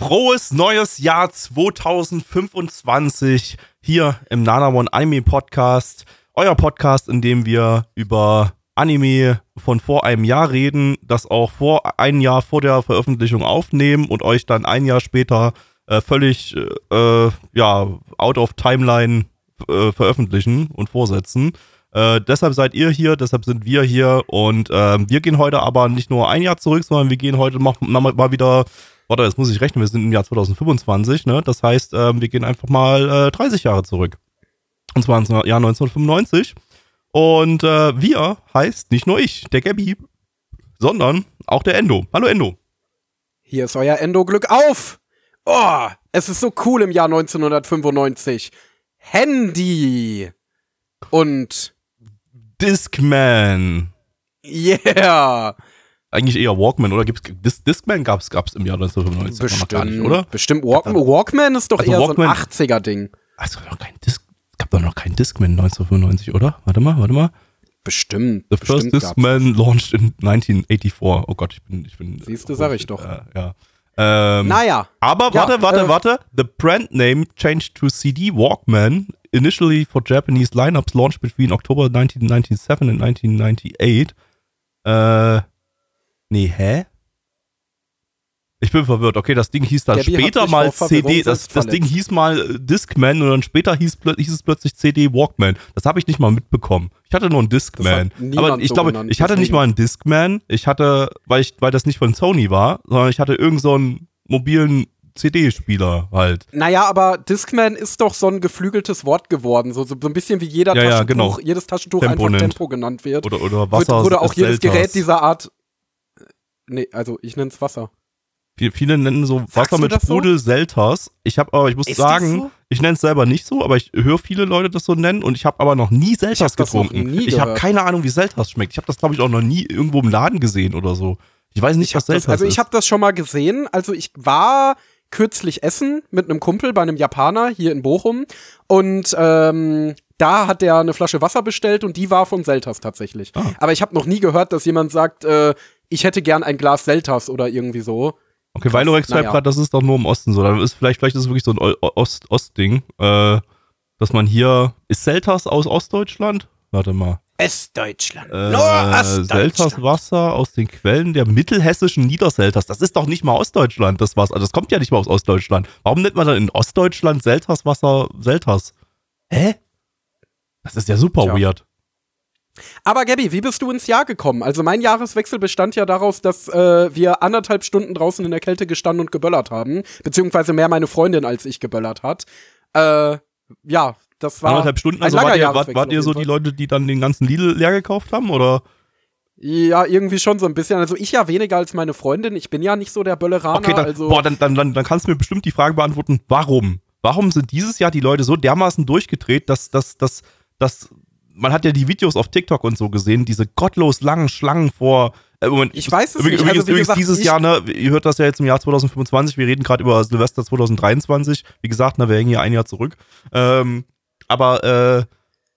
Frohes neues Jahr 2025 hier im Nana One Anime Podcast. Euer Podcast, in dem wir über Anime von vor einem Jahr reden, das auch vor ein Jahr vor der Veröffentlichung aufnehmen und euch dann ein Jahr später äh, völlig äh, ja out of Timeline äh, veröffentlichen und vorsetzen. Äh, deshalb seid ihr hier, deshalb sind wir hier und ähm, wir gehen heute aber nicht nur ein Jahr zurück, sondern wir gehen heute mal, mal wieder warte, jetzt muss ich rechnen, wir sind im Jahr 2025, ne? Das heißt, ähm, wir gehen einfach mal äh, 30 Jahre zurück. Und zwar ins Jahr 1995. Und äh, wir heißt nicht nur ich, der Gabby, sondern auch der Endo. Hallo Endo. Hier ist euer Endo Glück auf! Oh, es ist so cool im Jahr 1995. Handy! Und Discman. yeah! Eigentlich eher Walkman, oder? Gibt's Dis Discman gab's, gab's im Jahr 1995 noch gar nicht, oder? Bestimmt. Walk Walkman ist doch Also eher Walkman- so ein 80er-Ding. Also noch kein Dis gab doch noch kein Discman 1995, oder? Warte mal, warte mal. Bestimmt. The first bestimmt. Discman launched in 1984. Oh Gott, ich bin, ich bin. Siehste, sag ich doch. Äh, ja. Ähm, Naja. Aber Ja, warte, warte, äh, warte. The brand name changed to CD Walkman, initially for Japanese lineups launched between October 1997 and 1998. Äh, nee, hä? Ich bin verwirrt. Okay, das Ding hieß dann Gabby später mal CD. Das, das Ding hieß mal äh, Discman und dann später hieß, hieß es plötzlich CD Walkman. Das habe ich nicht mal mitbekommen. Ich hatte nur einen Discman. Aber ich so glaube, genannt, ich hatte nicht mal einen Discman. Ich hatte, weil ich, weil das nicht von Sony war, sondern ich hatte irgend so einen mobilen CD-Spieler halt. Naja, aber Discman ist doch so ein geflügeltes Wort geworden. So, so ein bisschen wie jeder Ja, ja, Taschentuch, genau. jedes Taschentuch Tempo einfach. Tempo genannt wird. Oder, oder Wasser. wurde auch jedes Selters. Gerät dieser Art. Nee, also ich nenne es Wasser. Viele, viele nennen so Sagst Wasser mit das so? Sprudel Selters. Ich habe aber, ich muss Ist das sagen, so? ich nenne es selber nicht so, aber ich höre viele Leute das so nennen und ich habe aber noch nie Selters hab das noch getrunken. nie ich habe keine Ahnung, wie Selters schmeckt. Ich habe das, glaube ich, auch noch nie irgendwo im Laden gesehen oder so. Ich weiß nicht, was Das, Selters also ist. ich habe das schon mal gesehen. Also ich war kürzlich essen mit einem Kumpel bei einem Japaner hier in Bochum und ähm, da hat der eine Flasche Wasser bestellt und die war von Selters tatsächlich. Ah. Aber ich habe noch nie gehört, dass jemand sagt, äh, ich hätte gern ein Glas Selters oder irgendwie so. okay, Weilorex schreibt naja. gerade, das ist doch nur im Osten so. Dann ist vielleicht, vielleicht ist es wirklich so ein O- Ost- Ostding, äh, dass man hier. Ist Selters aus Ostdeutschland? Warte mal. Westdeutschland. Äh, Selters Wasser aus den Quellen der mittelhessischen Niederselters. Das ist doch nicht mal Ostdeutschland, das Wasser. Also das kommt ja nicht mal aus Ostdeutschland. Warum nennt man dann in Ostdeutschland Selters Wasser Selters? Hä? Das ist ja super Tja. weird. Aber Gabby, wie bist du ins Jahr gekommen? Also mein Jahreswechsel bestand ja daraus, dass äh, wir anderthalb Stunden draußen in der Kälte gestanden und geböllert haben. Beziehungsweise mehr meine Freundin als ich geböllert hat. Äh, ja, das war Anderthalb Stunden, also wart ihr, wart, wart ihr so die. Leute, die dann den ganzen Lidl leer gekauft haben? Oder? Ja, irgendwie schon so ein bisschen. Also ich ja weniger als meine Freundin. Ich bin ja nicht so der Bölleraner. Okay, dann, also boah, dann, dann, dann, dann kannst du mir bestimmt die Frage beantworten, warum? Warum sind dieses Jahr die Leute so dermaßen durchgedreht, dass, dass, dass, dass man hat ja die Videos auf TikTok und so gesehen, diese gottlos langen Schlangen vor. Äh, Moment, Ich weiß es übrigens, nicht. Also, Übrigens, gesagt, dieses Jahr, ne, ihr hört das ja jetzt im Jahr 2025, wir reden gerade über Silvester 2023. Wie gesagt, ne, wir hängen hier ein Jahr zurück. Ähm, aber äh,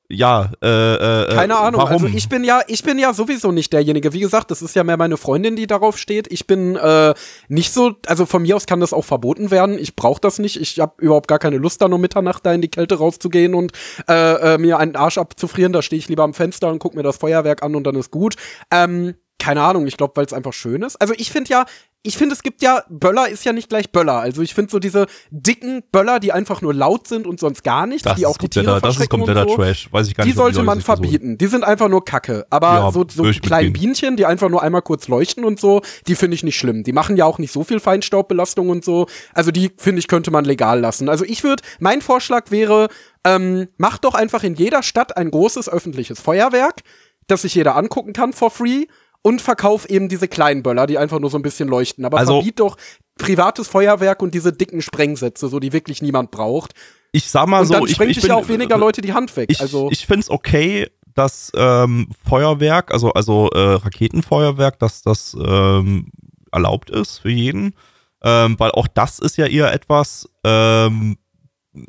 ja, äh, äh, keine Ahnung. Warum? Also ich bin ja, ich bin ja sowieso nicht derjenige. Wie gesagt, das ist ja mehr meine Freundin, die darauf steht. Ich bin äh, nicht so, also von mir aus kann das auch verboten werden. Ich brauche das nicht. Ich habe überhaupt gar keine Lust, da um Mitternacht da in die Kälte rauszugehen und äh, äh, mir einen Arsch abzufrieren. Da stehe ich lieber am Fenster und guck mir das Feuerwerk an und dann ist gut. Ähm, keine Ahnung, ich glaube, weil es einfach schön ist. Also ich finde ja, ich finde, es gibt ja, Böller ist ja nicht gleich Böller. Also ich finde so diese dicken Böller, die einfach nur laut sind und sonst gar nichts, das die auch die Tiere das ist kompletter so, Trash. Weiß ich gar die nicht, ob sollte Leute man verbieten. Die sind einfach nur Kacke. Aber Ja, so, so mitgehen. Bienchen, die einfach nur einmal kurz leuchten und so, die finde ich nicht schlimm. Die machen ja auch nicht so viel Feinstaubbelastung und so. Also die, finde ich, könnte man legal lassen. Also ich würde, mein Vorschlag wäre, ähm, macht doch einfach in jeder Stadt ein großes öffentliches Feuerwerk, das sich jeder angucken kann for free. Und verkauf eben diese kleinen Böller, die einfach nur so ein bisschen leuchten. Aber Also- verbiet doch privates Feuerwerk und diese dicken Sprengsätze, so die wirklich niemand braucht. Ich sag mal Und so, dann ich, sprengt ich sich bin, ja auch weniger Leute die Hand weg. Ich, also ich finde es okay, dass ähm, Feuerwerk, also, also äh, Raketenfeuerwerk, dass das ähm, erlaubt ist für jeden. Ähm, weil auch das ist ja eher etwas, ähm,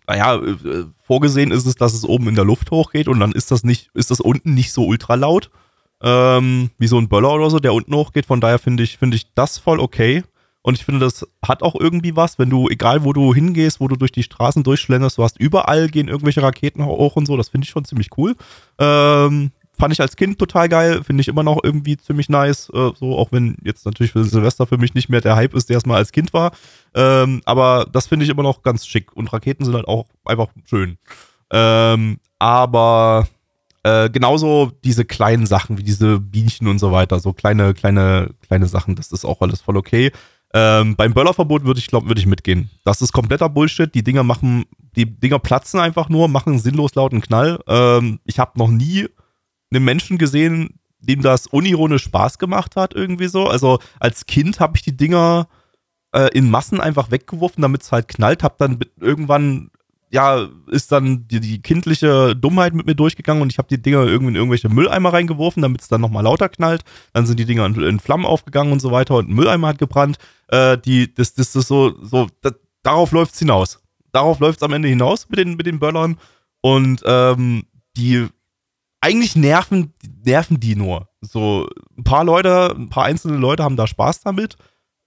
naja, äh, vorgesehen ist es, dass es oben in der Luft hochgeht und dann ist das nicht, ist das unten nicht so ultra laut. Ähm, wie so ein Böller oder so, der unten hochgeht. Von daher finde ich, finde ich das voll okay. Und ich finde, das hat auch irgendwie was, wenn du, egal wo du hingehst, wo du durch die Straßen durchschlenderst, du hast überall gehen irgendwelche Raketen hoch und so, das finde ich schon ziemlich cool. Ähm, fand ich als Kind total geil, finde ich immer noch irgendwie ziemlich nice, äh, so, auch wenn jetzt natürlich für Silvester für mich nicht mehr der Hype ist, der es mal als Kind war. Ähm, aber das finde ich immer noch ganz schick. Und Raketen sind halt auch einfach schön. Ähm, aber äh, genauso diese kleinen Sachen wie diese Bienchen und so weiter, so kleine, kleine, kleine Sachen, das ist auch alles voll okay. Ähm, beim Böllerverbot würde ich glaube, würde ich mitgehen. Das ist kompletter Bullshit. Die Dinger machen, die Dinger platzen einfach nur, machen sinnlos lauten Knall. Ähm, ich habe noch nie einen Menschen gesehen, dem das unironisch Spaß gemacht hat, irgendwie so. Also als Kind habe ich die Dinger äh, in Massen einfach weggeworfen, damit es halt knallt. Hab dann irgendwann, ja, ist dann die, die kindliche Dummheit mit mir durchgegangen und ich habe die Dinger irgendwie in irgendwelche Mülleimer reingeworfen, damit es dann nochmal lauter knallt. Dann sind die Dinger in, in Flammen aufgegangen und so weiter und ein Mülleimer hat gebrannt. Äh, die, das, das ist so, so, das, darauf läuft's hinaus. Darauf läuft's am Ende hinaus mit den, mit den Böllern. Und ähm, die eigentlich nerven, nerven die nur. So, ein paar Leute, ein paar einzelne Leute haben da Spaß damit.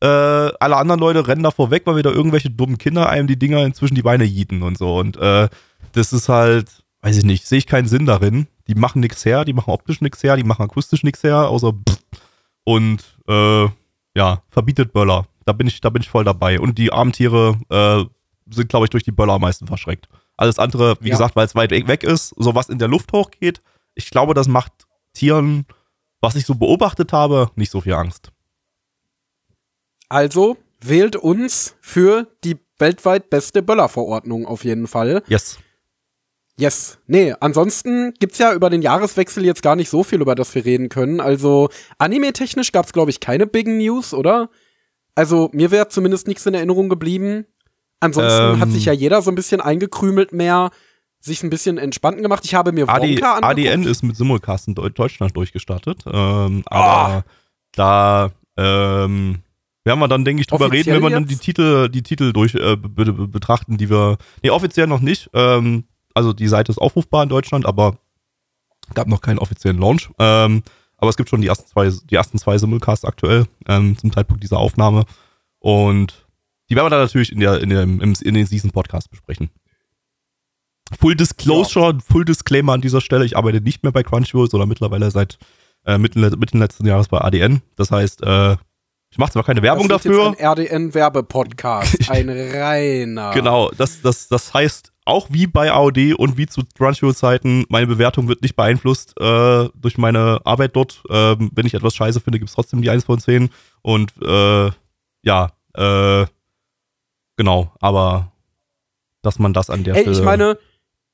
Äh, alle anderen Leute rennen davor weg, weil wieder irgendwelche dummen Kinder einem die Dinger inzwischen die Beine jieten und so. Und äh, das ist halt, weiß ich nicht, sehe ich keinen Sinn darin. Die machen nichts her, die machen optisch nichts her, die machen akustisch nichts her, außer pff. und äh, ja, verbietet Böller. Da bin ich, da bin ich voll dabei. Und die Armtiere äh, sind, glaube ich, durch die Böller am meisten verschreckt. Alles andere, wie Ja. gesagt, weil es weit weg ist, so was in der Luft hochgeht, ich glaube, das macht Tieren, was ich so beobachtet habe, nicht so viel Angst. Also wählt uns für die weltweit beste Böllerverordnung auf jeden Fall. Yes. Yes. Nee, ansonsten gibt's ja über den Jahreswechsel jetzt gar nicht so viel, über das wir reden können. Also anime-technisch gab's, glaube ich, keine Big News, oder? Also mir wäre zumindest nichts in Erinnerung geblieben. Ansonsten Ähm. hat sich ja jeder so ein bisschen eingekrümelt mehr, sich ein bisschen entspannt gemacht. Ich habe mir AD, Wonka angeguckt. ADN ist mit Simulcast in Deu- Deutschland durchgestartet. Ähm, aber da ähm, werden wir dann, denke ich, drüber Offiziell reden, wenn wir dann die Titel, die Titel durch äh, be be betrachten, die wir. Nee, offiziell noch nicht. Ähm, also die Seite ist aufrufbar in Deutschland, aber gab noch keinen offiziellen Launch. Ähm, aber es gibt schon die ersten zwei, die ersten zwei Simulcasts aktuell ähm, zum Zeitpunkt dieser Aufnahme. Und die werden wir dann natürlich in, der, in, dem, im, in den Season Podcast besprechen. Full Disclosure, Full Disclaimer an dieser Stelle. Ich arbeite nicht mehr bei Crunchyroll, sondern mittlerweile seit äh, Mitte, Mitte letzten Jahres bei ADN. Das heißt, äh, ich mache zwar keine Werbung das dafür. Jetzt ein RDN-Werbepodcast. ein reiner. Genau, das, das, das heißt, auch wie bei AOD und wie zu Crunchyroll-Zeiten, meine Bewertung wird nicht beeinflusst äh, durch meine Arbeit dort. Ähm, wenn ich etwas scheiße finde, gibt es trotzdem die 1 von 10. Und äh, ja, äh, genau, aber dass man das an der Ey, Stelle ich meine,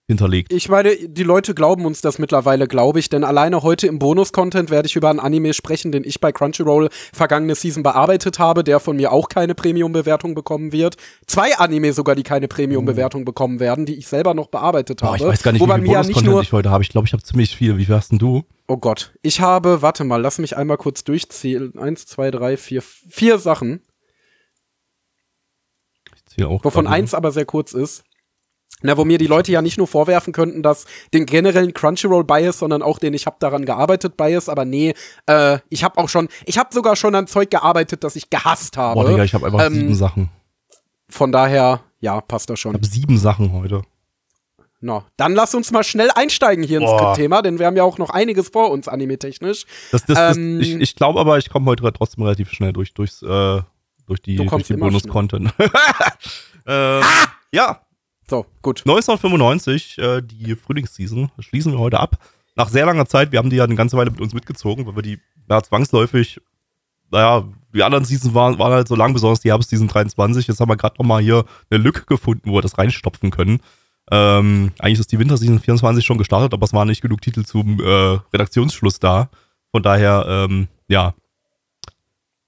hinterlegt. Ich meine, die Leute glauben uns das mittlerweile, glaube ich, denn alleine heute im Bonus-Content werde ich über einen Anime sprechen, den ich bei Crunchyroll vergangene Season bearbeitet habe, der von mir auch keine Premium-Bewertung bekommen wird. Zwei Anime sogar, die keine Premium-Bewertung bekommen werden, die ich selber noch bearbeitet Boah, habe. ich weiß gar nicht, Wobei wie viel Bonus-Content ich heute habe. Ich glaube, ich habe ziemlich viel. Wie viel hast denn du? oh Gott, ich habe, warte mal, lass mich einmal kurz durchzählen. Eins, zwei, drei, vier, vier Sachen, Ich zähle auch wovon eins aber sehr kurz ist. Na, wo mir die Leute ja nicht nur vorwerfen könnten, dass den generellen Crunchyroll-Bias, sondern auch den ich habe daran gearbeitet Bias, aber nee, äh, ich habe auch schon, ich habe sogar schon an Zeug gearbeitet, das ich gehasst habe. Boah, Digga, ich habe einfach Ähm, sieben Sachen. Von daher, ja, passt das Ich schon. habe sieben Sachen heute. No. Dann lass uns mal schnell einsteigen hier ins Boah. Thema, denn wir haben ja auch noch einiges vor uns, anime-technisch. Das, das, das, Ähm, ich ich glaube aber, ich komme heute trotzdem relativ schnell durch, durchs, äh, durch die, Du durch die Bonus-Content. ähm, Ja, So, gut. 1995, äh, die Frühlingsseason, schließen wir heute ab. Nach sehr langer Zeit, wir haben die ja eine ganze Weile mit uns mitgezogen, weil wir die ja, zwangsläufig, naja, die anderen Seasons waren, waren halt so lang, besonders die Herbst-Season 23. Jetzt haben wir gerade nochmal hier eine Lücke gefunden, wo wir das reinstopfen können. Ähm, eigentlich ist die Winterseason 24 schon gestartet, aber es waren nicht genug Titel zum äh, Redaktionsschluss da. Von daher, ähm, ja,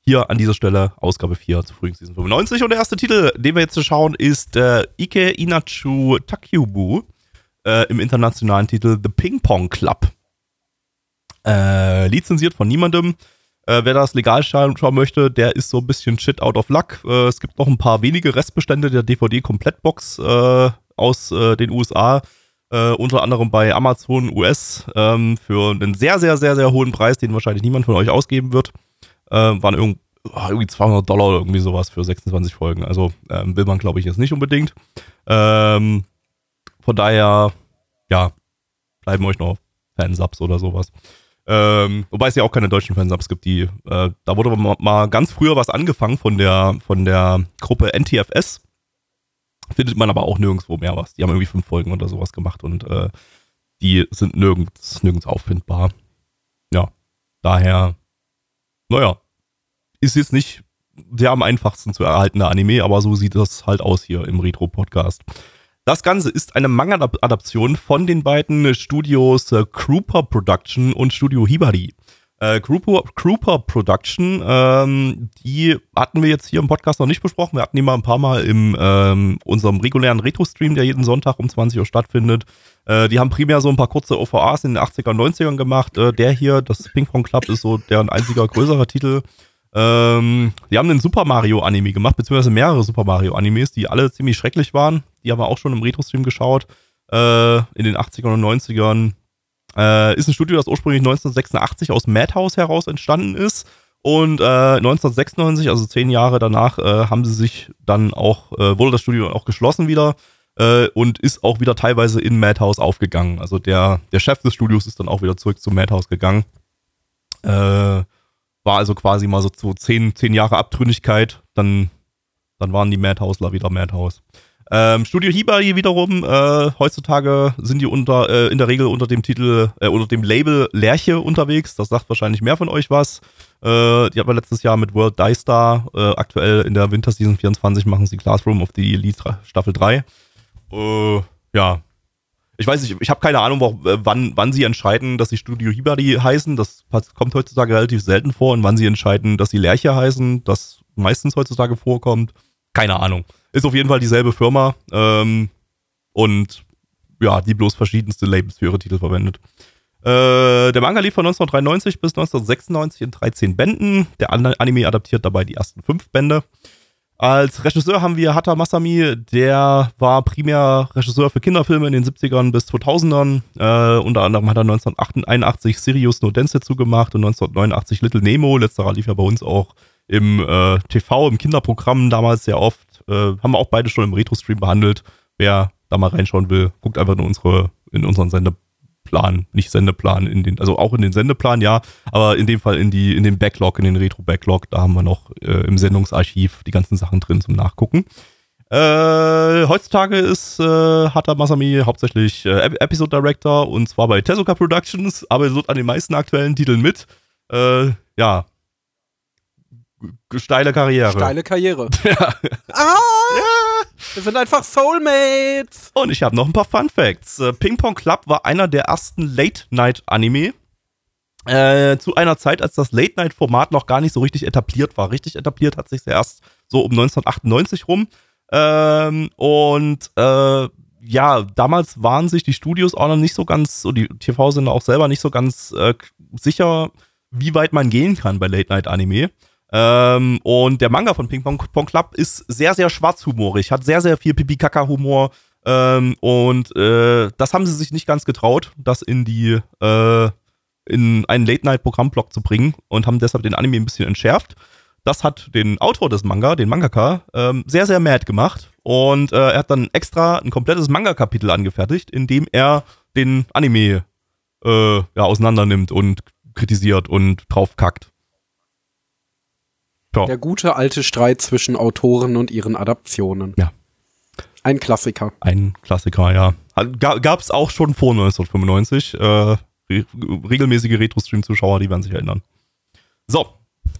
hier an dieser Stelle Ausgabe 4 zu Frühlingsseason 95. Und der erste Titel, den wir jetzt schauen, ist äh, Ike Inachu Takyubu äh, im internationalen Titel The Ping Pong Club. Äh, lizenziert von niemandem. Äh, wer das legal schauen, möchte, der ist so ein bisschen shit out of luck. Äh, es gibt noch ein paar wenige Restbestände der DVD-Komplettbox äh, aus äh, den USA. Äh, unter anderem bei Amazon US ähm, für einen sehr, sehr, sehr, sehr hohen Preis, den wahrscheinlich niemand von euch ausgeben wird. Äh, waren irgend, oh, irgendwie 200 Dollar oder irgendwie sowas für 26 Folgen. Also ähm, will man, glaube ich, jetzt nicht unbedingt. Ähm, von daher, ja, bleiben euch noch Fansubs oder sowas. Ähm, wobei es ja auch keine deutschen Fansubs gibt, die, äh, da wurde mal, mal, ganz früher was angefangen von der, von der Gruppe NTFS. Findet man aber auch nirgendwo mehr was. Die haben irgendwie fünf Folgen oder sowas gemacht und äh, die sind nirgends, nirgends auffindbar. Ja, daher, naja, ist jetzt nicht der am einfachsten zu erhaltene Anime, aber so sieht das halt aus hier im Retro-Podcast. Das Ganze ist eine Manga-Adaption von den beiden Studios äh, Krupa Production und Studio Hibari. Äh, Krupa, Krupa Production, ähm, die hatten wir jetzt hier im Podcast noch nicht besprochen. Wir hatten die mal ein paar Mal in ähm, unserem regulären Retro-Stream, der jeden Sonntag um 20 Uhr stattfindet. Äh, die haben primär so ein paar kurze OVAs in den 80er und 90ern gemacht. Äh, der hier, das Ping Pong Club, ist so deren einziger größerer Titel. Ähm, die haben einen Super Mario Anime gemacht, beziehungsweise mehrere Super Mario Animes, die alle ziemlich schrecklich waren. Die haben wir auch schon im Retro-Stream geschaut. Äh, in den 80ern und 90ern. Äh, ist ein Studio, das ursprünglich 1986 aus Madhouse heraus entstanden ist. Und äh, 1996, also zehn Jahre danach, äh, haben sie sich dann auch, äh, wurde das Studio auch geschlossen wieder äh, und ist auch wieder teilweise in Madhouse aufgegangen. Also der, der Chef des Studios ist dann auch wieder zurück zu Madhouse gegangen. Äh, war also quasi mal so, so zehn, zehn Jahre Abtrünnigkeit. Dann, dann waren die Madhouseler wieder Madhouse. Ähm, Studio Hibari wiederum, äh, heutzutage sind die unter, äh, in der Regel unter dem Titel, äh, unter dem Label Lerche unterwegs. Das sagt wahrscheinlich mehr von euch was. Äh, die hatten wir letztes Jahr mit World Die Star. Äh, aktuell in der Winter Season 24 machen sie Classroom of the Elite Staffel 3. Äh, ja, ich weiß nicht, ich habe keine Ahnung, wo, äh, wann, wann sie entscheiden, dass sie Studio Hibari heißen. Das kommt heutzutage relativ selten vor. Und wann sie entscheiden, dass sie Lerche heißen, das meistens heutzutage vorkommt. Keine Ahnung. Ist auf jeden Fall dieselbe Firma. Ähm, und ja, die bloß verschiedenste Labels für ihre Titel verwendet. Äh, der Manga lief von 1993 bis 1996 in 13 Bänden. Der Anime adaptiert dabei die ersten fünf Bände. Als Regisseur haben wir Hata Masami, der war primär Regisseur für Kinderfilme in den 70ern bis 2000ern. Äh, unter anderem hat er 1981 Sirius No Dance zugemacht und 1989 Little Nemo. Letzterer lief ja bei uns auch im äh, TV, im Kinderprogramm damals sehr oft. Äh, haben wir auch beide schon im Retro-Stream behandelt. Wer da mal reinschauen will, guckt einfach in unsere, in unseren Sende Plan, nicht Sendeplan, in den, also auch in den Sendeplan, ja, aber in dem Fall in die, in den Backlog, in den Retro-Backlog, da haben wir noch äh, im Sendungsarchiv die ganzen Sachen drin zum Nachgucken. Äh, heutzutage ist äh, Hata Masami hauptsächlich äh, Episode Director und zwar bei Tezuka Productions, aber er wird an den meisten aktuellen Titeln mit. Äh, ja. Steile Karriere. Steile Karriere. ja. Ah! Ja. Wir sind einfach Soulmates. Und ich habe noch ein paar Fun Facts. Äh, Ping Pong Club war einer der ersten Late-Night-Anime. Äh, zu einer Zeit, als das Late-Night-Format noch gar nicht so richtig etabliert war. Richtig etabliert hat sich erst so um 1998 rum. Ähm, und äh, ja, damals waren sich die Studios auch noch nicht so ganz, und die TV-Sender auch selber nicht so ganz äh, sicher, wie weit man gehen kann bei Late-Night-Anime. Ähm, und der Manga von Ping Pong, Pong Club ist sehr, sehr schwarzhumorig, hat sehr, sehr viel Pipi-Kaka-Humor. Ähm, und äh, das haben sie sich nicht ganz getraut, das in die äh, in einen Late-Night-Programmblock zu bringen und haben deshalb den Anime ein bisschen entschärft. Das hat den Autor des Manga, den Mangaka, ähm, sehr, sehr mad gemacht. Und äh, er hat dann extra ein komplettes Manga-Kapitel angefertigt, in dem er den Anime äh, ja, auseinandernimmt und kritisiert und draufkackt. Ja. Der gute alte Streit zwischen Autoren und ihren Adaptionen. Ja. Ein Klassiker. Ein Klassiker, ja. Gab es auch schon vor 1995. Äh, re regelmäßige Retro-Stream-Zuschauer, die werden sich erinnern. So,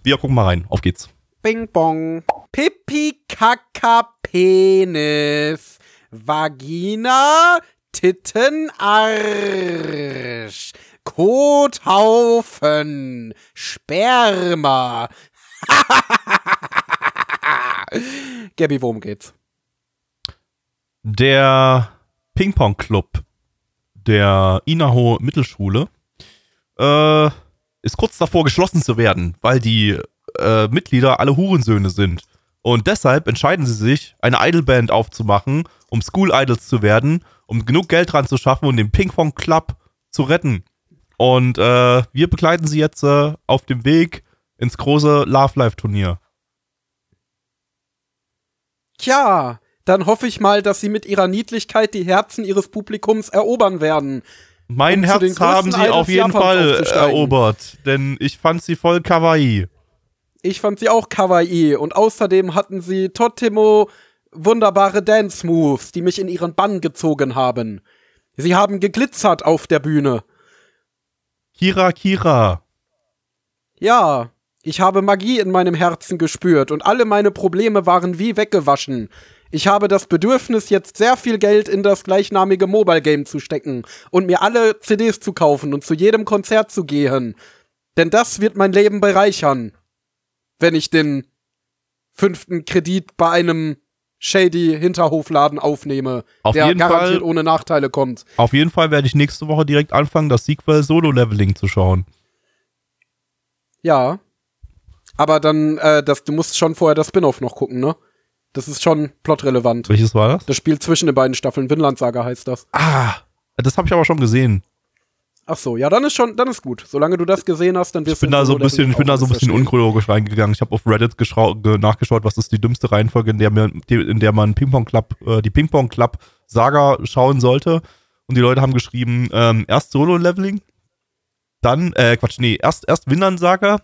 wir gucken mal rein. Auf geht's. Bing bong. Pipi Kaka Penis. Vagina Titten Arsch. Kothaufen. Sperma. Gabby, worum geht's? Der Ping-Pong-Club der Inaho Mittelschule äh, ist kurz davor geschlossen zu werden, weil die äh, Mitglieder alle Hurensöhne sind. Und deshalb entscheiden sie sich, eine Idolband aufzumachen, um School Idols zu werden, um genug Geld dran zu schaffen und den Ping-Pong Club zu retten. Und äh, wir begleiten sie jetzt äh, auf dem Weg ins große Love Life Turnier. Tja, dann hoffe ich mal, dass sie mit ihrer Niedlichkeit die Herzen ihres Publikums erobern werden. Mein Um Herz haben sie auf jeden Fall erobert, denn ich fand sie voll kawaii. Ich fand sie auch kawaii und außerdem hatten sie Totemo wunderbare Dance Moves, die mich in ihren Bann gezogen haben. Sie haben geglitzert auf der Bühne. Kira Kira. Ja, ich habe Magie in meinem Herzen gespürt und alle meine Probleme waren wie weggewaschen. Ich habe das Bedürfnis, jetzt sehr viel Geld in das gleichnamige Mobile Game zu stecken und mir alle CDs zu kaufen und zu jedem Konzert zu gehen. Denn das wird mein Leben bereichern, wenn ich den fünften Kredit bei einem shady Hinterhofladen aufnehme, Auf der garantiert Fall- ohne Nachteile kommt. Auf jeden Fall werde ich nächste Woche direkt anfangen, das Sequel Solo Leveling zu schauen. Ja. Aber dann, äh, das, du musst schon vorher das Spin-off noch gucken, ne? Das ist schon plotrelevant. Welches war das? Das Spiel zwischen den beiden Staffeln, Vinland Saga heißt das. Ah, das habe ich aber schon gesehen. Ach so, ja, dann ist schon, dann ist gut. Solange du das gesehen hast, dann wirst Ich bin du da so ein bisschen, ich bin da so ein bisschen unchronologisch reingegangen. Ich habe auf Reddit geschau- ge nachgeschaut, was ist die dümmste Reihenfolge, in der, mir, in der man Ping Pong Club, äh, die Ping Pong Club Saga schauen sollte. Und die Leute haben geschrieben, ähm, erst Solo Leveling, dann, äh, Quatsch, nee, erst, erst Windern Saga,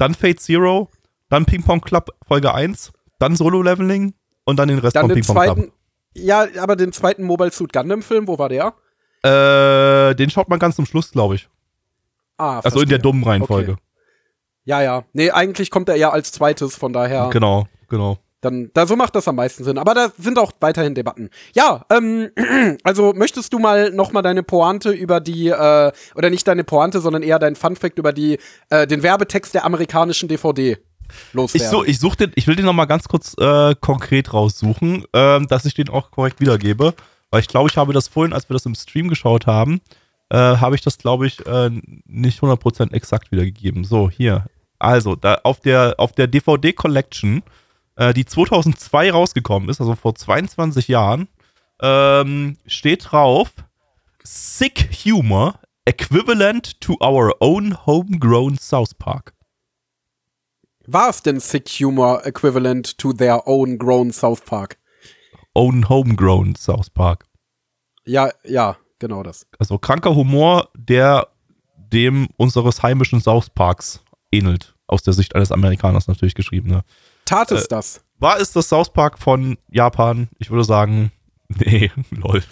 dann Fate Zero, dann Ping Pong Club Folge 1, dann Solo Leveling und dann den Rest Dann von Ping Pong Club. zweiten, ja, aber den zweiten Mobile Suit Gundam Film, wo war der? Äh, den schaut man ganz zum Schluss, glaube ich. Ah, Also in der verstehe. dummen Reihenfolge. Okay. Ja, ja. Nee, eigentlich kommt er eher als zweites, von daher. Genau, genau. Dann, da so macht das am meisten Sinn. Aber da sind auch weiterhin Debatten. Ja, ähm, also möchtest du mal noch mal deine Pointe über die, äh, oder nicht deine Pointe, sondern eher dein Funfact über die, äh, den Werbetext der amerikanischen DVD Ich, loswerden? so, ich, such den, ich will den noch mal ganz kurz äh, konkret raussuchen, ähm, dass ich den auch korrekt wiedergebe. Weil ich glaube, ich habe das vorhin, als wir das im Stream geschaut haben, äh, habe ich das, glaube ich, äh, nicht 100% exakt wiedergegeben. So, hier. Also, da auf der, auf der DVD Collection, äh, die 2002 rausgekommen ist, also vor 22 Jahren, ähm, steht drauf: Sick Humor equivalent to our own homegrown South Park. War es denn Sick Humor equivalent to their own grown South Park? Own homegrown South Park. Ja, ja, genau das. Also kranker Humor, der dem unseres heimischen South Parks ähnelt. Aus der Sicht eines Amerikaners natürlich geschrieben. Ne? Tat Äh, es das? War es das South Park von Japan? Ich würde sagen, nee, lol.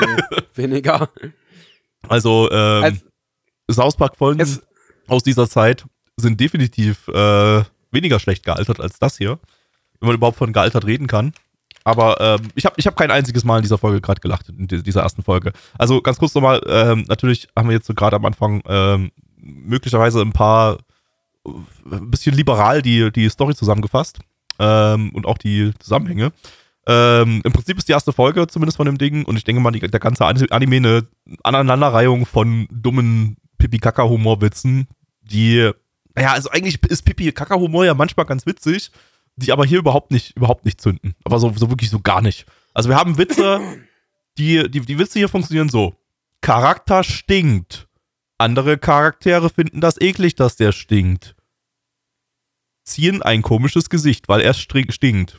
Nee, weniger. Also, ähm, Also, South Park-Folgen aus dieser Zeit sind definitiv äh, weniger schlecht gealtert als das hier. Wenn man überhaupt von gealtert reden kann. Aber ähm, ich habe ich hab kein einziges Mal in dieser Folge gerade gelacht, in di- dieser ersten Folge. Also ganz kurz nochmal, ähm, natürlich haben wir jetzt so gerade am Anfang ähm, möglicherweise ein paar, äh, ein bisschen liberal die, die Story zusammengefasst ähm, und auch die Zusammenhänge. Ähm, Im Prinzip ist die erste Folge zumindest von dem Ding und ich denke mal, die, der ganze Anime eine Aneinanderreihung von dummen Pipi-Kaka-Humorwitzen, die, naja, also eigentlich ist Pipi-Kaka-Humor ja manchmal ganz witzig, die aber hier überhaupt nicht, überhaupt nicht zünden. Aber so, so wirklich so gar nicht. Also wir haben Witze, die, die, die Witze hier funktionieren so. Charakter stinkt. Andere Charaktere finden das eklig, dass der stinkt. Ziehen ein komisches Gesicht, weil er stinkt.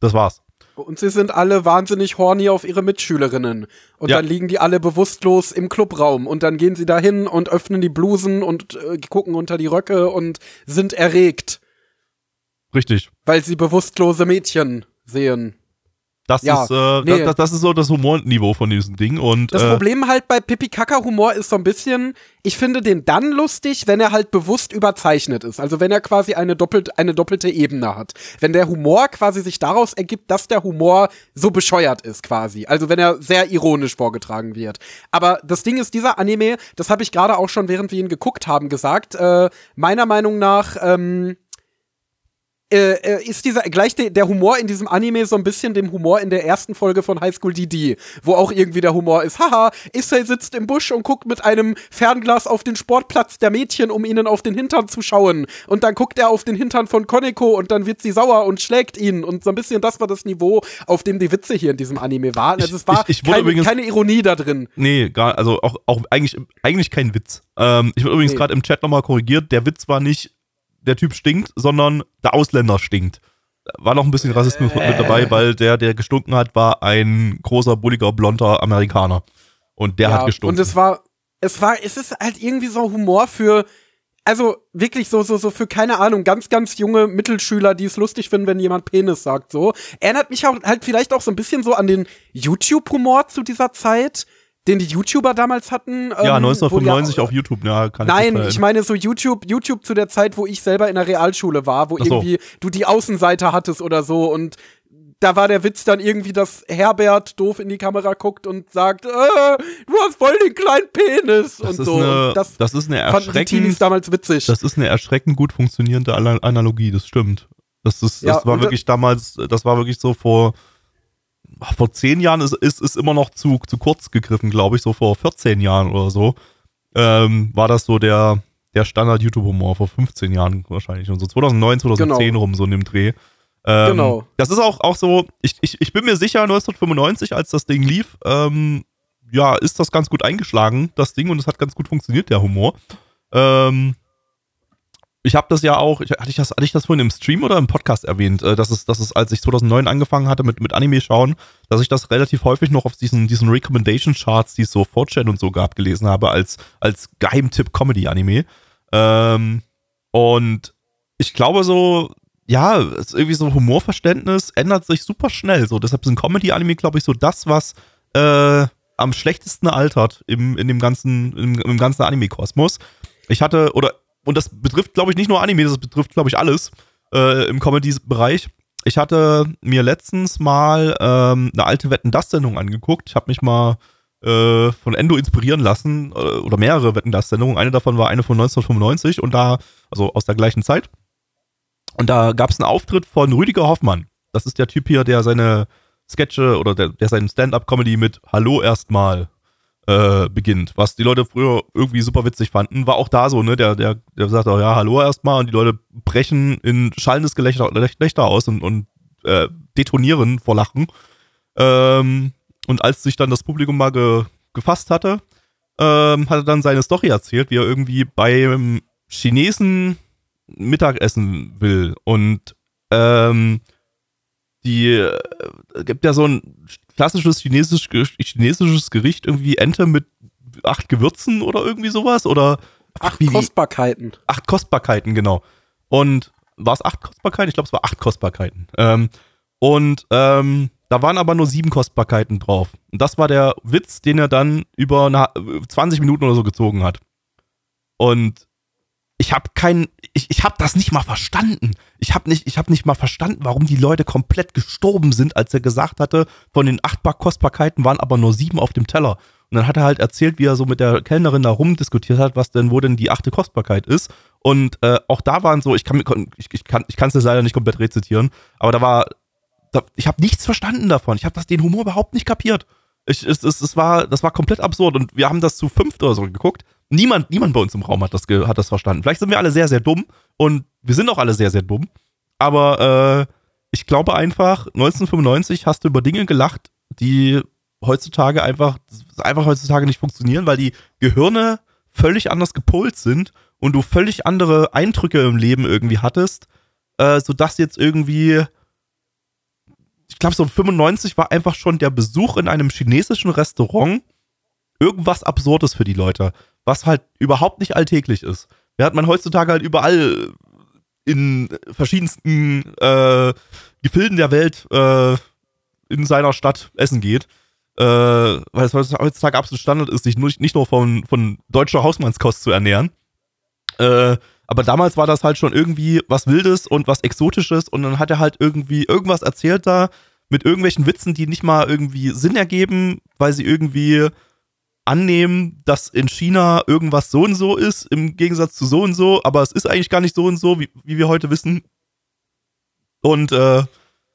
Das war's. und sie sind alle wahnsinnig horny auf ihre Mitschülerinnen. Und Ja. dann liegen die alle bewusstlos im Clubraum. Und dann gehen sie dahin und öffnen die Blusen und äh, gucken unter die Röcke und sind erregt, Richtig. weil sie bewusstlose Mädchen sehen. Das, Ja, ist, äh, nee. das, das ist so das Humorniveau von diesem Ding. Und, Das äh, Problem halt bei Pipi Kaka Humor ist so ein bisschen, ich finde den dann lustig, wenn er halt bewusst überzeichnet ist. Also wenn er quasi eine, doppelt, eine doppelte Ebene hat. Wenn der Humor quasi sich daraus ergibt, dass der Humor so bescheuert ist quasi. Also wenn er sehr ironisch vorgetragen wird. Aber das Ding ist, dieser Anime, das habe ich gerade auch schon, während wir ihn geguckt haben, gesagt, äh, meiner Meinung nach, ähm, äh, äh, ist dieser gleich de, der Humor in diesem Anime so ein bisschen dem Humor in der ersten Folge von High School DD, wo auch irgendwie der Humor ist, haha, Issei sitzt im Busch und guckt mit einem Fernglas auf den Sportplatz der Mädchen, um ihnen auf den Hintern zu schauen. Und dann guckt er auf den Hintern von Koneko und dann wird sie sauer und schlägt ihn. Und so ein bisschen das war das Niveau, auf dem die Witze hier in diesem Anime waren. Also Ich- es war ich- ich wurde keine, übrigens- keine Ironie da drin. Nee, gar, also auch, auch eigentlich, eigentlich kein Witz. Ähm, ich wurde übrigens Nee. gerade im Chat nochmal korrigiert, der Witz war nicht, der Typ stinkt, sondern der Ausländer stinkt. War noch ein bisschen Rassismus mit Äh. dabei, weil der, der gestunken hat, war ein großer, bulliger, blonder Amerikaner. Und der Ja, hat gestunken. Und es war, es war, es ist halt irgendwie so Humor für, also wirklich so, so, so für, keine Ahnung, ganz, ganz junge Mittelschüler, die es lustig finden, wenn jemand Penis sagt, so. Erinnert mich auch, halt vielleicht auch so ein bisschen so an den YouTube-Humor zu dieser Zeit, den die YouTuber damals hatten. ja, ähm, wo die 1995 auch- auf YouTube, ja, kann Nein, mich ich meine so YouTube, YouTube zu der Zeit, wo ich selber in der Realschule war, wo so. irgendwie du die Außenseite hattest oder so und da war der Witz dann irgendwie, dass Herbert doof in die Kamera guckt und sagt, äh, du hast voll den kleinen Penis das und ist so. Eine, und das das ist eine erschreckend, damals witzig. das ist eine erschreckend gut funktionierende Ana- Analogie, das stimmt. Das ist, Ja, das war und wirklich damals, das war wirklich so vor, vor zehn Jahren ist, ist, ist immer noch zu, zu kurz gegriffen, glaube ich, so vor 14 Jahren oder so, ähm, war das so der, der Standard-YouTube-Humor, vor 15 Jahren wahrscheinlich und so 2009, 2010 rum, so in dem Dreh. Ähm, Genau. Das ist auch, auch so, ich, ich, ich bin mir sicher, 1995, als das Ding lief, ähm, ja, ist das ganz gut eingeschlagen, das Ding, und es hat ganz gut funktioniert, der Humor. Ähm, ich habe das ja auch, ich, hatte, ich das, hatte ich das vorhin im Stream oder im Podcast erwähnt, äh, dass es, dass es, als ich 2009 angefangen hatte mit, mit Anime schauen, dass ich das relativ häufig noch auf diesen, diesen Recommendation Charts, die es so 4chan und so gab, gelesen habe, als, als Geheimtipp Comedy Anime. Ähm, und ich glaube so, ja, irgendwie so Humorverständnis ändert sich super schnell. So, deshalb sind Comedy-Anime, glaube ich, so das, was äh, am schlechtesten altert im, in dem ganzen, im, im ganzen Anime-Kosmos. Ich hatte, oder, und das betrifft, glaube ich, nicht nur Anime, das betrifft, glaube ich, alles äh, im Comedy-Bereich. Ich hatte mir letztens mal ähm, eine alte Wetten das Sendung angeguckt. Ich habe mich mal äh, von Endo inspirieren lassen äh, oder mehrere Wetten das Sendungen. Eine davon war eine von 1995 und da also aus der gleichen Zeit. Und da gab es einen Auftritt von Rüdiger Hoffmann. Das ist der Typ hier, der seine Sketche oder der, der seinen Stand-up-Comedy mit Hallo erstmal äh, beginnt, was die Leute früher irgendwie super witzig fanden, war auch da so, ne? Der, der, der sagt auch, ja, hallo erstmal und die Leute brechen in schallendes Gelächter, Gelächter aus und, und äh, detonieren vor Lachen. Ähm, und als sich dann das Publikum mal ge, gefasst hatte, ähm, hat er dann seine Story erzählt, wie er irgendwie beim Chinesen Mittagessen will und ähm, die äh, gibt ja so ein klassisches chinesisch, chinesisches Gericht, irgendwie Ente mit acht Gewürzen oder irgendwie sowas oder Acht wie- Kostbarkeiten. acht Kostbarkeiten, genau. Und war es acht Kostbarkeiten? Ich glaube, es war acht Kostbarkeiten. Ähm, und ähm, da waren aber nur sieben Kostbarkeiten drauf. Und das war der Witz, den er dann über eine, 20 Minuten oder so gezogen hat. Und ich habe kein, ich, ich habe das nicht mal verstanden. Ich habe nicht, ich habe nicht mal verstanden, warum die Leute komplett gestorben sind, als er gesagt hatte, von den acht Bar- Kostbarkeiten waren aber nur sieben auf dem Teller. Und dann hat er halt erzählt, wie er so mit der Kellnerin da rumdiskutiert hat, was denn, wo denn die achte Kostbarkeit ist. Und äh, auch da waren so, ich kann ich, ich kann ich kann es leider nicht komplett rezitieren, aber da war, da, ich habe nichts verstanden davon. Ich habe das den Humor überhaupt nicht kapiert. Ich, es, es, es war, das war komplett absurd und wir haben das zu fünft oder so geguckt. Niemand, niemand bei uns im Raum hat das, hat das verstanden. Vielleicht sind wir alle sehr, sehr dumm und wir sind auch alle sehr, sehr dumm. Aber äh, ich glaube einfach, 1995 hast du über Dinge gelacht, die heutzutage einfach, einfach heutzutage nicht funktionieren, weil die Gehirne völlig anders gepolt sind und du völlig andere Eindrücke im Leben irgendwie hattest, äh, sodass jetzt irgendwie, ich glaube, so 95 war einfach schon der Besuch in einem chinesischen Restaurant irgendwas Absurdes für die Leute, was halt überhaupt nicht alltäglich ist. Während man heutzutage halt überall in verschiedensten äh, Gefilden der Welt äh, in seiner Stadt essen geht. Äh, weil es heutzutage absolut Standard ist, sich nicht, nicht nur von, von deutscher Hausmannskost zu ernähren. Äh, aber damals war das halt schon irgendwie was Wildes und was Exotisches und dann hat er halt irgendwie irgendwas erzählt da mit irgendwelchen Witzen, die nicht mal irgendwie Sinn ergeben, weil sie irgendwie annehmen, dass in China irgendwas so und so ist, im Gegensatz zu so und so, aber es ist eigentlich gar nicht so und so, wie, wie wir heute wissen. Und äh,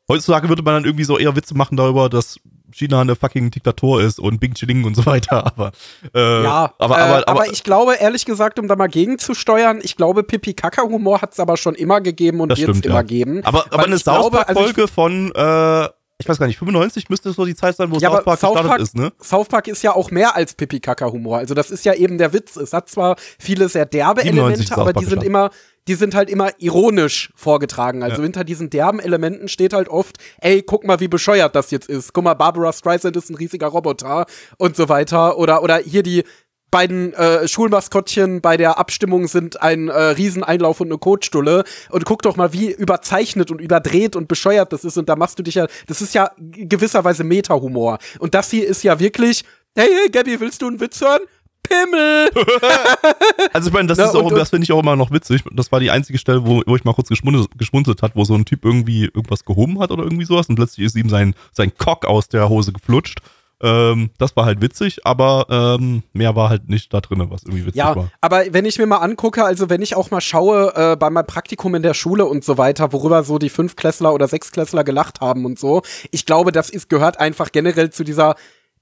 heutzutage würde man dann irgendwie so eher Witze machen darüber, dass China eine fucking Diktatur ist und Bing Chiling und so weiter. Aber, äh, ja, aber, äh, aber, aber, aber, ich glaube, ehrlich gesagt, um da mal gegenzusteuern, ich glaube, Pipi-Kaka-Humor hat es aber schon immer gegeben und wird es immer ja. geben. Aber, aber eine South Park-Folge also von äh, ich weiß gar nicht, 95 müsste es so die Zeit sein, wo ja, South Park South Park, ist, ne? South Park ist ja auch mehr als Pipi-Kaka-Humor. Also das ist ja eben der Witz. Es hat zwar viele sehr derbe Elemente, aber die sind immer, die sind halt immer ironisch vorgetragen. Also ja. hinter diesen derben Elementen steht halt oft, ey, guck mal, wie bescheuert das jetzt ist. Guck mal, Barbara Streisand ist ein riesiger Roboter und so weiter. Oder, oder hier die, beiden äh, Schulmaskottchen bei der Abstimmung sind ein äh, Rieseneinlauf und eine Kotstulle. Und guck doch mal, wie überzeichnet und überdreht und bescheuert das ist. Und da machst du dich ja, das ist ja gewisserweise Meta-Humor. Und das hier ist ja wirklich, hey, hey, Gabby, willst du einen Witz hören? Pimmel! also ich meine, das Na, ist auch, das finde ich auch immer noch witzig. Das war die einzige Stelle, wo, wo ich mal kurz geschmunzelt, geschmunzelt hat, wo so ein Typ irgendwie irgendwas gehoben hat oder irgendwie sowas und plötzlich ist ihm sein, sein Cock aus der Hose geflutscht. Ähm, das war halt witzig, aber ähm, mehr war halt nicht da drin, was irgendwie witzig ja, war. Aber wenn ich mir mal angucke, also wenn ich auch mal schaue äh, bei meinem Praktikum in der Schule und so weiter, worüber so die Fünfklässler oder Sechsklässler gelacht haben und so, ich glaube, das ist, gehört einfach generell zu dieser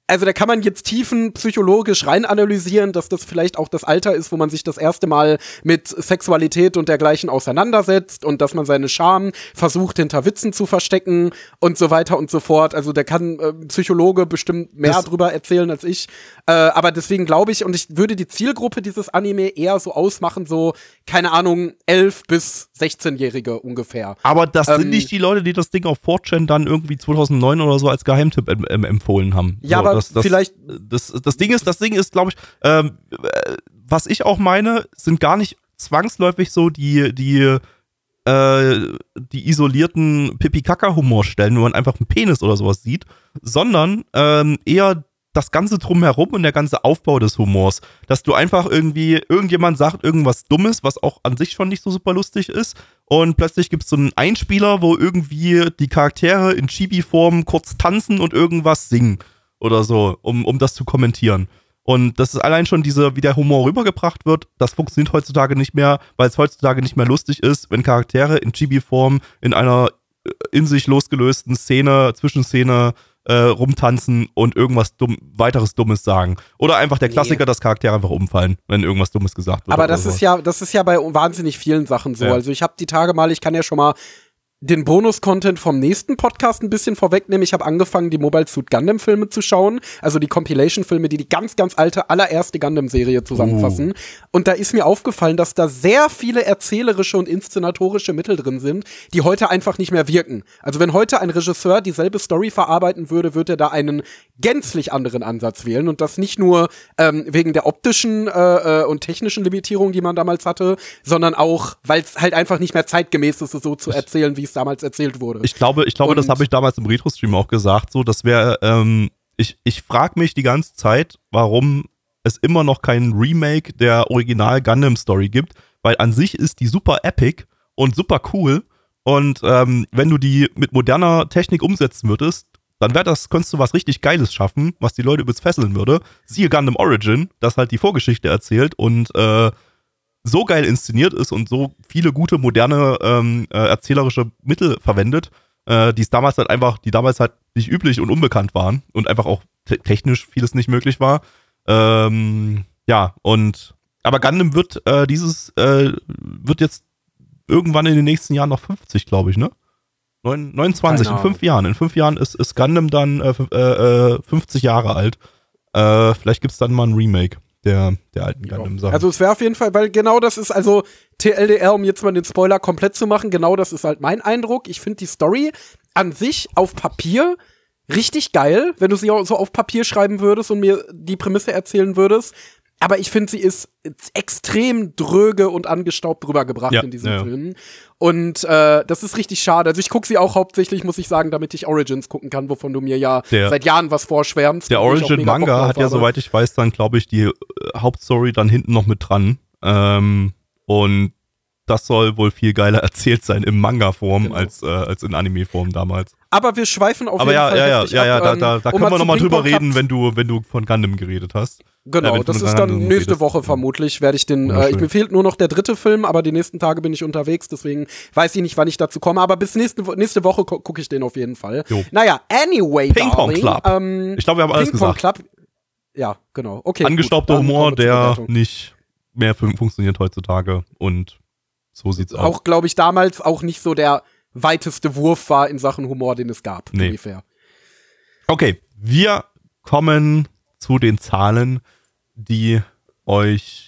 also da kann man jetzt tiefen psychologisch rein analysieren, dass das vielleicht auch das Alter ist, wo man sich das erste Mal mit Sexualität und dergleichen auseinandersetzt und dass man seine Scham versucht hinter Witzen zu verstecken und so weiter und so fort. Also da kann äh, Psychologe bestimmt mehr das drüber erzählen als ich. Äh, aber deswegen glaube ich, und ich würde die Zielgruppe dieses Anime eher so ausmachen, so, keine Ahnung, 11 bis 16-Jährige ungefähr. Aber das ähm, sind nicht die Leute, die das Ding auf 4chan dann irgendwie 2009 oder so als Geheimtipp empfohlen haben. Ja, so, aber das, das, vielleicht. Das, das Ding ist, das Ding ist, glaube ich, ähm, äh, was ich auch meine, sind gar nicht zwangsläufig so die, die, äh, die isolierten Pipi-Kaka-Humorstellen, wo man einfach einen Penis oder sowas sieht, sondern ähm, eher das Ganze drumherum und der ganze Aufbau des Humors. Dass du einfach irgendwie, irgendjemand sagt irgendwas Dummes, was auch an sich schon nicht so super lustig ist. Und plötzlich gibt es so einen Einspieler, wo irgendwie die Charaktere in Chibi-Form kurz tanzen und irgendwas singen oder so, um, um das zu kommentieren. Und das ist allein schon diese, wie der Humor rübergebracht wird, das funktioniert heutzutage nicht mehr, weil es heutzutage nicht mehr lustig ist, wenn Charaktere in Chibi-Form in einer äh, in sich losgelösten Szene, Zwischenszene äh, rumtanzen und irgendwas dumm, weiteres Dummes sagen. Oder einfach der Klassiker, nee. dass Charaktere einfach umfallen, wenn irgendwas Dummes gesagt wird. Aber das ist ja, das ist ja bei wahnsinnig vielen Sachen so. Ja. Also ich habe die Tage mal, ich kann ja schon mal den Bonus-Content vom nächsten Podcast ein bisschen vorwegnehmen. Ich habe angefangen, die Mobile Suit Gundam-Filme zu schauen, also die Compilation-Filme, die die ganz, ganz alte, allererste Gundam-Serie zusammenfassen. Uh. Und da ist mir aufgefallen, dass da sehr viele erzählerische und inszenatorische Mittel drin sind, die heute einfach nicht mehr wirken. Also wenn heute ein Regisseur dieselbe Story verarbeiten würde, würde er da einen gänzlich anderen Ansatz wählen und das nicht nur ähm, wegen der optischen äh, äh und technischen Limitierung, die man damals hatte, sondern auch, weil es halt einfach nicht mehr zeitgemäß ist, es so zu erzählen, wie es damals erzählt wurde. Ich glaube, ich glaube, und das habe ich damals im Retro-Stream auch gesagt. So, das wäre, ähm, ich, ich frage mich die ganze Zeit, warum es immer noch keinen Remake der Original Gundam Story gibt, weil an sich ist die super epic und super cool. Und ähm, wenn du die mit moderner Technik umsetzen würdest, dann wäre das, könntest du was richtig Geiles schaffen, was die Leute übelst fesseln würde. Siehe Gundam Origin, das halt die Vorgeschichte erzählt und äh, so geil inszeniert ist und so viele gute, moderne, ähm, äh, erzählerische Mittel verwendet, äh, die es damals halt einfach, die damals halt nicht üblich und unbekannt waren und einfach auch te technisch vieles nicht möglich war. Ähm, ja, und aber Gundam wird äh, dieses, äh, wird jetzt irgendwann in den nächsten Jahren noch 50, glaube ich, ne? 29, in fünf Jahren. In fünf Jahren ist, ist Gundam dann äh, äh, 50 Jahre alt. Äh, vielleicht gibt es dann mal ein Remake der, der alten Gundam-Sachen. Also es wäre auf jeden Fall, weil genau das ist, also TLDR, um jetzt mal den Spoiler komplett zu machen, genau das ist halt mein Eindruck. Ich finde die Story an sich auf Papier richtig geil, wenn du sie auch so auf Papier schreiben würdest und mir die Prämisse erzählen würdest. Aber ich finde, sie ist extrem dröge und angestaubt rübergebracht Ja, in diesen ja. Filmen. Und äh, das ist richtig schade. Also ich gucke sie auch hauptsächlich, muss ich sagen, damit ich Origins gucken kann, wovon du mir ja Der- seit Jahren was vorschwärmst. Der wo ich auch Origin mega Bock Manga drauf hat ja, soweit ich weiß, dann glaube ich die äh, Hauptstory dann hinten noch mit dran. Ähm, und das soll wohl viel geiler erzählt sein im Manga-Form Genau. als, äh, als in Anime-Form damals. Aber wir schweifen auf Aber jeden ja, Fall ja, ja, ja, ja, ab, da, ähm, da, da um können wir nochmal drüber reden, wenn du, wenn du von Gundam geredet hast. Genau, äh, das ist Gundam dann nächste redest. Woche vermutlich, werde ich den, äh, ich, mir fehlt nur noch der dritte Film, aber die nächsten Tage bin ich unterwegs, deswegen weiß ich nicht, wann ich dazu komme, aber bis nächste, nächste Woche gu- gucke ich den auf jeden Fall. Jo. Naja, anyway, Ping Pong darling, Club. Ähm, Ich glaube, wir haben alles Ping Pong gesagt. Club. Ja, genau. Okay. Angestaubter gut, Humor, der nicht mehr fun funktioniert heutzutage. Und so sieht's aus. auch, glaube ich, damals auch nicht so der weiteste Wurf war in Sachen Humor, den es gab, Nee. ungefähr. Okay, wir kommen zu den Zahlen, die euch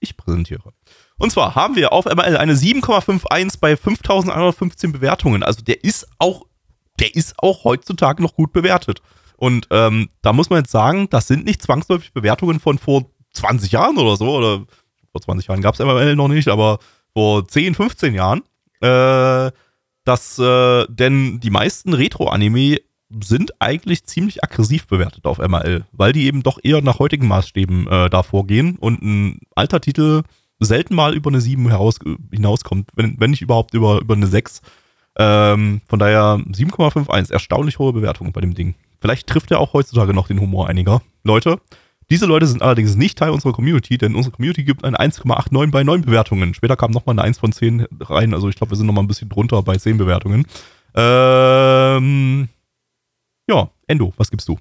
ich präsentiere. Und zwar haben wir auf ML eine 7,51 bei 5115 Bewertungen. Also der ist auch, der ist auch heutzutage noch gut bewertet. Und ähm, da muss man jetzt sagen, das sind nicht zwangsläufig Bewertungen von vor 20 Jahren oder so. Oder vor 20 Jahren gab es ML noch nicht, aber vor 10, 15 Jahren. Äh, dass, äh, denn die meisten Retro-Anime sind eigentlich ziemlich aggressiv bewertet auf MRL, weil die eben doch eher nach heutigen Maßstäben äh, da vorgehen und ein alter Titel selten mal über eine 7 heraus, hinauskommt, wenn, wenn nicht überhaupt über, über eine 6. Ähm, von daher 7,51, erstaunlich hohe Bewertung bei dem Ding. Vielleicht trifft er auch heutzutage noch den Humor einiger Leute. Diese Leute sind allerdings nicht Teil unserer Community, denn unsere Community gibt eine 1,89 bei 9 Bewertungen. Später kam nochmal eine 1 von 10 rein, also ich glaube, wir sind nochmal ein bisschen drunter bei 10 Bewertungen. Ähm, ja, Endo, was gibst du?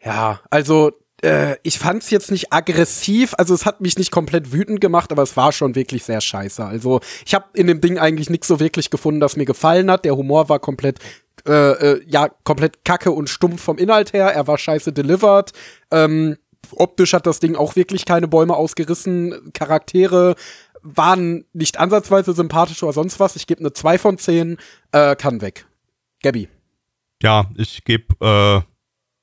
Ja, also äh, ich fand's jetzt nicht aggressiv, also es hat mich nicht komplett wütend gemacht, aber es war schon wirklich sehr scheiße. Also ich habe in dem Ding eigentlich nichts so wirklich gefunden, das mir gefallen hat. Der Humor war komplett äh, äh, ja komplett kacke und stumpf vom Inhalt her. Er war scheiße delivered. Ähm, optisch hat das Ding auch wirklich keine Bäume ausgerissen. Charaktere waren nicht ansatzweise sympathisch oder sonst was. Ich gebe eine 2 von 10, äh, kann weg. Gabby. Ja, ich gebe äh,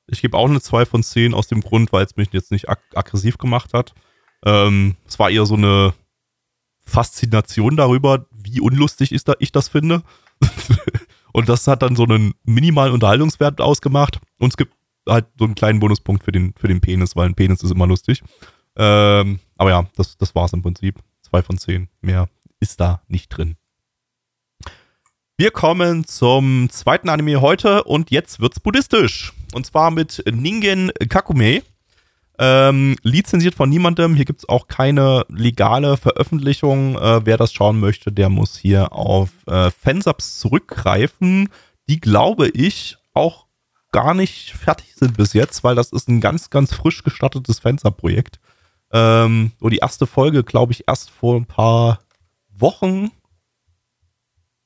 ich geb auch eine 2 von 10 aus dem Grund, weil es mich jetzt nicht ag aggressiv gemacht hat. Ähm, es war eher so eine Faszination darüber, wie unlustig ist da, ich das finde. und das hat dann so einen minimalen Unterhaltungswert ausgemacht. Und es gibt halt so einen kleinen Bonuspunkt für den, für den Penis, weil ein Penis ist immer lustig. Ähm, aber ja, das, das war's im Prinzip. 2 von 10. Mehr ist da nicht drin. Wir kommen zum zweiten Anime heute und jetzt wird's buddhistisch. Und zwar mit Ningen Kakume. Ähm, lizenziert von niemandem. Hier gibt's auch keine legale Veröffentlichung. Äh, wer das schauen möchte, der muss hier auf äh, Fansubs zurückgreifen, die, glaube ich, auch gar nicht fertig sind bis jetzt, weil das ist ein ganz, ganz frisch gestartetes Fansub-Projekt. Ähm, wo die erste Folge, glaube ich, erst vor ein paar Wochen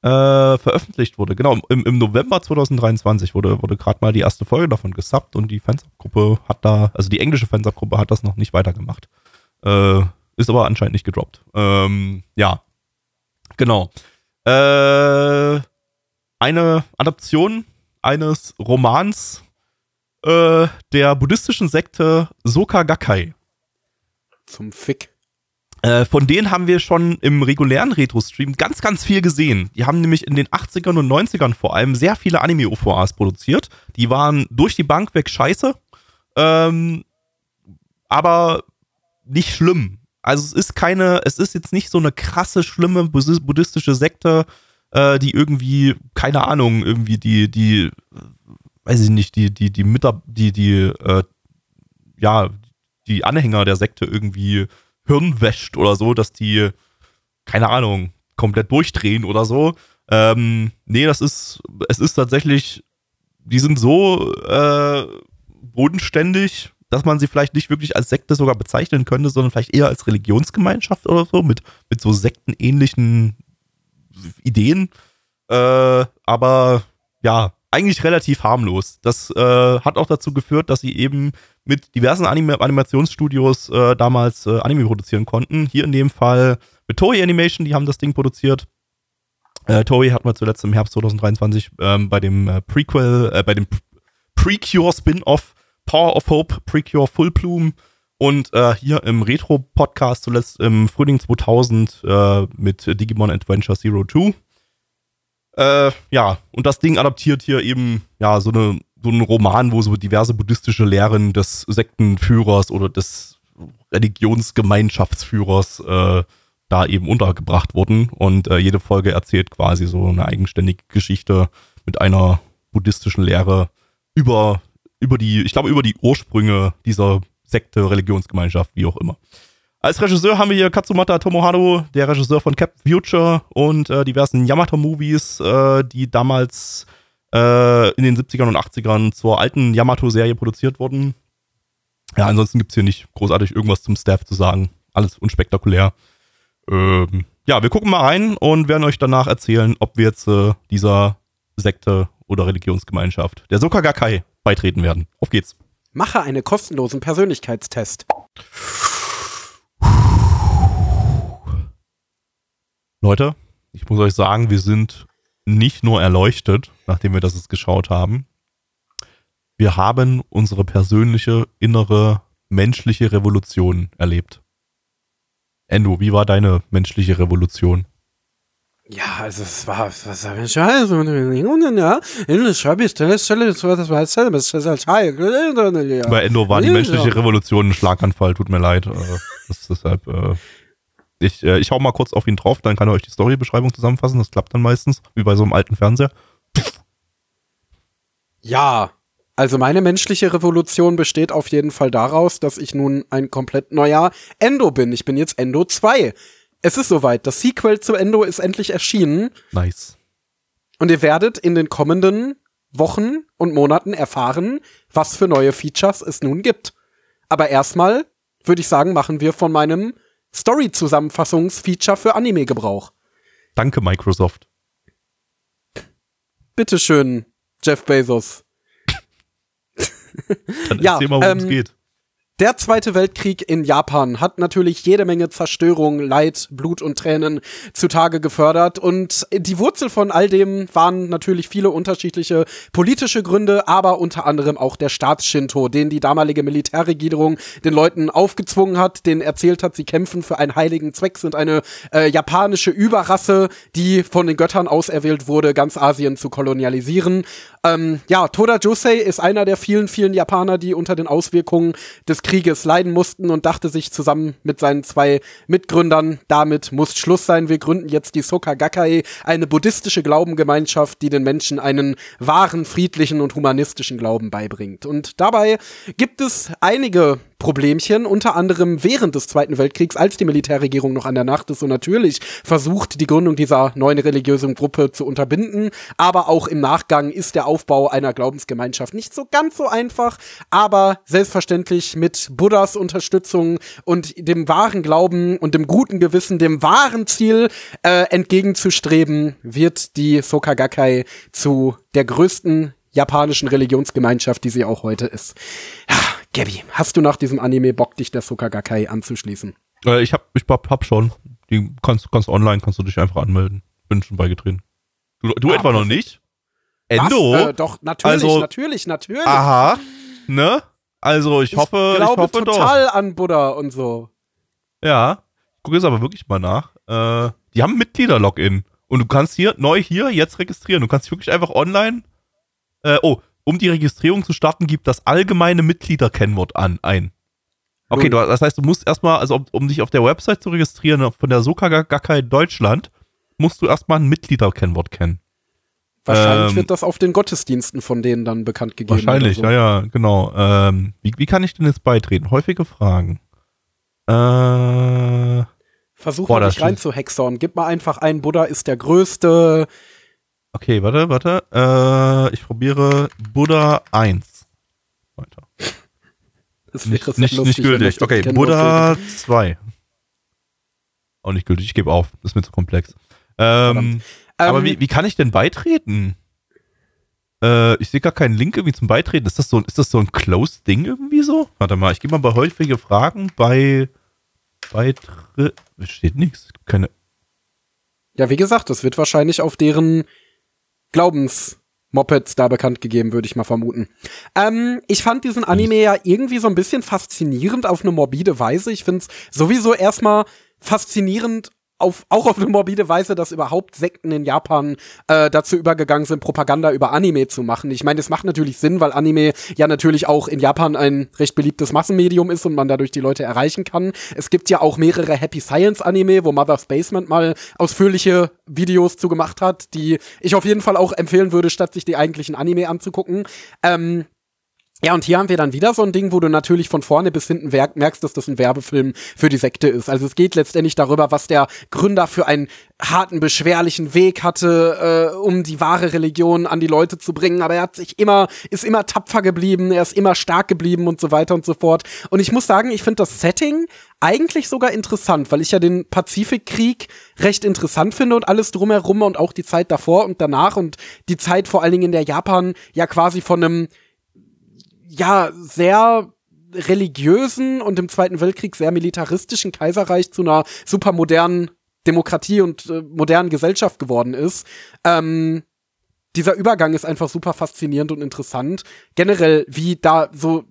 äh, veröffentlicht wurde. Genau, im, im November 2023 wurde, wurde gerade mal die erste Folge davon gesubbt und die Fansub-Gruppe hat da, also die englische Fansub-Gruppe hat das noch nicht weitergemacht. Äh, ist aber anscheinend nicht gedroppt. Ähm, ja, genau. Äh, eine Adaption eines Romans äh, der buddhistischen Sekte Soka Gakkai. Zum Fick. Äh, von denen haben wir schon im regulären Retro-Stream ganz, ganz viel gesehen. Die haben nämlich in den 80ern und 90ern vor allem sehr viele Anime-OVAs produziert. Die waren durch die Bank weg scheiße, ähm, aber nicht schlimm. Also es ist keine, es ist jetzt nicht so eine krasse, schlimme buddhis- buddhistische Sekte, äh, die irgendwie, keine Ahnung, irgendwie die, die, weiß ich nicht, die, die, die Mitab die, die, äh, ja, die Anhänger der Sekte irgendwie Hirn wäscht oder so, dass die, keine Ahnung, komplett durchdrehen oder so. Ähm, nee, das ist, es ist tatsächlich, die sind so äh, bodenständig, dass man sie vielleicht nicht wirklich als Sekte sogar bezeichnen könnte, sondern vielleicht eher als Religionsgemeinschaft oder so, mit, mit so sektenähnlichen Ideen. Äh, aber ja, eigentlich relativ harmlos. Das äh, hat auch dazu geführt, dass sie eben mit diversen Anime Animationsstudios äh, damals äh, Anime produzieren konnten. Hier in dem Fall mit Toei Animation, die haben das Ding produziert. Äh, Toei hat mal zuletzt im Herbst 2023 ähm, bei dem äh, Prequel, äh, bei dem Precure Spin-off Power of Hope, Precure Full Plume Und äh, hier im Retro-Podcast zuletzt im Frühling 2000 äh, mit Digimon Adventure Zero Two. Äh, ja, und das Ding adaptiert hier eben ja so, eine, so einen Roman, wo so diverse buddhistische Lehren des Sektenführers oder des Religionsgemeinschaftsführers äh, da eben untergebracht wurden. Und äh, jede Folge erzählt quasi so eine eigenständige Geschichte mit einer buddhistischen Lehre über, über die, ich glaube, über die Ursprünge dieser Sekte, Religionsgemeinschaft, wie auch immer. Als Regisseur haben wir hier Katsumata Tomohado, der Regisseur von Cap Future und äh, diversen Yamato-Movies, äh, die damals äh, in den 70ern und 80ern zur alten Yamato-Serie produziert wurden. Ja, ansonsten gibt es hier nicht großartig irgendwas zum Staff zu sagen. Alles unspektakulär. Ähm, ja, wir gucken mal rein und werden euch danach erzählen, ob wir jetzt äh, dieser Sekte oder Religionsgemeinschaft, der Soka Gakkai, beitreten werden. Auf geht's. Mache einen kostenlosen Persönlichkeitstest. Leute, ich muss euch sagen, wir sind nicht nur erleuchtet, nachdem wir das jetzt geschaut haben. Wir haben unsere persönliche innere menschliche Revolution erlebt. Endo, wie war deine menschliche Revolution? Ja, also es war, was habe ich Scheiße, ja, schreibe ich das Stelle, das war das war das Bei Endo war die menschliche Revolution ein Schlaganfall, tut mir leid. Äh, Das ist deshalb, äh, ich, äh, ich hau mal kurz auf ihn drauf, dann kann er euch die Storybeschreibung zusammenfassen, das klappt dann meistens, wie bei so einem alten Fernseher. Ja, also meine menschliche Revolution besteht auf jeden Fall daraus, dass ich nun ein komplett neuer Endo bin. Ich bin jetzt Endo 2. Es ist soweit. Das Sequel zu Endo ist endlich erschienen. Nice. Und ihr werdet in den kommenden Wochen und Monaten erfahren, was für neue Features es nun gibt. Aber erstmal würde ich sagen, machen wir von meinem Story-Zusammenfassungs-Feature für Anime Gebrauch. Danke, Microsoft. Bitteschön, Jeff Bezos. Dann Ja, erzähl mal, worum es ähm, geht. Der Zweite Weltkrieg in Japan hat natürlich jede Menge Zerstörung, Leid, Blut und Tränen zutage gefördert. Und die Wurzel von all dem waren natürlich viele unterschiedliche politische Gründe, aber unter anderem auch der Staatsshinto, den die damalige Militärregierung den Leuten aufgezwungen hat, denen erzählt hat, sie kämpfen für einen heiligen Zweck, sind eine äh, japanische Überrasse, die von den Göttern auserwählt wurde, ganz Asien zu kolonialisieren. Ähm, ja, Toda Josei ist einer der vielen, vielen Japaner, die unter den Auswirkungen des Krieges leiden mussten und dachte sich zusammen mit seinen zwei Mitgründern, damit muss Schluss sein. Wir gründen jetzt die Soka Gakkai, eine buddhistische Glaubengemeinschaft, die den Menschen einen wahren, friedlichen und humanistischen Glauben beibringt. Und dabei gibt es einige Problemchen, unter anderem während des Zweiten Weltkriegs, als die Militärregierung noch an der Nacht ist und natürlich versucht, die Gründung dieser neuen religiösen Gruppe zu unterbinden. Aber auch im Nachgang ist der Aufbau einer Glaubensgemeinschaft nicht so ganz so einfach, aber selbstverständlich mit Buddhas Unterstützung und dem wahren Glauben und dem guten Gewissen, dem wahren Ziel äh, entgegenzustreben, wird die Soka Gakkai zu der größten japanischen Religionsgemeinschaft, die sie auch heute ist. Ja, Gabby, hast du nach diesem Anime Bock, dich der Soka Gakkai anzuschließen? Äh, ich hab, ich hab, hab schon. Die kannst, kannst online, kannst du dich einfach anmelden. Bin schon beigetreten. Du, du Ah, etwa noch nicht? Endo? Äh, doch, natürlich, Also- natürlich, natürlich. Aha. Ne? Also ich hoffe, ich ich, glaube hoffe doch. total an Buddha und so. Ja. Ich gucke jetzt aber wirklich mal nach. Äh, die haben Mitglieder-Login. Und du kannst hier, neu hier, jetzt registrieren. Du kannst wirklich einfach online. Äh, oh, um die Registrierung zu starten, gib das allgemeine Mitgliederkennwort an ein. Okay, du, das heißt, du musst erstmal, also um, um dich auf der Website zu registrieren, von der Soka Gakkai Deutschland, musst du erstmal ein Mitgliederkennwort kennen. Wahrscheinlich Ähm, wird das auf den Gottesdiensten von denen dann bekannt gegeben. Wahrscheinlich, so. ja, ja, genau. Ähm, wie, wie kann ich denn jetzt beitreten? Häufige Fragen. Äh, Versuch Boah, mal nicht reinzuhexern. Gib mal einfach ein, Buddha ist der Größte. Okay, warte, warte. Äh, ich probiere Buddha 1. Weiter. Das Nicht, wäre nicht, lustig, nicht gültig. Okay, Buddha 2. Auch nicht gültig, ich gebe auf. Das ist mir zu komplex. Ähm, aber Ähm, wie, wie kann ich denn beitreten? Äh, ich sehe gar keinen Link irgendwie zum Beitreten. Ist das so, ist das so ein Closed Ding irgendwie so? Warte mal, ich gebe mal bei häufige Fragen bei Beitritt. Steht nichts. Keine. Ja, wie gesagt, das wird wahrscheinlich auf deren Glaubens Mopeds da bekannt gegeben, würde ich mal vermuten. Ähm, ich fand diesen Anime ja irgendwie so ein bisschen faszinierend auf eine morbide Weise. Ich finde es sowieso erstmal faszinierend auf, auch auf eine morbide Weise, dass überhaupt Sekten in Japan äh, dazu übergegangen sind, Propaganda über Anime zu machen. Ich meine, das macht natürlich Sinn, weil Anime ja natürlich auch in Japan ein recht beliebtes Massenmedium ist und man dadurch die Leute erreichen kann. Es gibt ja auch mehrere Happy Science Anime, wo Mother's Basement mal ausführliche Videos zu gemacht hat, die ich auf jeden Fall auch empfehlen würde, statt sich die eigentlichen Anime anzugucken. Ähm, ja, und hier haben wir dann wieder so ein Ding, wo du natürlich von vorne bis hinten merkst, dass das ein Werbefilm für die Sekte ist. Also es geht letztendlich darüber, was der Gründer für einen harten, beschwerlichen Weg hatte, äh, um die wahre Religion an die Leute zu bringen. Aber er hat sich immer, ist immer tapfer geblieben, er ist immer stark geblieben und so weiter und so fort. Und ich muss sagen, ich finde das Setting eigentlich sogar interessant, weil ich ja den Pazifikkrieg recht interessant finde und alles drumherum und auch die Zeit davor und danach und die Zeit vor allen Dingen in der Japan ja quasi von einem ja, sehr religiösen und im Zweiten Weltkrieg sehr militaristischen Kaiserreich zu einer supermodernen Demokratie und äh, modernen Gesellschaft geworden ist. Ähm, dieser Übergang ist einfach super faszinierend und interessant. Generell, wie da so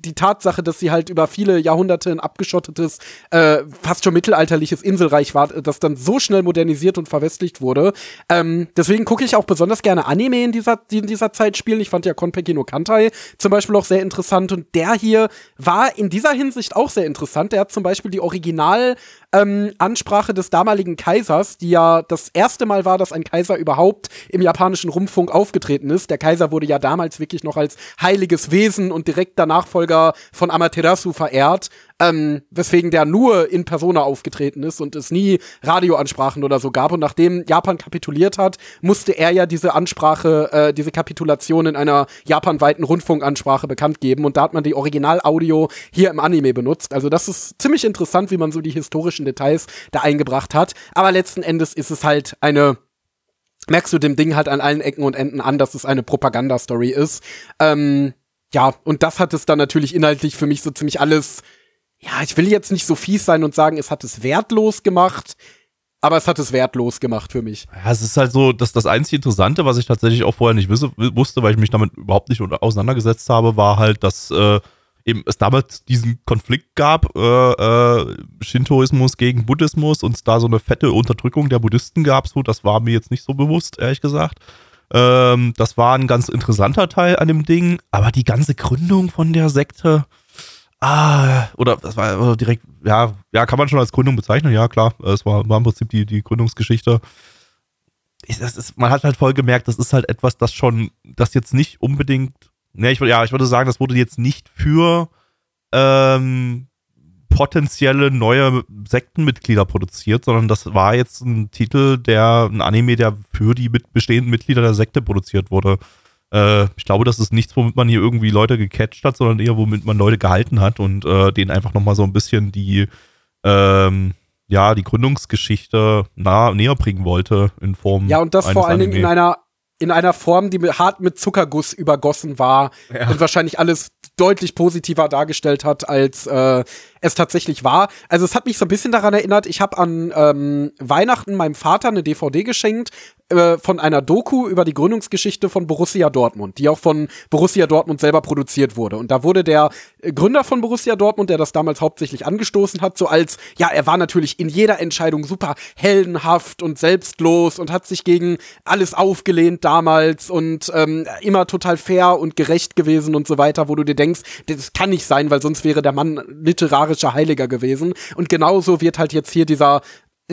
die Tatsache, dass sie halt über viele Jahrhunderte ein abgeschottetes, äh, fast schon mittelalterliches Inselreich war, das dann so schnell modernisiert und verwestlicht wurde. Ähm, deswegen gucke ich auch besonders gerne Anime in dieser, die in dieser Zeit spielen. Ich fand ja Konpeki no Kantai zum Beispiel auch sehr interessant und der hier war in dieser Hinsicht auch sehr interessant. Der hat zum Beispiel die Original ähm, Ansprache des damaligen Kaisers, die ja das erste Mal war, dass ein Kaiser überhaupt im japanischen Rundfunk aufgetreten ist. Der Kaiser wurde ja damals wirklich noch als heiliges Wesen und direkter Nachfolger von Amaterasu verehrt ähm, weswegen der nur in Persona aufgetreten ist und es nie Radioansprachen oder so gab. Und nachdem Japan kapituliert hat, musste er ja diese Ansprache, äh, diese Kapitulation in einer japanweiten Rundfunkansprache bekannt geben. Und da hat man die Originalaudio hier im Anime benutzt. Also das ist ziemlich interessant, wie man so die historischen Details da eingebracht hat. Aber letzten Endes ist es halt eine merkst du dem Ding halt an allen Ecken und Enden an, dass es eine Propagandastory ist. Ähm, ja, und das hat es dann natürlich inhaltlich für mich so ziemlich alles ja, ich will jetzt nicht so fies sein und sagen, es hat es wertlos gemacht, aber es hat es wertlos gemacht für mich. Ja, es ist halt so, dass das einzige Interessante, was ich tatsächlich auch vorher nicht wisse, wusste, weil ich mich damit überhaupt nicht auseinandergesetzt habe, war halt, dass äh, eben es damals diesen Konflikt gab, äh, äh, Shintoismus gegen Buddhismus und es da so eine fette Unterdrückung der Buddhisten gab, so, das war mir jetzt nicht so bewusst, ehrlich gesagt. Ähm, das war ein ganz interessanter Teil an dem Ding, aber die ganze Gründung von der Sekte, Ah, oder das war direkt, ja, ja, kann man schon als Gründung bezeichnen, ja, klar. Es war, war im Prinzip die, die Gründungsgeschichte. Ich, ist, man hat halt voll gemerkt, das ist halt etwas, das schon, das jetzt nicht unbedingt, ne, ich, ja, ich würde sagen, das wurde jetzt nicht für ähm, potenzielle neue Sektenmitglieder produziert, sondern das war jetzt ein Titel, der, ein Anime, der für die mit bestehenden Mitglieder der Sekte produziert wurde. Äh, ich glaube, das ist nichts, womit man hier irgendwie Leute gecatcht hat, sondern eher, womit man Leute gehalten hat und äh, denen einfach nochmal so ein bisschen die, ähm, ja, die Gründungsgeschichte nah, näher bringen wollte in Form. Ja, und das vor allen Dingen in einer in einer Form, die hart mit Zuckerguss übergossen war ja. und wahrscheinlich alles deutlich positiver dargestellt hat, als äh, es tatsächlich war. Also es hat mich so ein bisschen daran erinnert, ich habe an ähm, Weihnachten meinem Vater eine DVD geschenkt äh, von einer Doku über die Gründungsgeschichte von Borussia Dortmund, die auch von Borussia Dortmund selber produziert wurde. Und da wurde der äh, Gründer von Borussia Dortmund, der das damals hauptsächlich angestoßen hat, so als, ja, er war natürlich in jeder Entscheidung super heldenhaft und selbstlos und hat sich gegen alles aufgelehnt damals und ähm, immer total fair und gerecht gewesen und so weiter, wo du dir denkst, das kann nicht sein, weil sonst wäre der Mann literarischer Heiliger gewesen. Und genauso wird halt jetzt hier dieser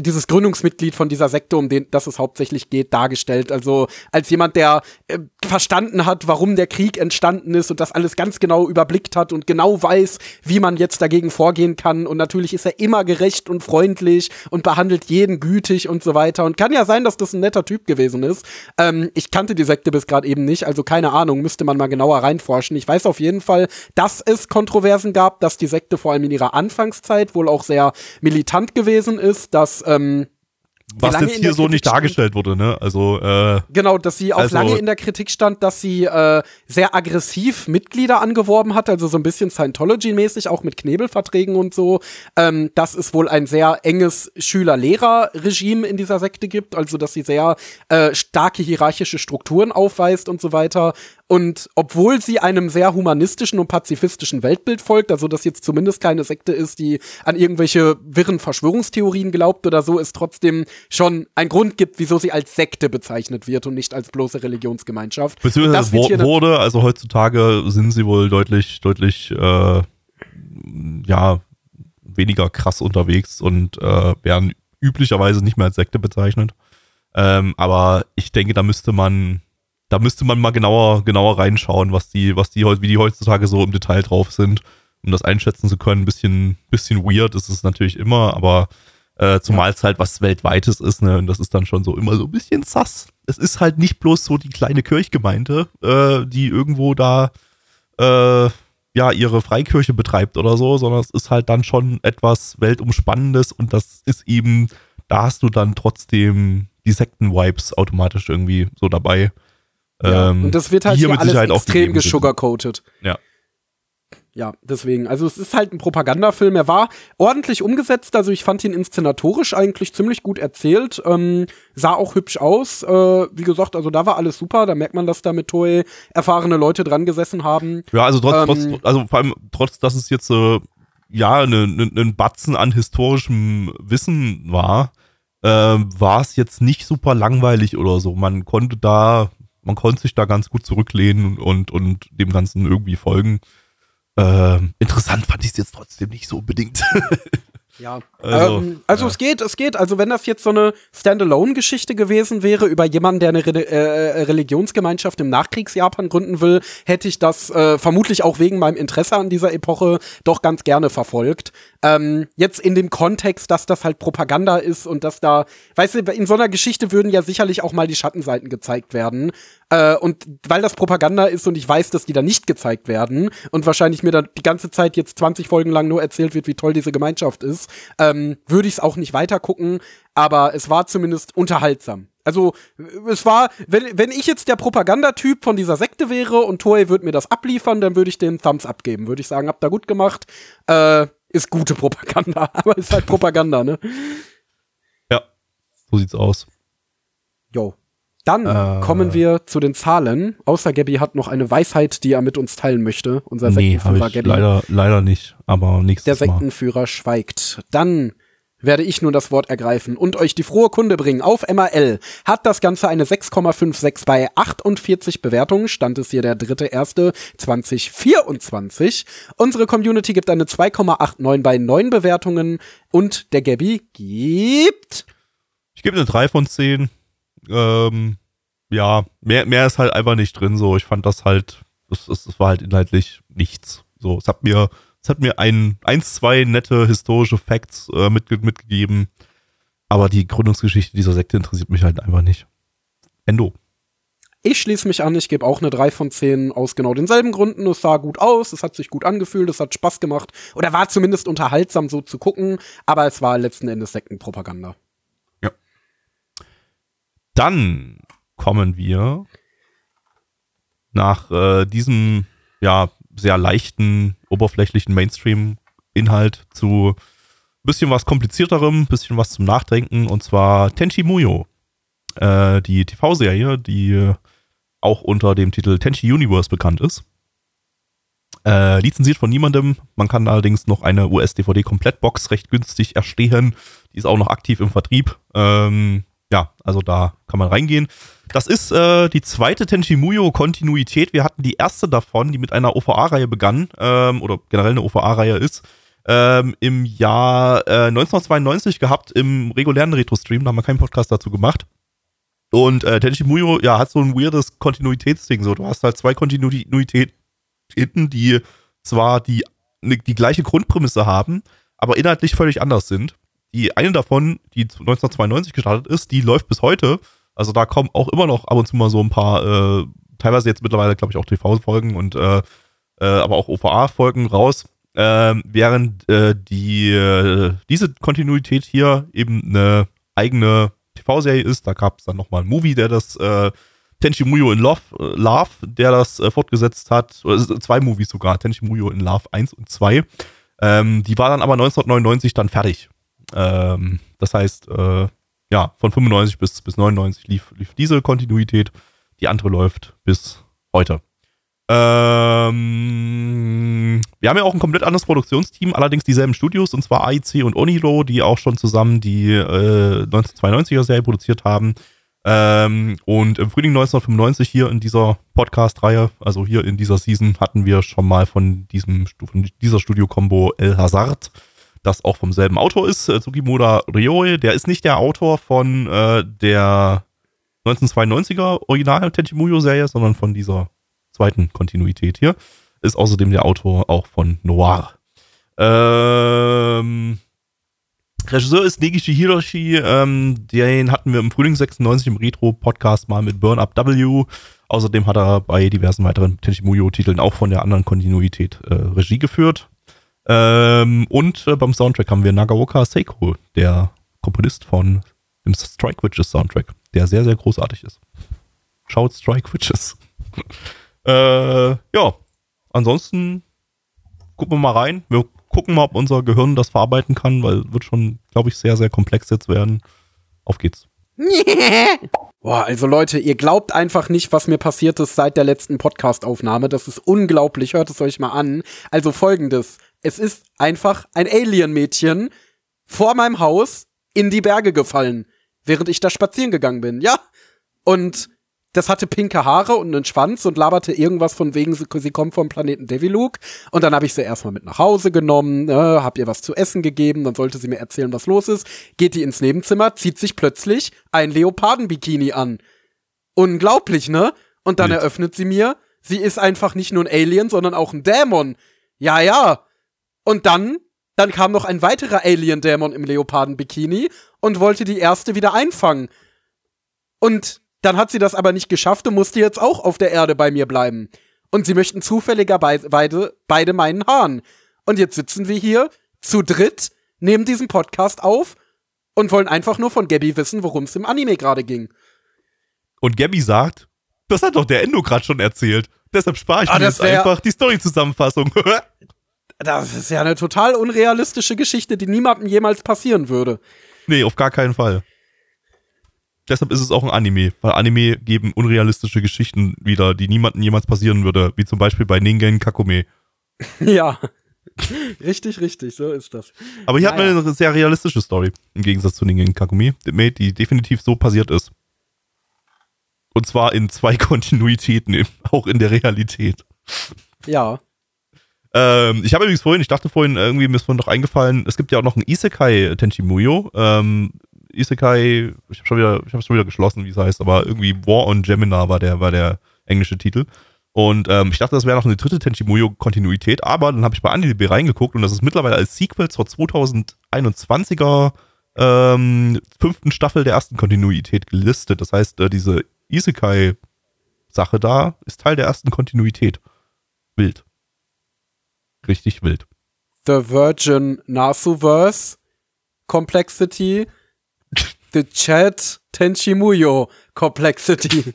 dieses Gründungsmitglied von dieser Sekte, um den das es hauptsächlich geht, dargestellt. Also als jemand, der äh, verstanden hat, warum der Krieg entstanden ist und das alles ganz genau überblickt hat und genau weiß, wie man jetzt dagegen vorgehen kann. Und natürlich ist er immer gerecht und freundlich und behandelt jeden gütig und so weiter. Und kann ja sein, dass das ein netter Typ gewesen ist. Ähm, ich kannte die Sekte bis gerade eben nicht, also keine Ahnung, müsste man mal genauer reinforschen. Ich weiß auf jeden Fall, dass es Kontroversen gab, dass die Sekte vor allem in ihrer Anfangszeit wohl auch sehr militant gewesen ist, dass ähm, Was jetzt hier so Kritik nicht stand. dargestellt wurde, ne? Also, äh, Genau, dass sie auch Also- lange in der Kritik stand, dass sie äh, sehr aggressiv Mitglieder angeworben hat, also so ein bisschen Scientology-mäßig, auch mit Knebelverträgen und so. Ähm, dass es wohl ein sehr enges Schüler-Lehrer-Regime in dieser Sekte gibt, also dass sie sehr äh, starke hierarchische Strukturen aufweist und so weiter. Und obwohl sie einem sehr humanistischen und pazifistischen Weltbild folgt, also dass jetzt zumindest keine Sekte ist, die an irgendwelche wirren Verschwörungstheorien glaubt oder so, es trotzdem schon ein Grund gibt, wieso sie als Sekte bezeichnet wird und nicht als bloße Religionsgemeinschaft. Beziehungsweise das wo, wurde, also heutzutage sind sie wohl deutlich, deutlich, äh, ja, weniger krass unterwegs und äh, werden üblicherweise nicht mehr als Sekte bezeichnet. Ähm, aber ich denke, da müsste man, da müsste man mal genauer, genauer reinschauen, was die, was die, wie die heutzutage so im Detail drauf sind, um das einschätzen zu können. Ein bisschen, bisschen weird ist es natürlich immer, aber äh, zumal es halt was Weltweites ist, ne? Und das ist dann schon so immer so ein bisschen sass. Es ist halt nicht bloß so die kleine Kirchgemeinde, äh, die irgendwo da äh, ja ihre Freikirche betreibt oder so, sondern es ist halt dann schon etwas Weltumspannendes und das ist eben, da hast du dann trotzdem die Sekten-Vibes automatisch irgendwie so dabei. Ja, Ähm, und das wird halt hier mit alles Sicherheit extrem gesugarcoated. Ja. Ja, deswegen. Also es ist halt ein Propagandafilm. Er war ordentlich umgesetzt. Also ich fand ihn inszenatorisch eigentlich ziemlich gut erzählt. Ähm, sah auch hübsch aus. Äh, wie gesagt, also da war alles super. Da merkt man, dass da mit Toei erfahrene Leute dran gesessen haben. Ja, also trotz, Ähm, trotz also vor allem trotz, dass es jetzt äh, ja ein ne, ne Batzen an historischem Wissen war, äh, war es jetzt nicht super langweilig oder so. Man konnte da, man konnte sich da ganz gut zurücklehnen und und dem Ganzen irgendwie folgen. Ähm, interessant fand ich es jetzt trotzdem nicht so unbedingt. Ja, Also, ähm, also ja. es geht, es geht. Also wenn das jetzt so eine Standalone-Geschichte gewesen wäre über jemanden, der eine Re äh, Religionsgemeinschaft im Nachkriegsjapan gründen will, hätte ich das äh, vermutlich auch wegen meinem Interesse an dieser Epoche doch ganz gerne verfolgt. Ähm, jetzt in dem Kontext, dass das halt Propaganda ist und dass da, weißt du, in so einer Geschichte würden ja sicherlich auch mal die Schattenseiten gezeigt werden. Äh, und weil das Propaganda ist und ich weiß, dass die da nicht gezeigt werden und wahrscheinlich mir da die ganze Zeit jetzt 20 Folgen lang nur erzählt wird, wie toll diese Gemeinschaft ist, ähm, würde ich es auch nicht weiter gucken. Aber es war zumindest unterhaltsam. Also es war, wenn, wenn ich jetzt der Propagandatyp von dieser Sekte wäre und Toei würde mir das abliefern, dann würde ich den Thumbs abgeben. Würde ich sagen, habt ihr gut gemacht. Äh, ist gute Propaganda, aber ist halt Propaganda, ne? ja, so sieht's aus. Jo. Dann Äh. kommen wir zu den Zahlen. Außer Gabby hat noch eine Weisheit, die er mit uns teilen möchte. Unser Nee, Sektenführer Gabby. leider, leider nicht, aber nächstes Der Mal. Sektenführer schweigt. Dann werde ich nun das Wort ergreifen und euch die frohe Kunde bringen. Auf MRL hat das Ganze eine 6,56 bei 48 Bewertungen. Stand es hier der dritte erste 2024. Unsere Community gibt eine 2,89 bei 9 Bewertungen und der Gabby gibt Ich gebe eine 3 von 10. Ähm, ja, mehr, mehr ist halt einfach nicht drin. So, ich fand das halt, das, das war halt inhaltlich nichts. So, es hat mir, es hat mir ein, eins, zwei nette historische Facts äh, mitge mitgegeben. Aber die Gründungsgeschichte dieser Sekte interessiert mich halt einfach nicht. Endo. Ich schließe mich an, ich gebe auch eine 3 von 10 aus genau denselben Gründen. Es sah gut aus, es hat sich gut angefühlt, es hat Spaß gemacht oder war zumindest unterhaltsam so zu gucken, aber es war letzten Endes Sektenpropaganda. Dann kommen wir nach äh, diesem ja sehr leichten, oberflächlichen Mainstream-Inhalt zu bisschen was komplizierterem, bisschen was zum Nachdenken und zwar Tenchi Muyo. Äh, die TV-Serie, die auch unter dem Titel Tenchi Universe bekannt ist. Äh, lizenziert von niemandem. Man kann allerdings noch eine US-DVD-Komplettbox recht günstig erstehen. Die ist auch noch aktiv im Vertrieb. Ähm, ja, also da kann man reingehen. Das ist äh, die zweite Tenchimuyo-Kontinuität. Wir hatten die erste davon, die mit einer OVA-Reihe begann, ähm, oder generell eine OVA-Reihe ist, ähm, im Jahr äh, 1992 gehabt, im regulären Retro-Stream. Da haben wir keinen Podcast dazu gemacht. Und äh, Tenchimuyo, ja, hat so ein weirdes Kontinuitätsding. So, du hast halt zwei Kontinuitäten, die zwar die, die gleiche Grundprämisse haben, aber inhaltlich völlig anders sind. Die eine davon, die 1992 gestartet ist, die läuft bis heute. Also da kommen auch immer noch ab und zu mal so ein paar, äh, teilweise jetzt mittlerweile, glaube ich, auch TV-Folgen und äh, äh, aber auch OVA-Folgen raus. Ähm, während äh, die, äh, diese Kontinuität hier eben eine eigene TV-Serie ist. Da gab es dann nochmal einen Movie, der das äh, Tenchi Muyo in Love, Love der das fortgesetzt hat. Oder zwei Movies sogar, Tenchi Muyo in Love 1 und 2. Ähm, die war dann aber 1999 dann fertig. Ähm, das heißt, äh, ja, von 95 bis, bis 99 lief, lief diese Kontinuität. Die andere läuft bis heute. Ähm, wir haben ja auch ein komplett anderes Produktionsteam, allerdings dieselben Studios, und zwar AIC und Oniro, die auch schon zusammen die äh, 1992er Serie produziert haben. Ähm, und im Frühling 1995 hier in dieser Podcast-Reihe, also hier in dieser Season, hatten wir schon mal von diesem von dieser Studio-Kombo El Hazard, das auch vom selben Autor ist, äh, Tsukimoda Ryoe. Der ist nicht der Autor von äh, der 1992er Original Tenchimuyo-Serie, sondern von dieser zweiten Kontinuität hier. Ist außerdem der Autor auch von Noir. Ähm, Regisseur ist Negishi Hiroshi. Ähm, den hatten wir im Frühling 96 im Retro-Podcast mal mit Burn Up W. Außerdem hat er bei diversen weiteren Tenchimuyo-Titeln auch von der anderen Kontinuität äh, Regie geführt. Ähm, und äh, beim Soundtrack haben wir Nagaoka Seiko, der Komponist von dem Strike Witches Soundtrack, der sehr, sehr großartig ist. Schaut Strike Witches. Äh, ja, ansonsten gucken wir mal rein. Wir gucken mal, ob unser Gehirn das verarbeiten kann, weil wird schon, glaube ich, sehr, sehr komplex jetzt werden. Auf geht's. Boah, also Leute, ihr glaubt einfach nicht, was mir passiert ist seit der letzten Podcast-Aufnahme. Das ist unglaublich. Hört es euch mal an. Also folgendes. Es ist einfach ein Alien-Mädchen vor meinem Haus in die Berge gefallen, während ich da spazieren gegangen bin. Ja. Und das hatte pinke Haare und einen Schwanz und laberte irgendwas von wegen, sie, kommt vom Planeten Deviluk. Und dann habe ich sie erstmal mit nach Hause genommen, äh, hab ihr was zu essen gegeben, dann sollte sie mir erzählen, was los ist. Geht die ins Nebenzimmer, zieht sich plötzlich ein Leopardenbikini an. Unglaublich, ne? Und dann Wild. eröffnet sie mir, sie ist einfach nicht nur ein Alien, sondern auch ein Dämon. Ja, ja. Und dann, dann kam noch ein weiterer Alien-Dämon im Leopardenbikini und wollte die erste wieder einfangen. Und dann hat sie das aber nicht geschafft und musste jetzt auch auf der Erde bei mir bleiben. Und sie möchten zufälligerweise beide meinen Hahn. Und jetzt sitzen wir hier zu dritt, nehmen diesen Podcast auf und wollen einfach nur von Gabby wissen, worum es im Anime gerade ging. Und Gabby sagt, das hat doch der Endo gerade schon erzählt. Deshalb spare ich ah, mir jetzt einfach die Story-Zusammenfassung. das ist ja eine total unrealistische Geschichte, die niemandem jemals passieren würde. Nee, auf gar keinen Fall deshalb ist es auch ein Anime, weil Anime geben unrealistische Geschichten wieder, die niemandem jemals passieren würde, wie zum Beispiel bei Ningen Kakome. Ja. richtig, richtig, so ist das. Aber hier naja. hat man eine sehr realistische Story, im Gegensatz zu Ningen Kakome, die definitiv so passiert ist. Und zwar in zwei Kontinuitäten, auch in der Realität. Ja. Ähm, ich habe übrigens vorhin, ich dachte vorhin, irgendwie mir ist vorhin noch eingefallen, es gibt ja auch noch ein Isekai Tenchimuyo. Ähm, Isekai, ich habe schon wieder, schon wieder geschlossen, wie es heißt, aber irgendwie War on Gemina war der, war der englische Titel. Und ähm, ich dachte, das wäre noch eine dritte Tenchimuyo-Kontinuität, aber dann habe ich bei AniDB reingeguckt und das ist mittlerweile als Sequel zur 2021er ähm, fünften Staffel der ersten Kontinuität gelistet. Das heißt, äh, diese Isekai-Sache da ist Teil der ersten Kontinuität. Wild. Richtig wild. The Virgin Nasuverse Complexity The Chat Tenchimuyo Complexity.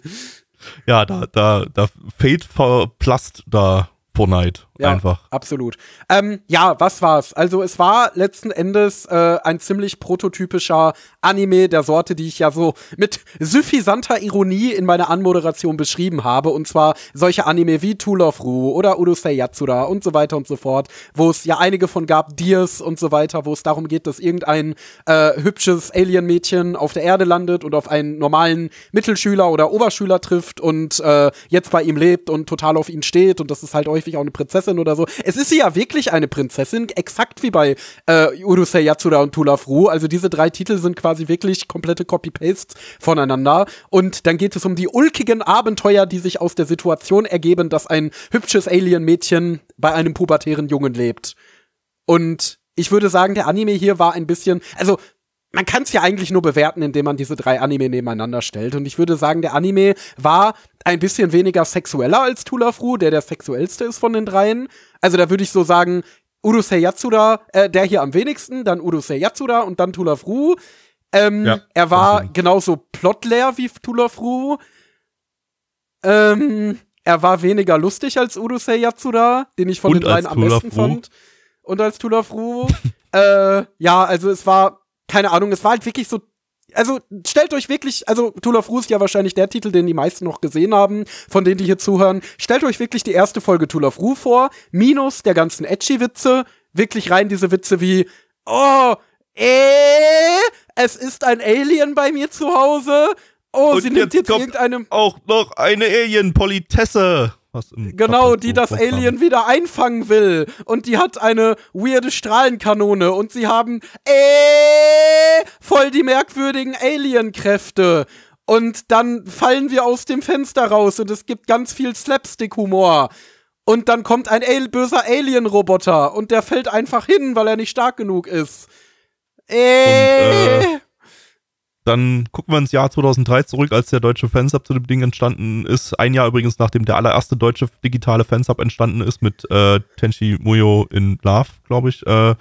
Ja, da, da, da Fate verplasst da Fortnite ja, einfach. Absolut. Ähm, ja, was war's? Also es war letzten Endes äh, ein ziemlich prototypischer Anime der Sorte, die ich ja so mit suffisanter Ironie in meiner Anmoderation beschrieben habe. Und zwar solche Anime wie Tool of Ru oder Urusei Yatsura und so weiter und so fort, wo es ja einige von gab, Diers und so weiter, wo es darum geht, dass irgendein äh, hübsches Alien-Mädchen auf der Erde landet und auf einen normalen Mittelschüler oder Oberschüler trifft und äh, jetzt bei ihm lebt und total auf ihn steht und das ist halt häufig auch eine Prinzessin oder so. Es ist sie ja wirklich eine Prinzessin, exakt wie bei äh, Urusei Yatsura und Tulafru. Also diese drei Titel sind quasi wirklich komplette Copy-Pastes voneinander. Und dann geht es um die ulkigen Abenteuer, die sich aus der Situation ergeben, dass ein hübsches Alien-Mädchen bei einem pubertären Jungen lebt. Und ich würde sagen, der Anime hier war ein bisschen, also man kann es ja eigentlich nur bewerten, indem man diese drei Anime nebeneinander stellt. Und ich würde sagen, der Anime war ein bisschen weniger sexueller als Tulafru, der der sexuellste ist von den dreien. Also da würde ich so sagen, Urusei Yatsura, äh, der hier am wenigsten, dann Urusei Yatsura und dann Tulafru. Ähm, Ja, er war genauso plotleer wie Tulafru. Ähm, er war weniger lustig als Urusei Yatsura, den ich von Und den dreien am besten fand. Und als Tulafru. äh, ja, also es war, keine Ahnung, es war halt wirklich so. Also stellt euch wirklich, also Tulafru ist ja wahrscheinlich der Titel, den die meisten noch gesehen haben, von denen die hier zuhören. Stellt euch wirklich die erste Folge Tulafru vor, minus der ganzen Edgy-Witze, wirklich rein diese Witze wie, oh, äh, es ist ein Alien bei mir zu Hause. Oh, Und sie nimmt jetzt jetzt irgendeine Auch noch eine Alien-Politesse. Was im Genau, die das. Alien wieder einfangen will. Und die hat eine weirde Strahlenkanone. Und sie haben äh, voll die merkwürdigen Alien-Kräfte. Und dann fallen wir aus dem Fenster raus und es gibt ganz viel Slapstick-Humor. Und dann kommt ein Al böser Alien-Roboter und der fällt einfach hin, weil er nicht stark genug ist. Äh, Und, äh, Dann gucken wir ins Jahr 2003 zurück, als der deutsche Fansub zu dem Ding entstanden ist. Ein Jahr übrigens, nachdem der allererste deutsche digitale Fansub entstanden ist mit äh, Tenchi Muyo in Love, glaube ich. Äh,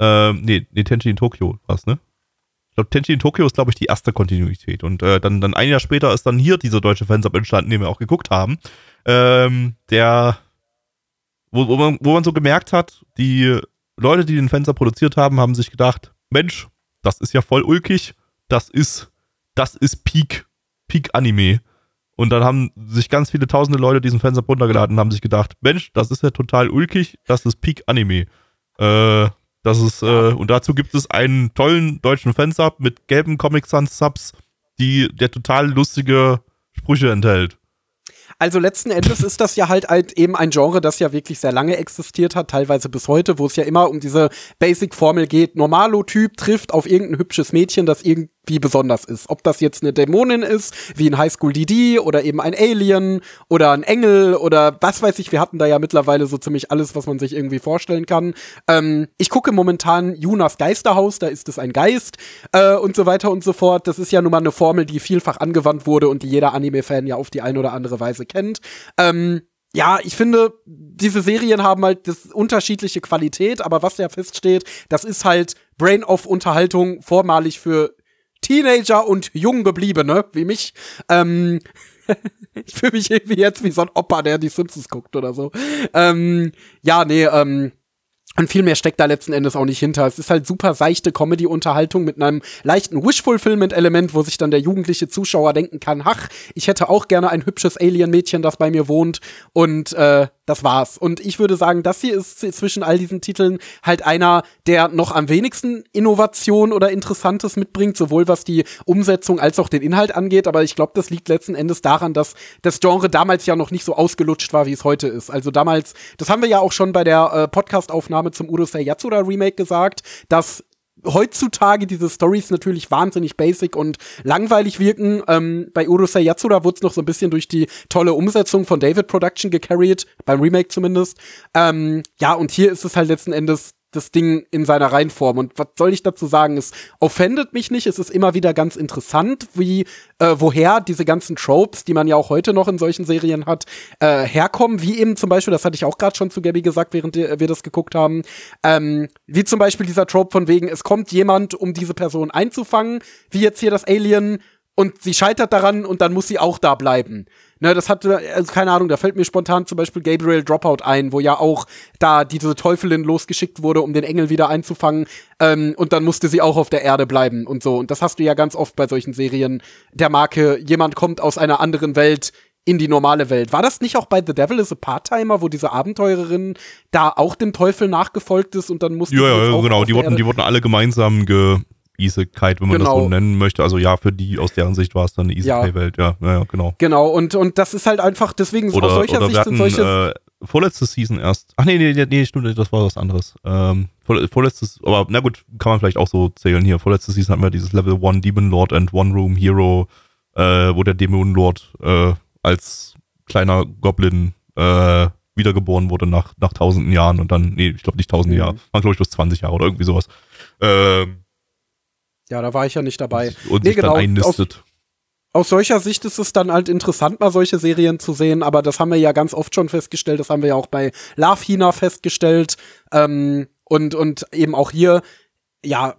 äh, nee, nee, Tenchi in Tokio war's, ne? Ich glaube, Tenchi in Tokio ist, glaube ich, die erste Kontinuität. Und äh, dann, dann ein Jahr später ist dann hier dieser deutsche Fansub entstanden, den wir auch geguckt haben. Ähm, der, wo, wo, man, wo man so gemerkt hat, die Leute, die den Fansub produziert haben, haben sich gedacht, Mensch, das ist ja voll ulkig, das ist, das ist Peak, Peak Anime. Und dann haben sich ganz viele tausende Leute diesen Fansub runtergeladen und haben sich gedacht, Mensch, das ist ja total ulkig, das ist Peak Anime. Äh, das ist, äh, und dazu gibt es einen tollen deutschen Fansub mit gelben Comic Sans Subs, die, der total lustige Sprüche enthält. Also letzten Endes ist das ja halt, halt eben ein Genre, das ja wirklich sehr lange existiert hat, teilweise bis heute, wo es ja immer um diese Basic-Formel geht. Normalo-Typ trifft auf irgendein hübsches Mädchen, das irgendwie besonders ist. Ob das jetzt eine Dämonin ist, wie in High School DD, oder eben ein Alien oder ein Engel oder was weiß ich. Wir hatten da ja mittlerweile so ziemlich alles, was man sich irgendwie vorstellen kann. Ähm, ich gucke momentan Junas Geisterhaus, da ist es ein Geist äh, und so weiter und so fort. Das ist ja nun mal eine Formel, die vielfach angewandt wurde und die jeder Anime-Fan ja auf die eine oder andere Weise kennt. Ähm, ja, ich finde, diese Serien haben halt das unterschiedliche Qualität, aber was ja feststeht, das ist halt Brain-Off-Unterhaltung vormalig für Teenager und Junggebliebene, wie mich. Ähm, ich fühle mich irgendwie jetzt wie so ein Opa, der die Simpsons guckt oder so. Ähm, ja, nee, ähm, und viel mehr steckt da letzten Endes auch nicht hinter. Es ist halt super seichte Comedy-Unterhaltung mit einem leichten Wish-Fulfillment-Element, wo sich dann der jugendliche Zuschauer denken kann, ach, ich hätte auch gerne ein hübsches Alien-Mädchen, das bei mir wohnt. Und äh, das war's. Und ich würde sagen, das hier ist zwischen all diesen Titeln halt einer, der noch am wenigsten Innovation oder Interessantes mitbringt, sowohl was die Umsetzung als auch den Inhalt angeht. Aber ich glaube, das liegt letzten Endes daran, dass das Genre damals ja noch nicht so ausgelutscht war, wie es heute ist. Also damals, das haben wir ja auch schon bei der äh, Podcast-Aufnahme zum Urusei Yatsura Remake gesagt, dass heutzutage diese Stories natürlich wahnsinnig basic und langweilig wirken. Ähm, bei Urusei Yatsura wurde es noch so ein bisschen durch die tolle Umsetzung von David Production gecarried, beim Remake zumindest. Ähm, ja, und hier ist es halt letzten Endes das Ding in seiner Reihenform. Und was soll ich dazu sagen? Es offendet mich nicht. Es ist immer wieder ganz interessant, wie, äh, woher diese ganzen Tropes, die man ja auch heute noch in solchen Serien hat, äh, herkommen. Wie eben zum Beispiel, das hatte ich auch gerade schon zu Gabby gesagt, während wir das geguckt haben, ähm, wie zum Beispiel dieser Trope von wegen, es kommt jemand, um diese Person einzufangen, wie jetzt hier das Alien, und sie scheitert daran und dann muss sie auch da bleiben. Ne, das hat, also keine Ahnung, da fällt mir spontan zum Beispiel Gabriel Dropout ein, wo ja auch da diese Teufelin losgeschickt wurde, um den Engel wieder einzufangen. Ähm, und dann musste sie auch auf der Erde bleiben und so. Und das hast du ja ganz oft bei solchen Serien der Marke, jemand kommt aus einer anderen Welt in die normale Welt. War das nicht auch bei The Devil is a Part-Timer, wo diese Abenteurerin da auch dem Teufel nachgefolgt ist und dann musste Ja, sie ja, auch genau. Die wurden, die wurden alle gemeinsam Isekite, wenn man das Genau. so nennen möchte. Also ja, für die, aus deren Sicht war es dann eine Isekai-Welt, ja. ja, ja, genau. Genau, und, und das ist halt einfach, deswegen Oder, aus solcher oder Sicht wir sind hatten solche. äh, vorletzte Season erst. Ach nee, nee, nee, nee, stimmt, das war was anderes. Ähm, vor, vorletztes, aber na gut, kann man vielleicht auch so zählen hier. Vorletzte Season hatten wir dieses Level 1 Demon Lord and One Room Hero, äh, wo der Demon Lord äh, als kleiner Goblin äh, wiedergeboren wurde nach, nach tausenden Jahren und dann, nee, ich glaube nicht tausende Mhm. Jahre, waren glaube ich bloß 20 Jahre oder irgendwie sowas. Ähm, ja, da war ich ja nicht dabei. und Nee, sich genau, dann einnistet. Aus solcher Sicht ist es dann halt interessant, mal solche Serien zu sehen, aber das haben wir ja ganz oft schon festgestellt, das haben wir ja auch bei Love Hina festgestellt. Ähm, und, und eben auch hier, ja,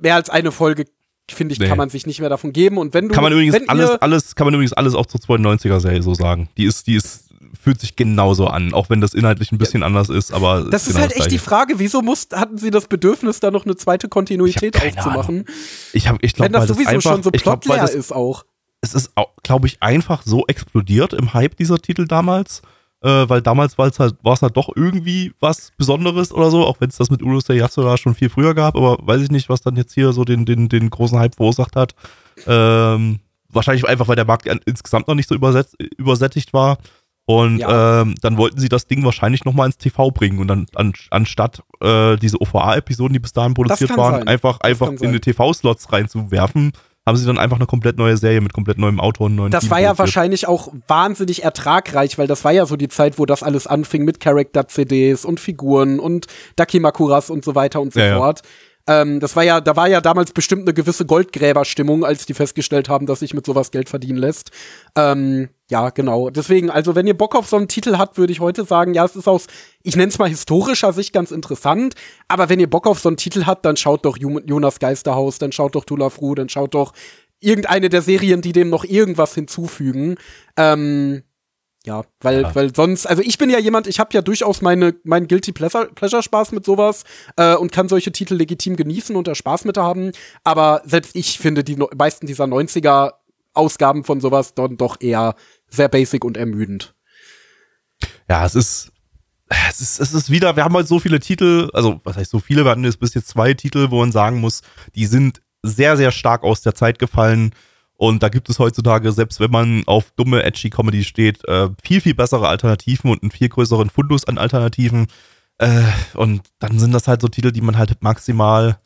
mehr als eine Folge finde ich, Nee. kann man sich nicht mehr davon geben. Und wenn du, Kann man übrigens alles, alles, kann man übrigens alles auch zur 92er Serie so sagen. Die ist, die ist, fühlt sich genauso an, auch wenn das inhaltlich ein bisschen anders ist, aber. das ist genau halt echt die. Frage, wieso mussten, hatten sie das Bedürfnis, da noch eine zweite Kontinuität Ich aufzumachen? Ich habe, ich glaube, wenn das weil das sowieso einfach, schon so ich glaub, plotleer das, ist auch. es ist, glaube ich, einfach so explodiert im Hype dieser Titel damals, äh, weil damals war es halt, war es halt doch irgendwie was Besonderes oder so, auch wenn es das mit Urusei Yatsura schon viel früher gab, aber weiß ich nicht, was dann jetzt hier so den, den, den großen Hype verursacht hat. Ähm, wahrscheinlich einfach, weil der Markt insgesamt noch nicht so übersetzt, übersättigt war. Und Ja. ähm, dann wollten sie das Ding wahrscheinlich nochmal ins TV bringen und dann an, anstatt äh, diese OVA-Episoden, die bis dahin produziert waren, sein. einfach, einfach in die sein. TV-Slots reinzuwerfen, haben sie dann einfach eine komplett neue Serie mit komplett neuem Autor und neuen Das Team war ja produziert. wahrscheinlich auch wahnsinnig ertragreich, weil das war ja so die Zeit, wo das alles anfing mit Charakter-CDs und Figuren und Dakimakuras und so weiter und so Ja, ja. fort. Ähm, das war ja, da war ja damals bestimmt eine gewisse Goldgräberstimmung, als die festgestellt haben, dass sich mit sowas Geld verdienen lässt. Ähm, ja, genau. Deswegen, also wenn ihr Bock auf so einen Titel habt, würde ich heute sagen, ja, es ist aus, ich nenne es mal historischer Sicht ganz interessant, aber wenn ihr Bock auf so einen Titel habt, dann schaut doch Jonas Geisterhaus, dann schaut doch Tula Fru, dann schaut doch irgendeine der Serien, die dem noch irgendwas hinzufügen. Ähm, ja, weil, Ja. weil sonst, also ich bin ja jemand, ich habe ja durchaus meine, meinen Guilty Pleasure, Pleasure Spaß mit sowas äh, und kann solche Titel legitim genießen und da Spaß mit haben. Aber selbst ich finde die meisten dieser 90er Ausgaben von sowas dann doch eher sehr basic und ermüdend. Ja, es ist, es ist, es ist wieder, wir haben halt so viele Titel, also was heißt so viele, wir hatten jetzt bis jetzt zwei Titel, wo man sagen muss, die sind sehr, sehr stark aus der Zeit gefallen. Und da gibt es heutzutage, selbst wenn man auf dumme, edgy Comedy steht, äh, viel, viel bessere Alternativen und einen viel größeren Fundus an Alternativen. Äh, und dann sind das halt so Titel, die man halt maximal,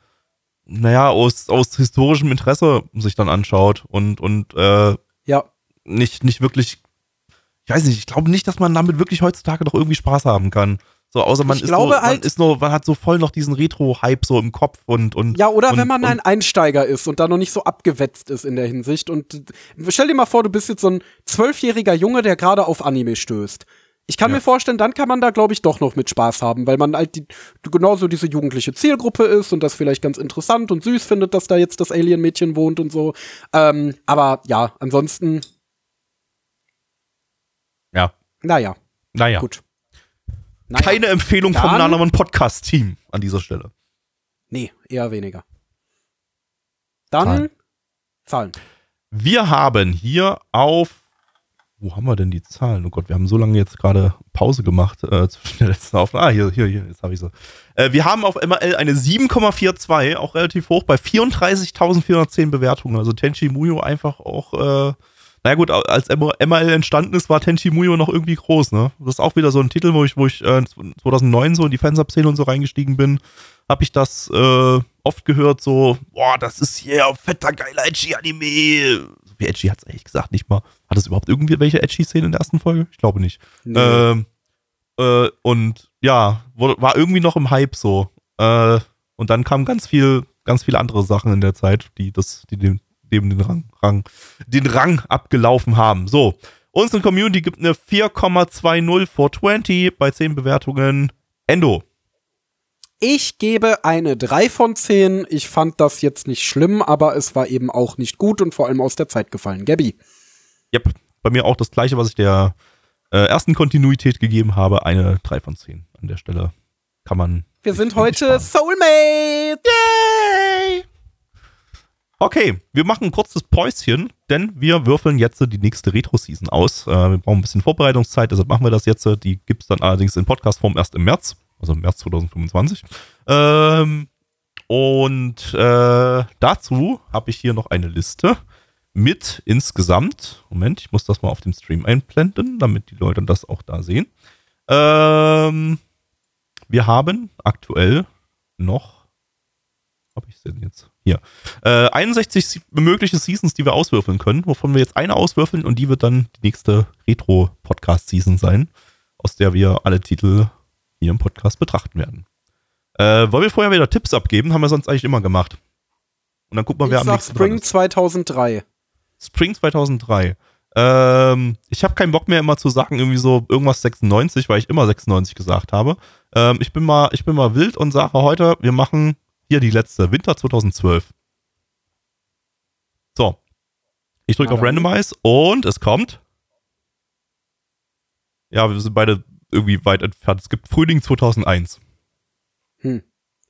naja, aus, aus historischem Interesse sich dann anschaut und, und äh, Ja, nicht, nicht wirklich, ich weiß nicht, ich glaube nicht, dass man damit wirklich heutzutage noch irgendwie Spaß haben kann. So, außer man Ich ist glaube so, man halt- ist nur, man hat so voll noch diesen Retro-Hype so im Kopf und, und. Ja, oder und, wenn man ein Einsteiger ist und da noch nicht so abgewetzt ist in der Hinsicht. Und stell dir mal vor, du bist jetzt so ein zwölfjähriger Junge, der gerade auf Anime stößt. Ich kann Ja. mir vorstellen, dann kann man da, glaube ich, doch noch mit Spaß haben, weil man halt die, genauso diese jugendliche Zielgruppe ist und das vielleicht ganz interessant und süß findet, dass da jetzt das Alien-Mädchen wohnt und so. Ähm, aber ja, ansonsten, Ja. naja, Naja. gut. Naja, Keine Empfehlung vom Dann- Nanaman Podcast-Team an dieser Stelle. Nee, eher weniger. Dann Zahlen. Zahlen. Wir haben hier auf. Wo haben wir denn die Zahlen? Oh Gott, wir haben so lange jetzt gerade Pause gemacht äh, zwischen der letzten Aufnahme. Ah, hier, hier, hier, jetzt habe ich sie. Äh, wir haben auf MRL eine 7,42, auch relativ hoch, bei 34.410 Bewertungen. Also Tenchi Muyo einfach auch, äh, naja gut, als MRL entstanden ist, war Tenchi Muyo noch irgendwie groß, ne? Das ist auch wieder so ein Titel, wo ich, wo ich äh, 2009 so in die Fansub-Szene und so reingestiegen bin, habe ich das äh, oft gehört, so, boah, das ist hier fetter, geiler Edgy-Anime. Wie Edgy hat es ehrlich gesagt nicht mal. Hat es überhaupt irgendwie welche Edgy-Szene in der ersten Folge? Ich glaube nicht. Nee. Ähm, äh, und ja, wurde, war irgendwie noch im Hype so. Äh, und dann kamen ganz viel, ganz viele andere Sachen in der Zeit, die das, die dem, dem den Rang, Rang, den Rang abgelaufen haben. So. Unsere Community gibt eine 4,20 for 20 bei 10 Bewertungen. Endo. Ich gebe eine 3 von 10. Ich fand das jetzt nicht schlimm, aber es war eben auch nicht gut und vor allem aus der Zeit gefallen. Gabby. Yep. Bei mir auch das gleiche, was ich der äh, ersten Kontinuität gegeben habe. Eine 3 von 10 an der Stelle. Kann man. Wir sind heute. Soulmates. Yay! Okay, wir machen ein kurzes Päuschen, denn wir würfeln jetzt die nächste Retro-Season aus. Äh, wir brauchen ein bisschen Vorbereitungszeit, deshalb machen wir das jetzt. Die gibt es dann allerdings in Podcast-Form erst im März, also im März 2025. Ähm, und äh, dazu habe ich hier noch eine Liste mit insgesamt, Moment, ich muss das mal auf dem Stream einblenden, damit die Leute das auch da sehen. Ähm, wir haben aktuell noch, habe ich denn jetzt? Hier. Äh, 61 se- mögliche Seasons, die wir auswürfeln können, wovon wir jetzt eine auswürfeln und die wird dann die nächste Retro-Podcast-Season sein, aus der wir alle Titel hier im Podcast betrachten werden. Äh, wollen wir vorher wieder Tipps abgeben? Haben wir sonst eigentlich immer gemacht. Und dann gucken wir, Ich wer am sag nächsten Spring ist. 2003. Spring 2003. Ähm, ich habe keinen Bock mehr immer zu sagen, irgendwie so irgendwas 96, weil ich immer 96 gesagt habe. Ähm, ich bin mal, ich bin mal wild und sage heute, wir machen hier die letzte, Winter 2012. So. Ich drücke auf. Randomize und es kommt. Ja, wir sind beide irgendwie weit entfernt. Es gibt Frühling 2001.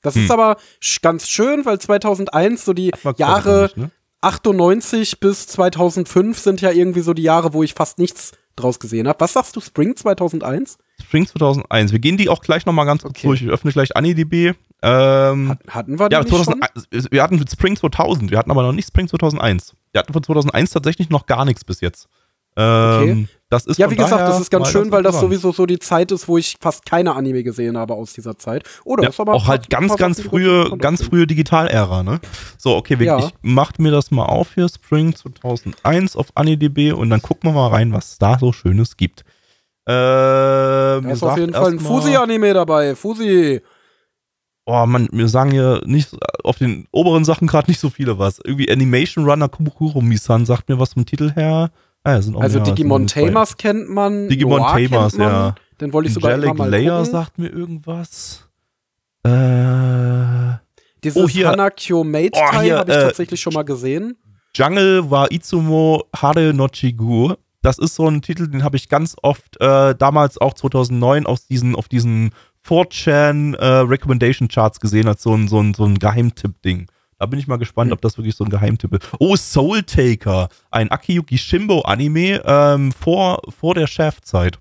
Das Hm. ist aber ganz schön, weil 2001 so die Jahre nicht, ne? 98 bis 2005 sind ja irgendwie so die Jahre, wo ich fast nichts draus gesehen habe. Was sagst du, Spring 2001? Spring 2001. Wir gehen die auch gleich nochmal ganz kurz Okay. durch. Ich öffne gleich AniDB. Ähm, Hat, hatten wir die ja, nicht schon? 2001, wir hatten Spring 2000. Wir hatten aber noch nicht Spring 2001. Wir hatten von 2001 tatsächlich noch gar nichts bis jetzt. Ähm, Das ist Ja, wie gesagt, das ist ganz schön, weil das sowieso so die Zeit ist, wo ich fast keine Anime gesehen habe aus dieser Zeit. Oder Ja, ist aber auch halt ganz, ganz frühe, ganz frühe Digital-Ära, ne? So, okay, Ja. ich mach mir das mal auf hier, Spring 2001 auf AniDB und dann gucken wir mal rein, was es da so Schönes gibt. Äh, Da mir ist auf jeden Fall ein Fusi-Anime dabei. Fusi. Oh man, wir sagen hier nicht auf den oberen Sachen gerade nicht so viele was. Irgendwie Animation Runner Kumukuro Misan sagt mir was vom Titel her. Ah, ja, sind auch Also Digimon. Tamers kennt man. Digimon Noir Tamers, man. ja. Den wollte ich sogar immer Angelic mal Layer gucken. sagt mir irgendwas. Äh, Dieses Oh, hier. Hanakyo Oh, Meitai hier, habe ich äh, tatsächlich schon mal gesehen. Jungle wa Itsumo Hare no Chigu. Das ist so ein Titel, den habe ich ganz oft äh, damals auch 2009 aus diesen, auf diesen 4chan äh, Recommendation Charts gesehen als so ein, so ein, so ein Geheimtipp-Ding. Da bin ich mal gespannt, Hm. ob das wirklich so ein Geheimtipp ist. Oh, Soul Taker, ein Akiyuki Shimbo Anime ähm, vor, vor der Chefzeit.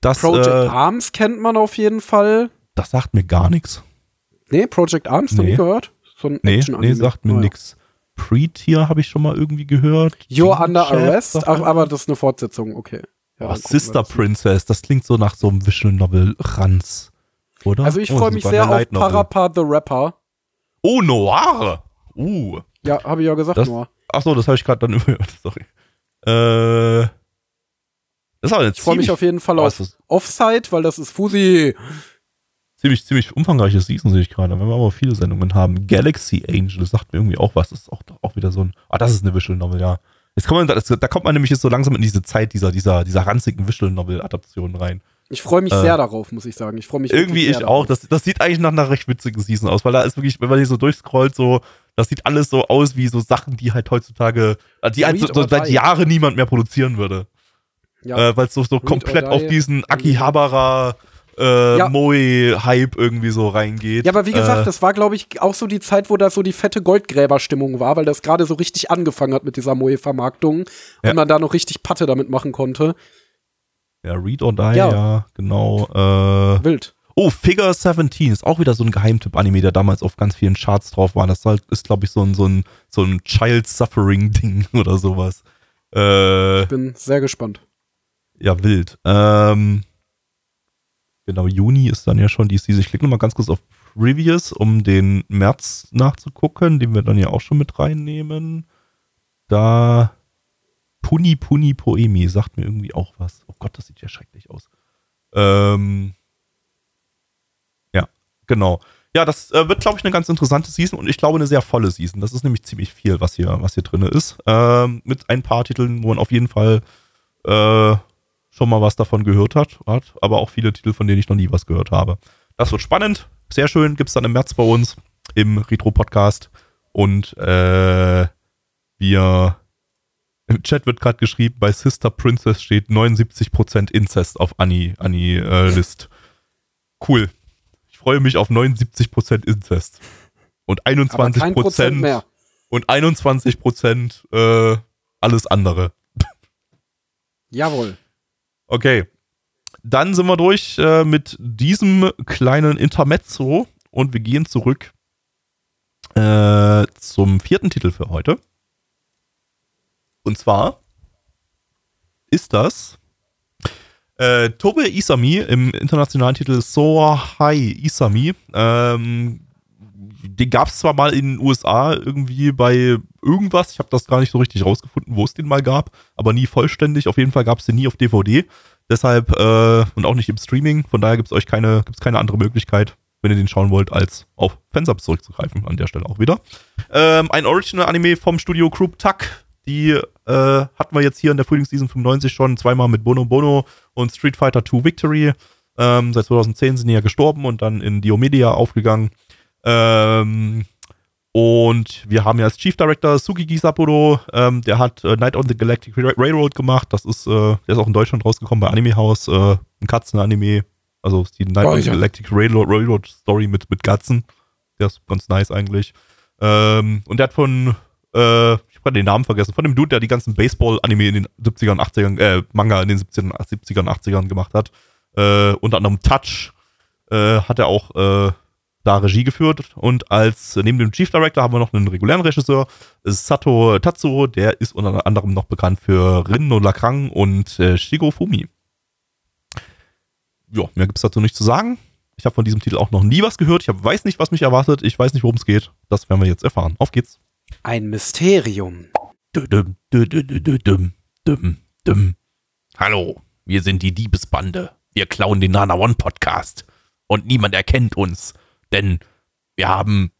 Das, Project äh, Arms kennt man auf jeden Fall. das sagt mir gar nichts. Nee, Project Arms, Nee. nie gehört? So ein Nee, nee, sagt mir Naja. nix. Pre-Tier habe ich schon mal irgendwie gehört. You're Under Chef Arrest, ach, aber das ist eine Fortsetzung, okay. Ja, Oh, Sister. Princess, das klingt so nach so einem Visual Novel Ranz, oder? Also ich Oh, freue mich sehr auf. Parappa the Rapper. Oh, Noir! Uh. Ja, habe ich ja gesagt, Das- nur. Achso, das habe ich gerade dann überhört, sorry. Äh. Das ist aber eine Ich freue mich auf jeden Fall auf Offside, weil das ist Fusi. ziemlich, ziemlich umfangreiches Season, sehe ich gerade. Wenn wir aber viele Sendungen haben. Galaxy Angel, das sagt mir irgendwie auch was. Das ist auch, auch wieder so ein. Ah, das ist eine Visual Novel, ja. Jetzt kommt man, das, da kommt man nämlich jetzt so langsam in diese Zeit dieser, dieser, dieser ranzigen Visual Novel-Adaptionen rein. Ich freue mich Äh, sehr darauf, muss ich sagen. Ich freue mich Irgendwie ich auch. Das, das sieht eigentlich nach einer recht witzigen Season aus, weil da ist wirklich, wenn man hier so durchscrollt, so, das sieht alles so aus wie so Sachen, die halt heutzutage, äh, die halt so, so seit. Jahren niemand mehr produzieren würde. Ja. Äh, weil es so, so Read komplett auf die. diesen Akihabara äh, Ja. Moe-Hype irgendwie so reingeht. Ja, aber wie gesagt, äh, das war, glaube ich, auch so die Zeit, wo da so die fette Goldgräberstimmung war, weil das gerade so richtig angefangen hat mit dieser Moe-Vermarktung Ja. und man da noch richtig Patte damit machen konnte. Ja, Read or Die, ja, Ja. genau. Äh, Wild. oh, Figure 17 ist auch wieder so ein Geheimtipp-Anime, der damals auf ganz vielen Charts drauf war. Das ist, glaube ich, so ein, so ein, so ein Child-Suffering-Ding oder sowas. Äh, Bin sehr gespannt. Ja, wild. Ähm, genau, Juni ist dann ja schon die Season. Ich klicke nochmal ganz kurz auf Previous, um den März nachzugucken, den wir dann ja auch schon mit reinnehmen. Da Puni Puni Poemi sagt mir irgendwie auch was. Gott, das sieht ja schrecklich aus. Ähm, ja, genau. Ja, das äh, wird, glaube ich, eine ganz interessante Season und ich glaube eine sehr volle Season. Das ist nämlich ziemlich viel, was hier, was hier drin ist. Ähm, mit ein paar Titeln, wo man auf jeden Fall äh, schon mal was davon gehört hat, hat, aber auch viele Titel, von denen ich noch nie was gehört habe. Das wird spannend, sehr schön, gibt's dann im März bei uns im Retro-Podcast und äh, wir im Chat wird gerade geschrieben, bei Sister Princess steht 79% Inzest auf Annie, Annie äh, List. Cool. Ich freue mich auf 79% Inzest. Und Aber kein Prozent 21% mehr. und 21% äh, alles andere. Jawohl. Okay. Dann sind wir durch äh, mit diesem kleinen Intermezzo und wir gehen zurück äh, zum vierten Titel für heute. Und zwar ist das äh, Tobe Isami im internationalen Titel Sohai Isami. Ähm, den gab es zwar mal in den USA irgendwie bei irgendwas, ich habe das gar nicht so richtig rausgefunden, wo es den mal gab, aber nie vollständig. Auf jeden Fall gab es den nie auf DVD. Deshalb äh, und auch nicht im Streaming. Von daher gibt es euch keine, gibt's keine andere Möglichkeit, wenn ihr den schauen wollt, als auf Fansubs zurückzugreifen. An der Stelle auch wieder. Ähm, ein Original-Anime vom Studio Group Tuck. Die äh, hatten wir jetzt hier in der Frühlingsseason 95 schon zweimal mit Bono Bono und Street Fighter 2 Victory. Ähm, seit 2010 sind die ja gestorben und dann in Diomedia aufgegangen. Ähm, Und wir haben ja als Chief Director Sugigi Sapporo, ähm, der hat äh, Night on the Galactic Railroad gemacht. Das ist, äh, der ist auch in Deutschland rausgekommen bei Anime House, äh, ein Katzen-Anime. Also die Night Oh, on the ja. Galactic Railroad, Railroad Story mit, mit Katzen. Der ist ganz nice eigentlich. Ähm, und der hat von, äh, habe gerade den Namen vergessen, von dem Dude, der die ganzen Baseball-Anime in den 70ern, 80ern, äh, Manga in den 70ern, 70ern, 80ern gemacht hat. Äh, unter anderem Touch äh, hat er auch äh, da Regie geführt und als neben dem Chief Director haben wir noch einen regulären Regisseur, Sato Tatsuo, der ist unter anderem noch bekannt für Rin no Lakrang und äh, Shigo Fumi. Ja, mehr gibt's dazu nicht zu sagen. Ich habe von diesem Titel auch noch nie was gehört. Ich hab, weiß nicht, was mich erwartet. Ich weiß nicht, worum es geht. Das werden wir jetzt erfahren. Auf geht's. Ein Mysterium. Düm, düm, düm. Hallo, wir sind die Diebesbande. Wir klauen den Nana One Podcast. Und niemand erkennt uns, denn wir haben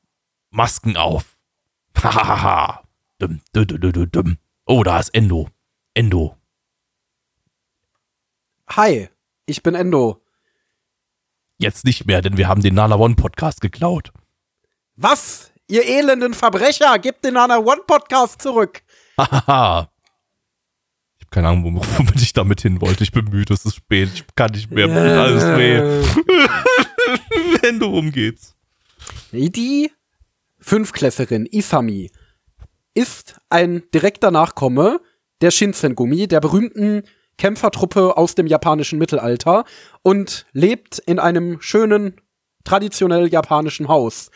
Masken auf. Hahaha. Oh, da ist Endo. Endo. Hi, ich bin Endo. Jetzt nicht mehr, denn wir haben den Nana One Podcast geklaut. Was? Ihr elenden Verbrecher, gebt den Nana One Podcast zurück. Hahaha. Ich habe keine Ahnung, wo- womit ich damit hin wollte. Ich bin müde, es ist spät. Ich kann nicht mehr. Tut alles weh. Endo, worum geht's? Die Fünfklässlerin Isami ist ein direkter Nachkomme der Shinsengumi, der berühmten Kämpfertruppe aus dem japanischen Mittelalter und lebt in einem schönen, traditionell japanischen Haus.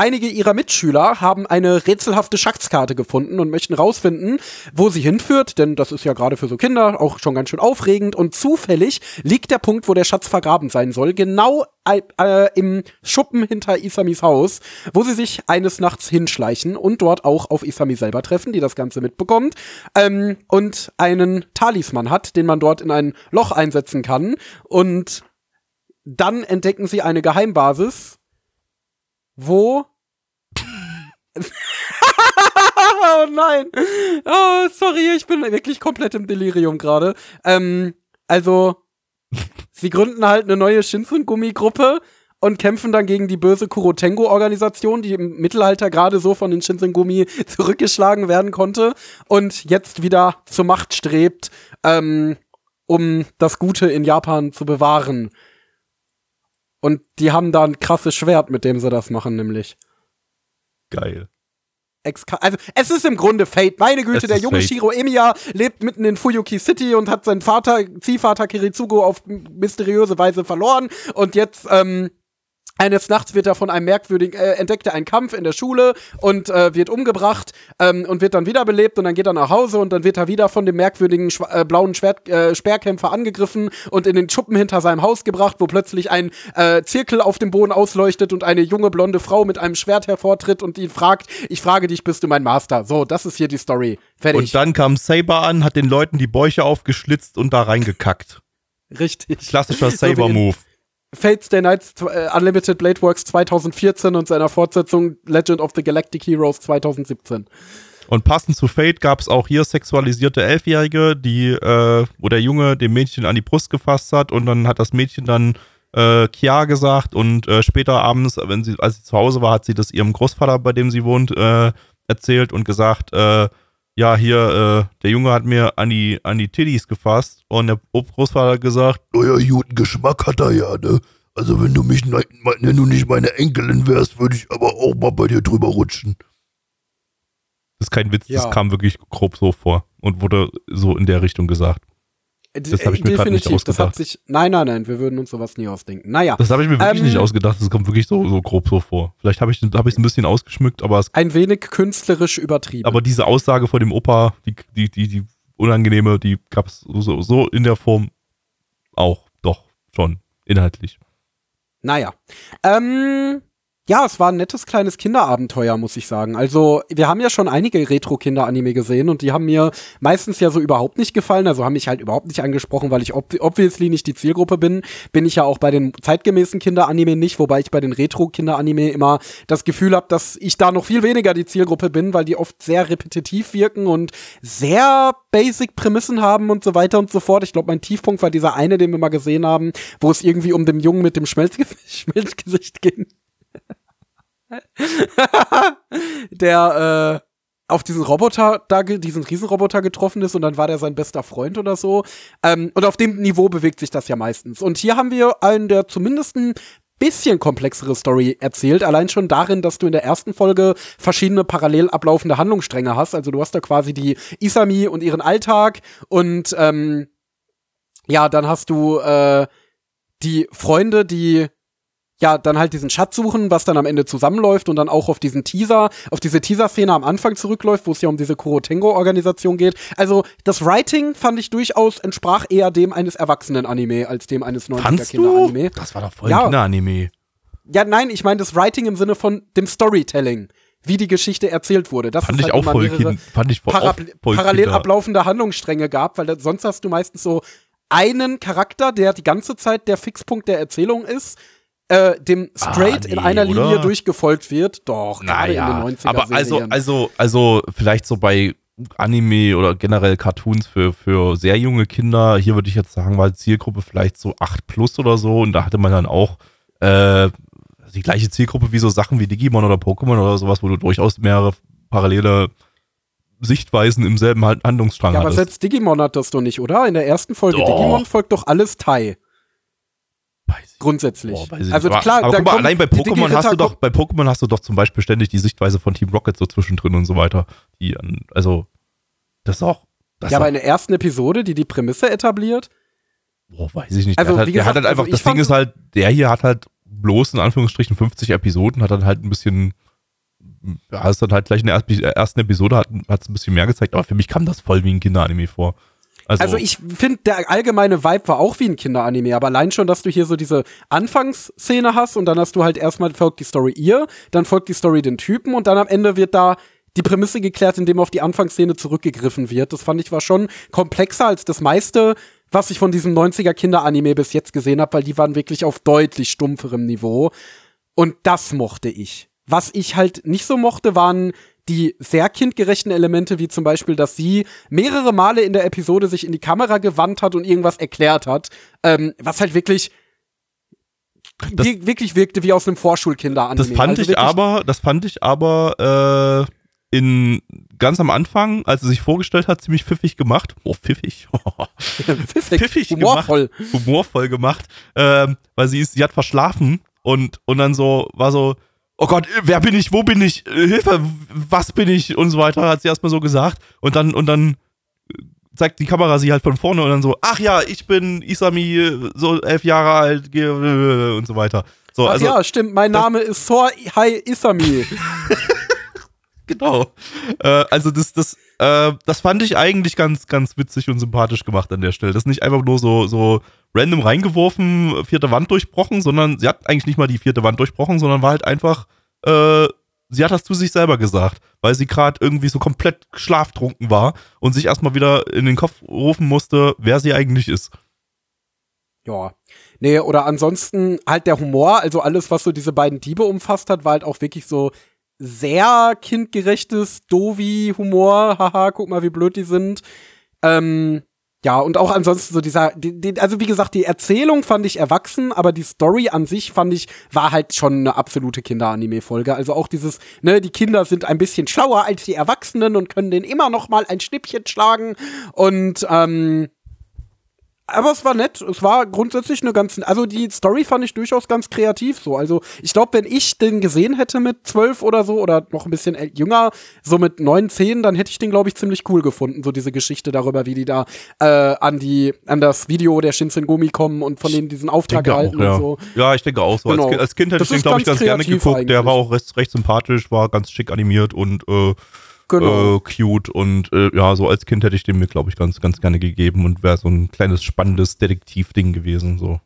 Einige ihrer Mitschüler haben eine rätselhafte Schatzkarte gefunden und möchten rausfinden, wo sie hinführt, denn das ist ja gerade für so Kinder auch schon ganz schön aufregend. Und zufällig liegt der Punkt, wo der Schatz vergraben sein soll, genau äh, im Schuppen hinter Isamis Haus, wo sie sich eines Nachts hinschleichen und dort auch auf Isami selber treffen, die das Ganze mitbekommt ähm, und einen Talisman hat, den man dort in ein Loch einsetzen kann. Und dann entdecken sie eine Geheimbasis, wo oh nein. Oh, sorry, ich bin wirklich komplett im Delirium gerade. Ähm, also, sie gründen halt eine neue Shinsengumi-Gruppe und kämpfen dann gegen die böse Kurotengo-Organisation, die im Mittelalter gerade so von den Shinsengumi zurückgeschlagen werden konnte und jetzt wieder zur Macht strebt, ähm, um das Gute in Japan zu bewahren. Und die haben da ein krasses Schwert, mit dem sie das machen, nämlich. Geil. Exka also es ist im Grunde Fate. Meine Güte, der junge Fate. Shiro Emiya lebt mitten in Fuyuki City und hat seinen Vater, Ziehvater Kiritsugo auf mysteriöse Weise verloren und jetzt ähm, eines Nachts wird er von einem merkwürdigen, äh, entdeckt er einen Kampf in der Schule und äh, wird umgebracht ähm, und wird dann wiederbelebt und dann geht er nach Hause und dann wird er wieder von dem merkwürdigen schwa- äh, blauen Schwert, äh, Speerkämpfer angegriffen und in den Schuppen hinter seinem Haus gebracht, wo plötzlich ein äh, Zirkel auf dem Boden ausleuchtet und eine junge blonde Frau mit einem Schwert hervortritt und ihn fragt, ich frage dich, bist du mein Master? So, das ist hier die Story. Fertig. Und dann kam Saber an, hat den Leuten die Bäuche aufgeschlitzt und da reingekackt. Richtig. Klassischer Saber-Move. Fates Day Nights äh, Unlimited Blade Works 2014 und seiner Fortsetzung Legend of the Galactic Heroes 2017. Und passend zu Fate gab es auch hier sexualisierte Elfjährige, die, äh, wo der Junge dem Mädchen an die Brust gefasst hat und dann hat das Mädchen dann äh, Kia gesagt und äh, später abends, wenn sie, als sie zu Hause war, hat sie das ihrem Großvater, bei dem sie wohnt, äh, erzählt und gesagt, äh, ja, hier, äh, der Junge hat mir an die, an die Titties gefasst und der Großvater hat gesagt, Naja, guten Geschmack hat er ja, ne? Also wenn du mich, ne, wenn du nicht meine Enkelin wärst, würde ich aber auch mal bei dir drüber rutschen. das ist kein Witz, Ja. das kam wirklich grob so vor und wurde so in der Richtung gesagt. Das hab ich mir grad nicht Definitiv, das hat ausgedacht. sich. Nein, nein, nein, wir würden uns sowas nie ausdenken. Naja, Das habe ich mir wirklich Ähm, nicht ausgedacht. Das kommt wirklich so, so grob so vor. Vielleicht habe ich es hab ein bisschen ausgeschmückt, aber, es, ein wenig künstlerisch übertrieben. aber diese Aussage vor dem Opa, die, die, die, die unangenehme, die gab es so, so in der Form auch, doch, schon, inhaltlich. Naja. Ähm, ja, es war ein nettes kleines Kinderabenteuer, muss ich sagen. Also, wir haben ja schon einige Retro-Kinder-Anime gesehen und die haben mir meistens ja so überhaupt nicht gefallen, also haben mich halt überhaupt nicht angesprochen, weil ich ob obviously nicht die Zielgruppe bin. Bin ich ja auch bei den zeitgemäßen Kinder-Anime nicht, wobei ich bei den Retro-Kinder-Anime immer das Gefühl habe, dass ich da noch viel weniger die Zielgruppe bin, weil die oft sehr repetitiv wirken und sehr basic Prämissen haben und so weiter und so fort. Ich glaube, mein Tiefpunkt war dieser eine, den wir mal gesehen haben, wo es irgendwie um den Jungen mit dem Schmelzge Schmelzgesicht ging. der äh, auf diesen Roboter da, diesen Riesenroboter getroffen ist und dann war der sein bester Freund oder so. Ähm, und auf dem Niveau bewegt sich das ja meistens. Und hier haben wir einen, der zumindest ein bisschen komplexere Story erzählt. Allein schon darin, dass du in der ersten Folge verschiedene parallel ablaufende Handlungsstränge hast. Also du hast da quasi die Isami und ihren Alltag und ähm, ja, dann hast du äh, die Freunde, die ja, dann halt diesen Schatz suchen, was dann am Ende zusammenläuft und dann auch auf diesen Teaser, auf diese Teaser-Szene am Anfang zurückläuft, wo es ja um diese Kurotengo-Organisation geht. Also das Writing fand ich durchaus entsprach eher dem eines Erwachsenen-Anime als dem eines Fandst du? 90er-Kinder-Anime. Das war doch voll Ja. Kinderanime. Ja, nein, ich meine das Writing im Sinne von dem Storytelling, wie die Geschichte erzählt wurde. Das Fand ich halt auch voll, kind, fand ich voll, para voll parallel Kinder. ablaufende Handlungsstränge gab, weil sonst hast du meistens so einen Charakter, der die ganze Zeit der Fixpunkt der Erzählung ist, äh, dem straight Ah, nee, in einer oder? Linie durchgefolgt wird. Doch, gerade Naja, in den 90er aber also, also, also vielleicht so bei Anime oder generell Cartoons für, für sehr junge Kinder, hier würde ich jetzt sagen, war die Zielgruppe vielleicht so 8 plus oder so und da hatte man dann auch äh, die gleiche Zielgruppe wie so Sachen wie Digimon oder Pokémon oder sowas, wo du durchaus mehrere parallele Sichtweisen im selben Hand- Handlungsstrang ja, aber hattest. selbst Digimon hat das doch nicht, oder? In der ersten Folge Doch. Digimon folgt doch alles Tai. Grundsätzlich. Boah, weiß ich also nicht. Aber- klar, aber guck mal, allein bei Pokémon hast du doch, bei Pokémon hast du doch zum Beispiel ständig die Sichtweise von Team Rocket so zwischendrin und so weiter. Die, also, das ist auch, das Ja, ist aber auch in der ersten Episode, die die Prämisse etabliert, Boah, weiß ich nicht. Also, der hat halt, wie der hat gesagt, halt einfach, also das Ding ist halt, der hier hat halt bloß in Anführungsstrichen 50 Episoden, hat dann halt ein bisschen, ja, ist dann halt gleich in der ersten- ersten Episode hat es ein bisschen mehr gezeigt, aber für mich kam das voll wie ein Kinderanime vor. Also, Also ich finde, der allgemeine Vibe war auch wie ein Kinderanime, aber allein schon, dass du hier so diese Anfangsszene hast und dann hast du halt erstmal folgt die Story ihr, dann folgt die Story den Typen und dann am Ende wird da die Prämisse geklärt, indem auf die Anfangsszene zurückgegriffen wird. Das fand ich war schon komplexer als das meiste, was ich von diesem 90er Kinderanime bis jetzt gesehen habe, weil die waren wirklich auf deutlich stumpferem Niveau. Und das mochte ich. Was ich halt nicht so mochte, waren die sehr kindgerechten Elemente, wie zum Beispiel, dass sie mehrere Male in der Episode sich in die Kamera gewandt hat und irgendwas erklärt hat, ähm, was halt wirklich Das- wirklich wirkte wie aus einem Vorschulkinderanime. das fand Also ich aber, das fand ich aber äh, in ganz am Anfang, als sie sich vorgestellt hat, ziemlich pfiffig gemacht. Oh, pfiffig. pfiffig, pfiffig humorvoll. gemacht, humorvoll gemacht, ähm, weil sie ist, sie hat verschlafen und und dann so war so, oh Gott, wer bin ich, wo bin ich, Äh, Hilfe, was bin ich und so weiter, hat sie erstmal so gesagt und dann und dann äh, zeigt die Kamera sie halt von vorne und dann so, ach ja, ich bin Isami, so elf Jahre alt äh, und so weiter. So, Ach also ja, stimmt, mein Name ist Sor Hai Isami. genau. Äh, also das, das, äh, das fand ich eigentlich ganz, ganz witzig und sympathisch gemacht an der Stelle. Das ist nicht einfach nur so, so random reingeworfen, vierte Wand durchbrochen, sondern sie hat eigentlich nicht mal die vierte Wand durchbrochen, sondern war halt einfach, äh, sie hat das zu sich selber gesagt, weil sie gerade irgendwie so komplett schlaftrunken war und sich erstmal wieder in den Kopf rufen musste, wer sie eigentlich ist. Ja. Nee, oder ansonsten halt der Humor, also alles, was so diese beiden Diebe umfasst hat, war halt auch wirklich so sehr kindgerechtes Dovi-Humor. Haha, guck mal, wie blöd die sind. Ähm, ja, und auch ansonsten so dieser, die, die, also wie gesagt, die Erzählung fand ich erwachsen, aber die Story an sich fand ich, war halt schon eine absolute Kinderanime-Folge. Also auch dieses, ne, die Kinder sind ein bisschen schlauer als die Erwachsenen und können denen immer noch mal ein Schnippchen schlagen und, ähm, aber es war nett. Es war grundsätzlich eine ganz, also die Story fand ich durchaus ganz kreativ so. Also ich glaube, wenn ich den gesehen hätte mit zwölf oder so oder noch ein bisschen jünger, so mit neun, zehn, dann hätte ich den glaube ich ziemlich cool gefunden. So diese Geschichte darüber, wie die da äh, an die, an das Video der Shinsengumi kommen und von denen diesen Auftrag erhalten ja. und so. Ja, ich denke auch so. Genau. Als, Kind- als Kind hätte Das ich den, glaube ich, ganz gerne geguckt. Der eigentlich. war auch recht, recht sympathisch, war ganz schick animiert und äh, Genau. äh, cute und äh, ja, so als Kind hätte ich den mir, glaube ich, ganz, ganz gerne gegeben und wäre so ein kleines, spannendes Detektivding gewesen. So.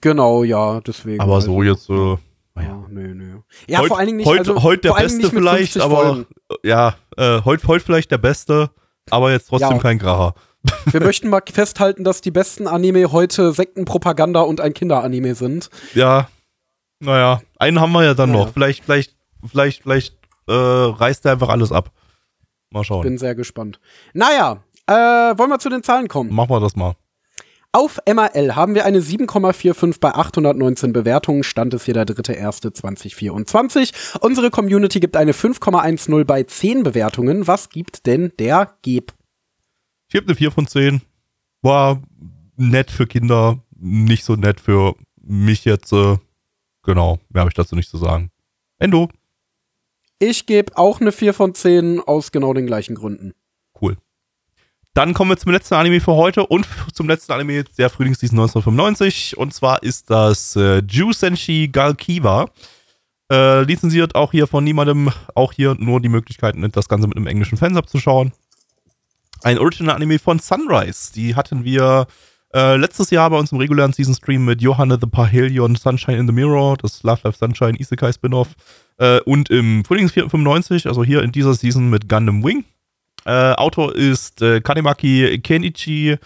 Genau, ja, deswegen. Aber also, so jetzt, äh, naja. Ja, nö, nö. Ja, Heut- vor allen Dingen nicht. Heute also, heut der Beste vielleicht, 50 aber Folgen. äh, ja, äh, heute heut vielleicht der Beste, aber jetzt trotzdem Ja. kein Kracher. Wir möchten mal festhalten, dass die besten Anime heute Sektenpropaganda und ein Kinderanime sind. Ja, naja, einen haben wir ja dann Naja. noch. Vielleicht, vielleicht, vielleicht, vielleicht äh, reißt er einfach alles ab. Mal schauen. Bin sehr gespannt. Naja, äh, wollen wir zu den Zahlen kommen. Machen wir das mal. Auf MRL haben wir eine 7,45 bei 819 Bewertungen. Stand es hier der 3.1.2024. Unsere Community gibt eine 5,10 bei 10 Bewertungen. Was gibt denn der Geb? Ich habe eine 4 von 10. War nett für Kinder, nicht so nett für mich jetzt. Äh, genau, mehr habe ich dazu nicht zu sagen. Endo. Ich gebe auch eine 4 von 10 aus genau den gleichen Gründen. Cool. Dann kommen wir zum letzten Anime für heute und zum letzten Anime der Frühlingsseason 1995. Und zwar ist das äh, Jusenshi Galkiva. Äh, lizenziert auch hier von niemandem. Auch hier nur die Möglichkeit, das Ganze mit einem englischen Fansub zu schauen. Ein Original-Anime von Sunrise. Die hatten wir äh, letztes Jahr bei uns im regulären Season-Stream mit Johanna the Parhelion Sunshine in the Mirror, das Love Life Sunshine Isekai Spin-Off. Äh, und im Frühling 95, also hier in dieser Season mit Gundam Wing. Äh, Autor ist äh, Kanemaki Kenichi,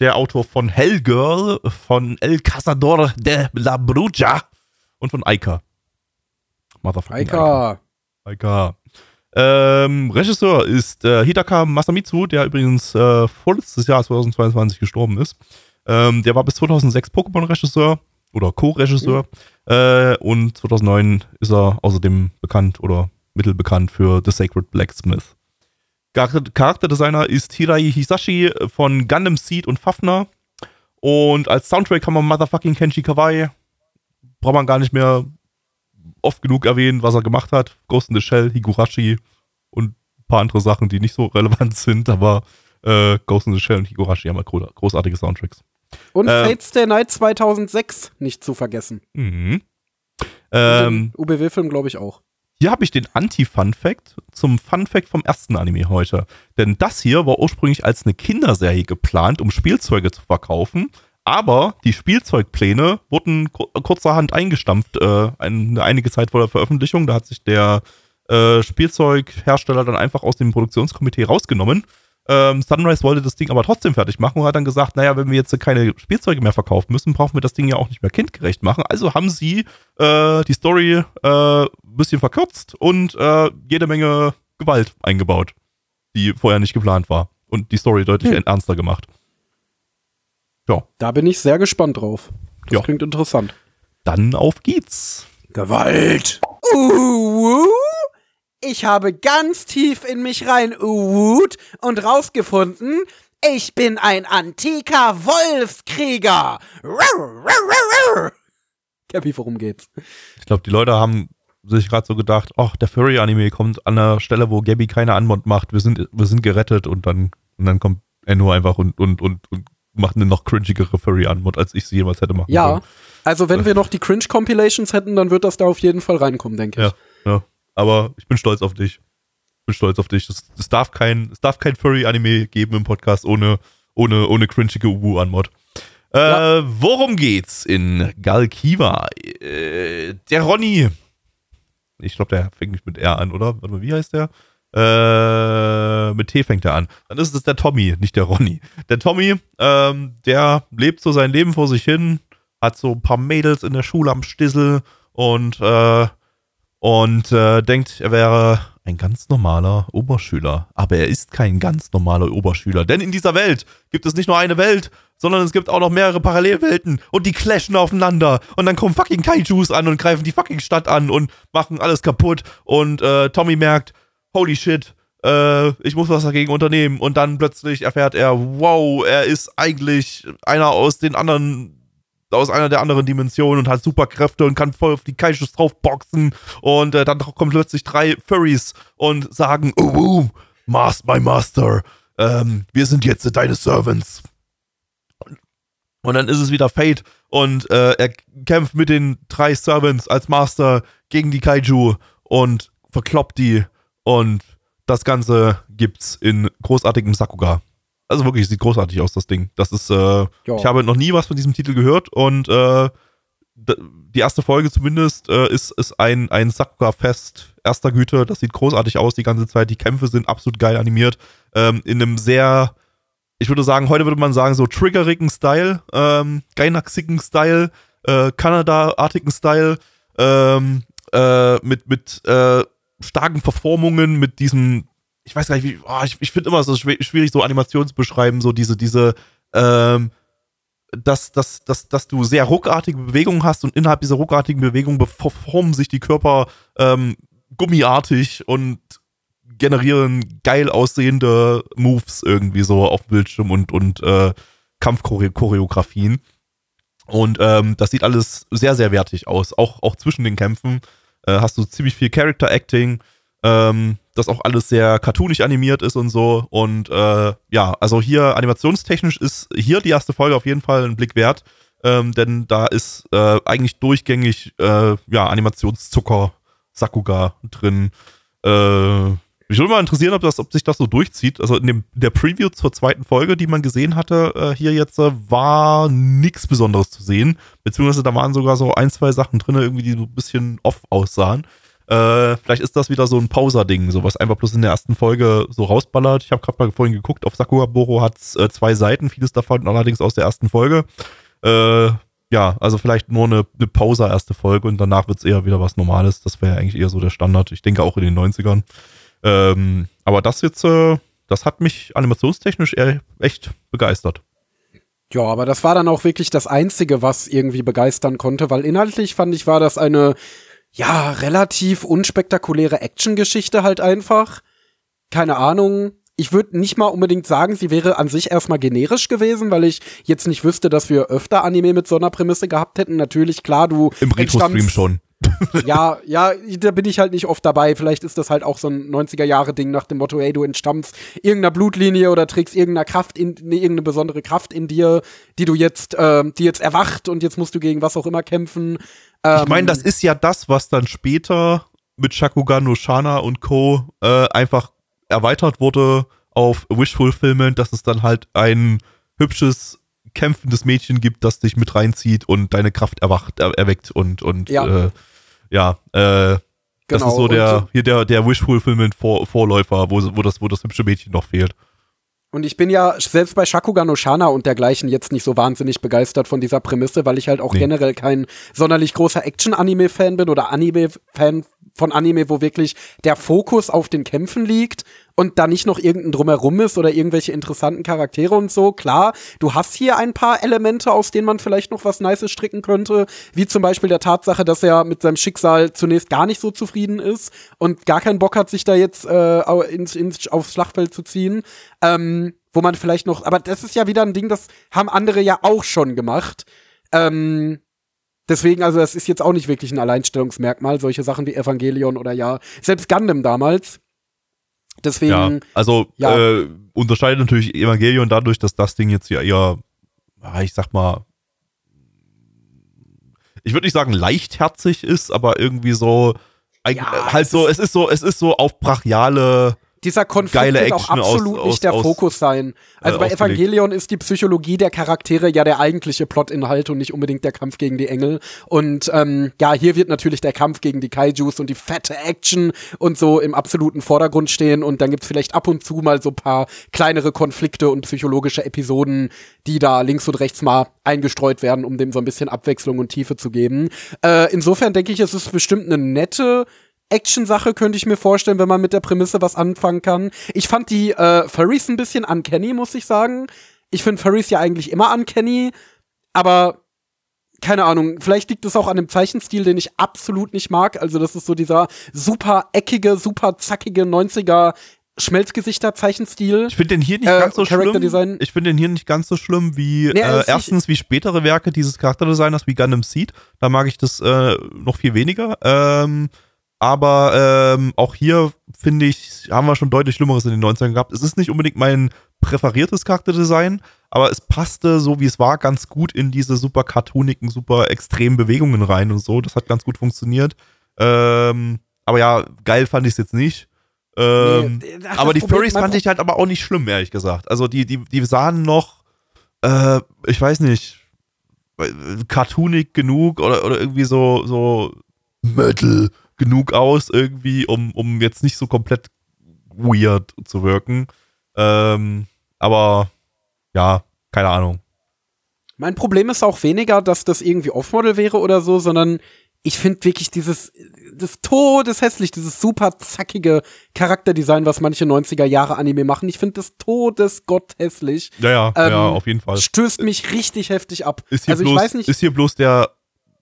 der Autor von Hellgirl, von El Cazador de la Bruja und von Aika. Motherfucking Aika. Aika. Ähm, Regisseur ist äh, Hidaka Masamitsu, der übrigens äh, vorletztes Jahr 2022 gestorben ist. Ähm, der war bis 2006 Pokémon-Regisseur oder Co-Regisseur. Mhm. Äh, und 2009 ist er außerdem bekannt oder mittelbekannt für The Sacred Blacksmith. Charakterdesigner ist Hirai Hisashi von Gundam Seed und Fafner. Und als Soundtrack haben wir Motherfucking Kenji Kawai. Braucht man gar nicht mehr oft genug erwähnen, was er gemacht hat. Ghost in the Shell, Higurashi und ein paar andere Sachen, die nicht so relevant sind, aber äh, Ghost in the Shell und Higurashi haben halt großartige Soundtracks. Und äh, Fates Day Night 2006 nicht zu vergessen. Mhm. Ähm, UBW-Film glaube ich auch. Hier habe ich den Anti-Fun-Fact zum Fun-Fact vom ersten Anime heute. Denn das hier war ursprünglich als eine Kinderserie geplant, um Spielzeuge zu verkaufen. Aber die Spielzeugpläne wurden kurzerhand eingestampft, äh, eine, einige Zeit vor der Veröffentlichung. Da hat sich der äh, Spielzeughersteller dann einfach aus dem Produktionskomitee rausgenommen ähm, Sunrise wollte das Ding aber trotzdem fertig machen und hat dann gesagt, naja, wenn wir jetzt keine Spielzeuge mehr verkaufen müssen, brauchen wir das Ding ja auch nicht mehr kindgerecht machen. Also haben sie äh, die Story ein äh, bisschen verkürzt und äh, jede Menge Gewalt eingebaut, die vorher nicht geplant war. Und die Story deutlich hm. ernster gemacht. Ja. Da bin ich sehr gespannt drauf. Das ja. klingt interessant. Dann auf geht's. Gewalt. Uh, uh. Ich habe ganz tief in mich rein uwut und rausgefunden, ich bin ein antiker Wolfskrieger. Cappy, worum geht's? Ich glaube, die Leute haben sich gerade so gedacht, ach, der Furry-Anime kommt an der Stelle, wo Gabby keine Anmod macht, wir sind, wir sind gerettet und dann, und dann kommt Enno einfach und, und, und, und macht eine noch cringigere Furry-Anmod, als ich sie jemals hätte machen ja, können. Ja, also wenn wir noch die Cringe-Compilations hätten, dann wird das da auf jeden Fall reinkommen, denke ich. Ja, ja aber ich bin stolz auf dich. Ich bin stolz auf dich. Es, es darf kein, es darf kein Furry-Anime geben im Podcast ohne, ohne, ohne cringige Ubu-Anmod. Äh, ja. Worum geht's in Galkiva? Äh, der Ronny. Ich glaube, der fängt nicht mit R an, oder? Warte mal, wie heißt der? Äh, mit T fängt er an. Dann ist es der Tommy, nicht der Ronny. Der Tommy, ähm, der lebt so sein Leben vor sich hin, hat so ein paar Mädels in der Schule am Stissel und äh, und äh, denkt, er wäre ein ganz normaler Oberschüler. Aber er ist kein ganz normaler Oberschüler. Denn in dieser Welt gibt es nicht nur eine Welt, sondern es gibt auch noch mehrere Parallelwelten und die clashen aufeinander. Und dann kommen fucking Kaijus an und greifen die fucking Stadt an und machen alles kaputt. Und äh, Tommy merkt, holy shit, äh, ich muss was dagegen unternehmen. Und dann plötzlich erfährt er, wow, er ist eigentlich einer aus den anderen aus einer der anderen Dimensionen und hat Superkräfte und kann voll auf die Kaijus draufboxen. Und äh, dann kommen plötzlich drei Furries und sagen, oh, oh my Master, ähm, wir sind jetzt deine Servants. Und dann ist es wieder Fate und äh, er kämpft mit den drei Servants als Master gegen die Kaiju und verkloppt die und das Ganze gibt's in großartigem Sakuga. Also wirklich, sieht großartig aus, das Ding. Das ist, äh, ich habe noch nie was von diesem Titel gehört und äh, die erste Folge zumindest äh, ist, ist ein, ein Sakura-Fest erster Güte. Das sieht großartig aus die ganze Zeit. Die Kämpfe sind absolut geil animiert. Ähm, in einem sehr, ich würde sagen, heute würde man sagen, so triggerigen Style, ähm, Gainaxigen Style, äh, Kanada-artigen Style, ähm, äh, mit, mit äh, starken Verformungen, mit diesem ich weiß gar nicht, wie, oh, ich, ich finde immer so schwierig, so Animation zu beschreiben, so diese, diese, ähm, dass, dass, dass, dass du sehr ruckartige Bewegungen hast und innerhalb dieser ruckartigen Bewegungen formen sich die Körper ähm, gummiartig und generieren geil aussehende Moves irgendwie so auf dem Bildschirm und, und äh, Kampfchoreografien. Und ähm, das sieht alles sehr, sehr wertig aus. Auch, auch zwischen den Kämpfen äh, hast du ziemlich viel Character Acting, ähm, das auch alles sehr cartoonig animiert ist und so. Und äh, ja, also hier animationstechnisch ist hier die erste Folge auf jeden Fall ein Blick wert, ähm, denn da ist äh, eigentlich durchgängig äh, ja, Animationszucker Sakuga drin. Äh, mich würde mal interessieren, ob, das, ob sich das so durchzieht. Also in dem, der Preview zur zweiten Folge, die man gesehen hatte, äh, hier jetzt, äh, war nichts Besonderes zu sehen. Beziehungsweise da waren sogar so ein, zwei Sachen drin, irgendwie, die so ein bisschen off aussahen. Äh, vielleicht ist das wieder so ein Pauser-Ding, so was einfach bloß in der ersten Folge so rausballert. Ich habe gerade mal vorhin geguckt, auf Sakura Boro hat es äh, zwei Seiten, vieles davon allerdings aus der ersten Folge. Äh, ja, also vielleicht nur eine, eine Pause erste Folge und danach wird es eher wieder was Normales. Das wäre eigentlich eher so der Standard. Ich denke auch in den 90ern. Ähm, aber das jetzt, äh, das hat mich animationstechnisch echt begeistert. Ja, aber das war dann auch wirklich das Einzige, was irgendwie begeistern konnte, weil inhaltlich fand ich, war das eine, ja, relativ unspektakuläre Actiongeschichte halt einfach. Keine Ahnung. Ich würde nicht mal unbedingt sagen, sie wäre an sich erstmal generisch gewesen, weil ich jetzt nicht wüsste, dass wir öfter Anime mit so einer Prämisse gehabt hätten. Natürlich, klar, du. Im Retro-Stream schon. ja, ja, da bin ich halt nicht oft dabei. Vielleicht ist das halt auch so ein 90er-Jahre-Ding nach dem Motto, ey, du entstammst irgendeiner Blutlinie oder trägst irgendeine Kraft in, nee, irgendeine besondere Kraft in dir, die du jetzt, äh, die jetzt erwacht und jetzt musst du gegen was auch immer kämpfen. Ähm, ich meine, das ist ja das, was dann später mit Shakugan no Shana und Co. Äh, einfach erweitert wurde auf Wish Fulfillment, dass es dann halt ein hübsches kämpfendes Mädchen gibt, das dich mit reinzieht und deine Kraft erwacht, er, erweckt und, und ja. Äh, ja, äh, das Genau, ist so der, hier der, der Wish-Fulfillment-Vorläufer, wo, wo, das, wo das hübsche Mädchen noch fehlt. Und ich bin ja selbst bei Shakugan no Shana und dergleichen jetzt nicht so wahnsinnig begeistert von dieser Prämisse, weil ich halt auch Nee. generell kein sonderlich großer Action-Anime-Fan bin oder Anime-Fan von Anime, wo wirklich der Fokus auf den Kämpfen liegt und da nicht noch irgendein Drumherum ist oder irgendwelche interessanten Charaktere und so. Klar, du hast hier ein paar Elemente, aus denen man vielleicht noch was Nices stricken könnte, wie zum Beispiel der Tatsache, dass er mit seinem Schicksal zunächst gar nicht so zufrieden ist und gar keinen Bock hat, sich da jetzt äh, ins, ins, aufs Schlachtfeld zu ziehen. Ähm, wo man vielleicht noch, aber das ist ja wieder ein Ding, das haben andere ja auch schon gemacht. Ähm, deswegen, also das ist jetzt auch nicht wirklich ein Alleinstellungsmerkmal, solche Sachen wie Evangelion oder ja, selbst Gundam damals. Deswegen, Ja, also ja. Äh, unterscheidet natürlich Evangelion dadurch, dass das Ding jetzt ja eher, ich sag mal, ich würde nicht sagen leichtherzig ist, aber irgendwie so, Ja, halt so, es ist so, es ist so auf brachiale, dieser Konflikt geile wird auch Action aus- absolut aus- nicht der aus- Fokus sein. Also äh, bei ausgelegt. Evangelion ist die Psychologie der Charaktere ja der eigentliche Plotinhalt und nicht unbedingt der Kampf gegen die Engel. Und ähm, ja, hier wird natürlich der Kampf gegen die Kaijus und die fette Action und so im absoluten Vordergrund stehen. Und dann gibt's vielleicht ab und zu mal so paar kleinere Konflikte und psychologische Episoden, die da links und rechts mal eingestreut werden, um dem so ein bisschen Abwechslung und Tiefe zu geben. Äh, insofern denke ich, es ist bestimmt eine nette Action-Sache könnte ich mir vorstellen, wenn man mit der Prämisse was anfangen kann. Ich fand die äh, Furries ein bisschen uncanny, muss ich sagen. Ich finde Furries ja eigentlich immer uncanny, aber keine Ahnung, vielleicht liegt es auch an dem Zeichenstil, den ich absolut nicht mag. Also das ist so dieser super eckige, super zackige 90er Schmelzgesichter-Zeichenstil. ich finde den hier nicht Äh, ganz so schlimm. Design. Ich finde den hier nicht ganz so schlimm wie Nee, äh, erstens wie spätere Werke dieses Charakterdesigners wie Gundam Seed. Da mag ich das äh, noch viel weniger. Ähm, aber ähm, auch hier finde ich, haben wir schon deutlich Schlimmeres in den 90ern gehabt. Es ist nicht unbedingt mein präferiertes Charakterdesign, aber es passte, so wie es war, ganz gut in diese super cartoonigen, super extremen Bewegungen rein und so. Das hat ganz gut funktioniert. Ähm, aber ja, geil fand ich es jetzt nicht. Ähm, Nee, ach, aber die Problem- Furries fand ich halt aber auch nicht schlimm, ehrlich gesagt. Also die, die, die sahen noch, äh, ich weiß nicht, äh, cartoonig genug oder, oder irgendwie so, so Metal. Genug aus, irgendwie, um, um jetzt nicht so komplett weird zu wirken. Ähm, aber ja, keine Ahnung. Mein Problem ist auch weniger, dass das irgendwie Off-Model wäre oder so, sondern ich finde wirklich dieses, das todeshässlich, dieses super zackige Charakterdesign, was manche 90er Jahre Anime machen. Ich finde das todesgotthässlich. Ja, ja, Ähm, ja, auf jeden Fall. Stößt mich richtig heftig ab. Ist hier, also bloß, ist hier bloß der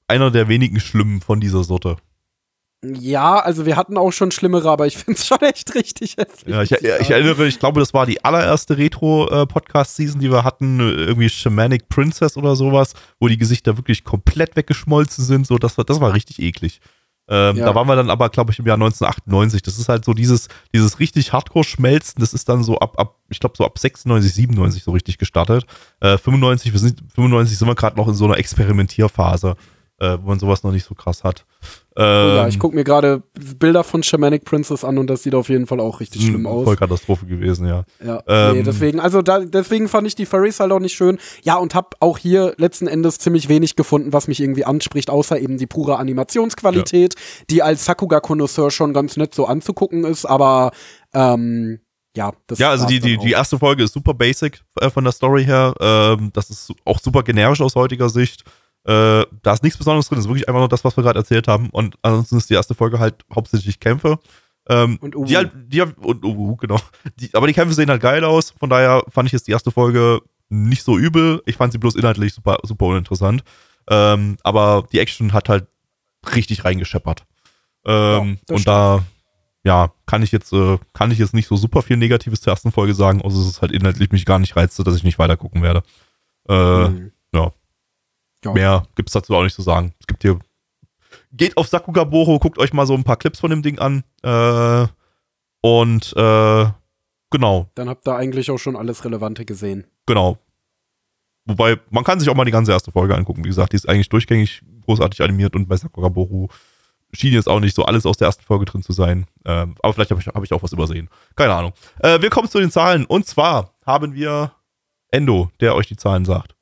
einer der wenigen Schlimmen von dieser Sorte. Ja, also wir hatten auch schon schlimmere, aber ich finde es schon echt richtig hässlich. Ja, ich, ich erinnere, ich glaube, das war die allererste Retro-Podcast-Season, die wir hatten, irgendwie Shamanic Princess oder sowas, wo die Gesichter wirklich komplett weggeschmolzen sind. So, das war, das war richtig eklig. Ähm, Ja. Da waren wir dann aber, glaube ich, im Jahr 1998. Das ist halt so dieses, dieses richtig Hardcore-Schmelzen, das ist dann so ab, ab ich glaube, so ab 96, 97 so richtig gestartet. Äh, 95, wir sind, 95 sind wir gerade noch in so einer Experimentierphase, äh, wo man sowas noch nicht so krass hat. Oh ja, Ähm, ich gucke mir gerade Bilder von Shamanic Princess an und das sieht auf jeden Fall auch richtig schlimm aus. Vollkatastrophe gewesen, ja. Ja, Ähm, nee, deswegen, also da, deswegen fand ich die Furries halt auch nicht schön. Ja, und hab auch hier letzten Endes ziemlich wenig gefunden, was mich irgendwie anspricht, außer eben die pure Animationsqualität, die als Sakuga-Konnoisseur schon ganz nett so anzugucken ist, aber ähm, ja, das Ja, also die, die, die erste Folge ist super basic äh, von der Story her. Ähm, das ist auch super generisch aus heutiger Sicht. Äh, da ist nichts Besonderes drin, das ist wirklich einfach nur das, was wir gerade erzählt haben. Und ansonsten ist die erste Folge halt hauptsächlich Kämpfe. Ähm, Und Uwu. Die halt, die, und Uwu, genau. Die, aber die Kämpfe sehen halt geil aus. Von daher fand ich jetzt die erste Folge nicht so übel. Ich fand sie bloß inhaltlich super, super uninteressant. Ähm, aber die Action hat halt richtig reingescheppert. Ähm, das und da, ja, kann ich jetzt, äh, kann ich jetzt nicht so super viel Negatives zur ersten Folge sagen, außer dass es halt inhaltlich mich gar nicht reizte, dass ich nicht weiter gucken werde. Äh, Mhm. ja. Ja. Mehr gibt's dazu auch nicht zu sagen. Es gibt hier. Geht auf Sakugaboro, guckt euch mal so ein paar Clips von dem Ding an. Äh, und äh, genau, Dann habt ihr eigentlich auch schon alles Relevante gesehen. genau. Wobei, man kann sich auch mal die ganze erste Folge angucken. Wie gesagt, die ist eigentlich durchgängig großartig animiert und bei Sakugaboro schien jetzt auch nicht so alles aus der ersten Folge drin zu sein. Ähm, aber vielleicht habe ich, hab ich auch was übersehen. Keine Ahnung. Äh, wir kommen zu den Zahlen. Und zwar haben wir Endo, der euch die Zahlen sagt.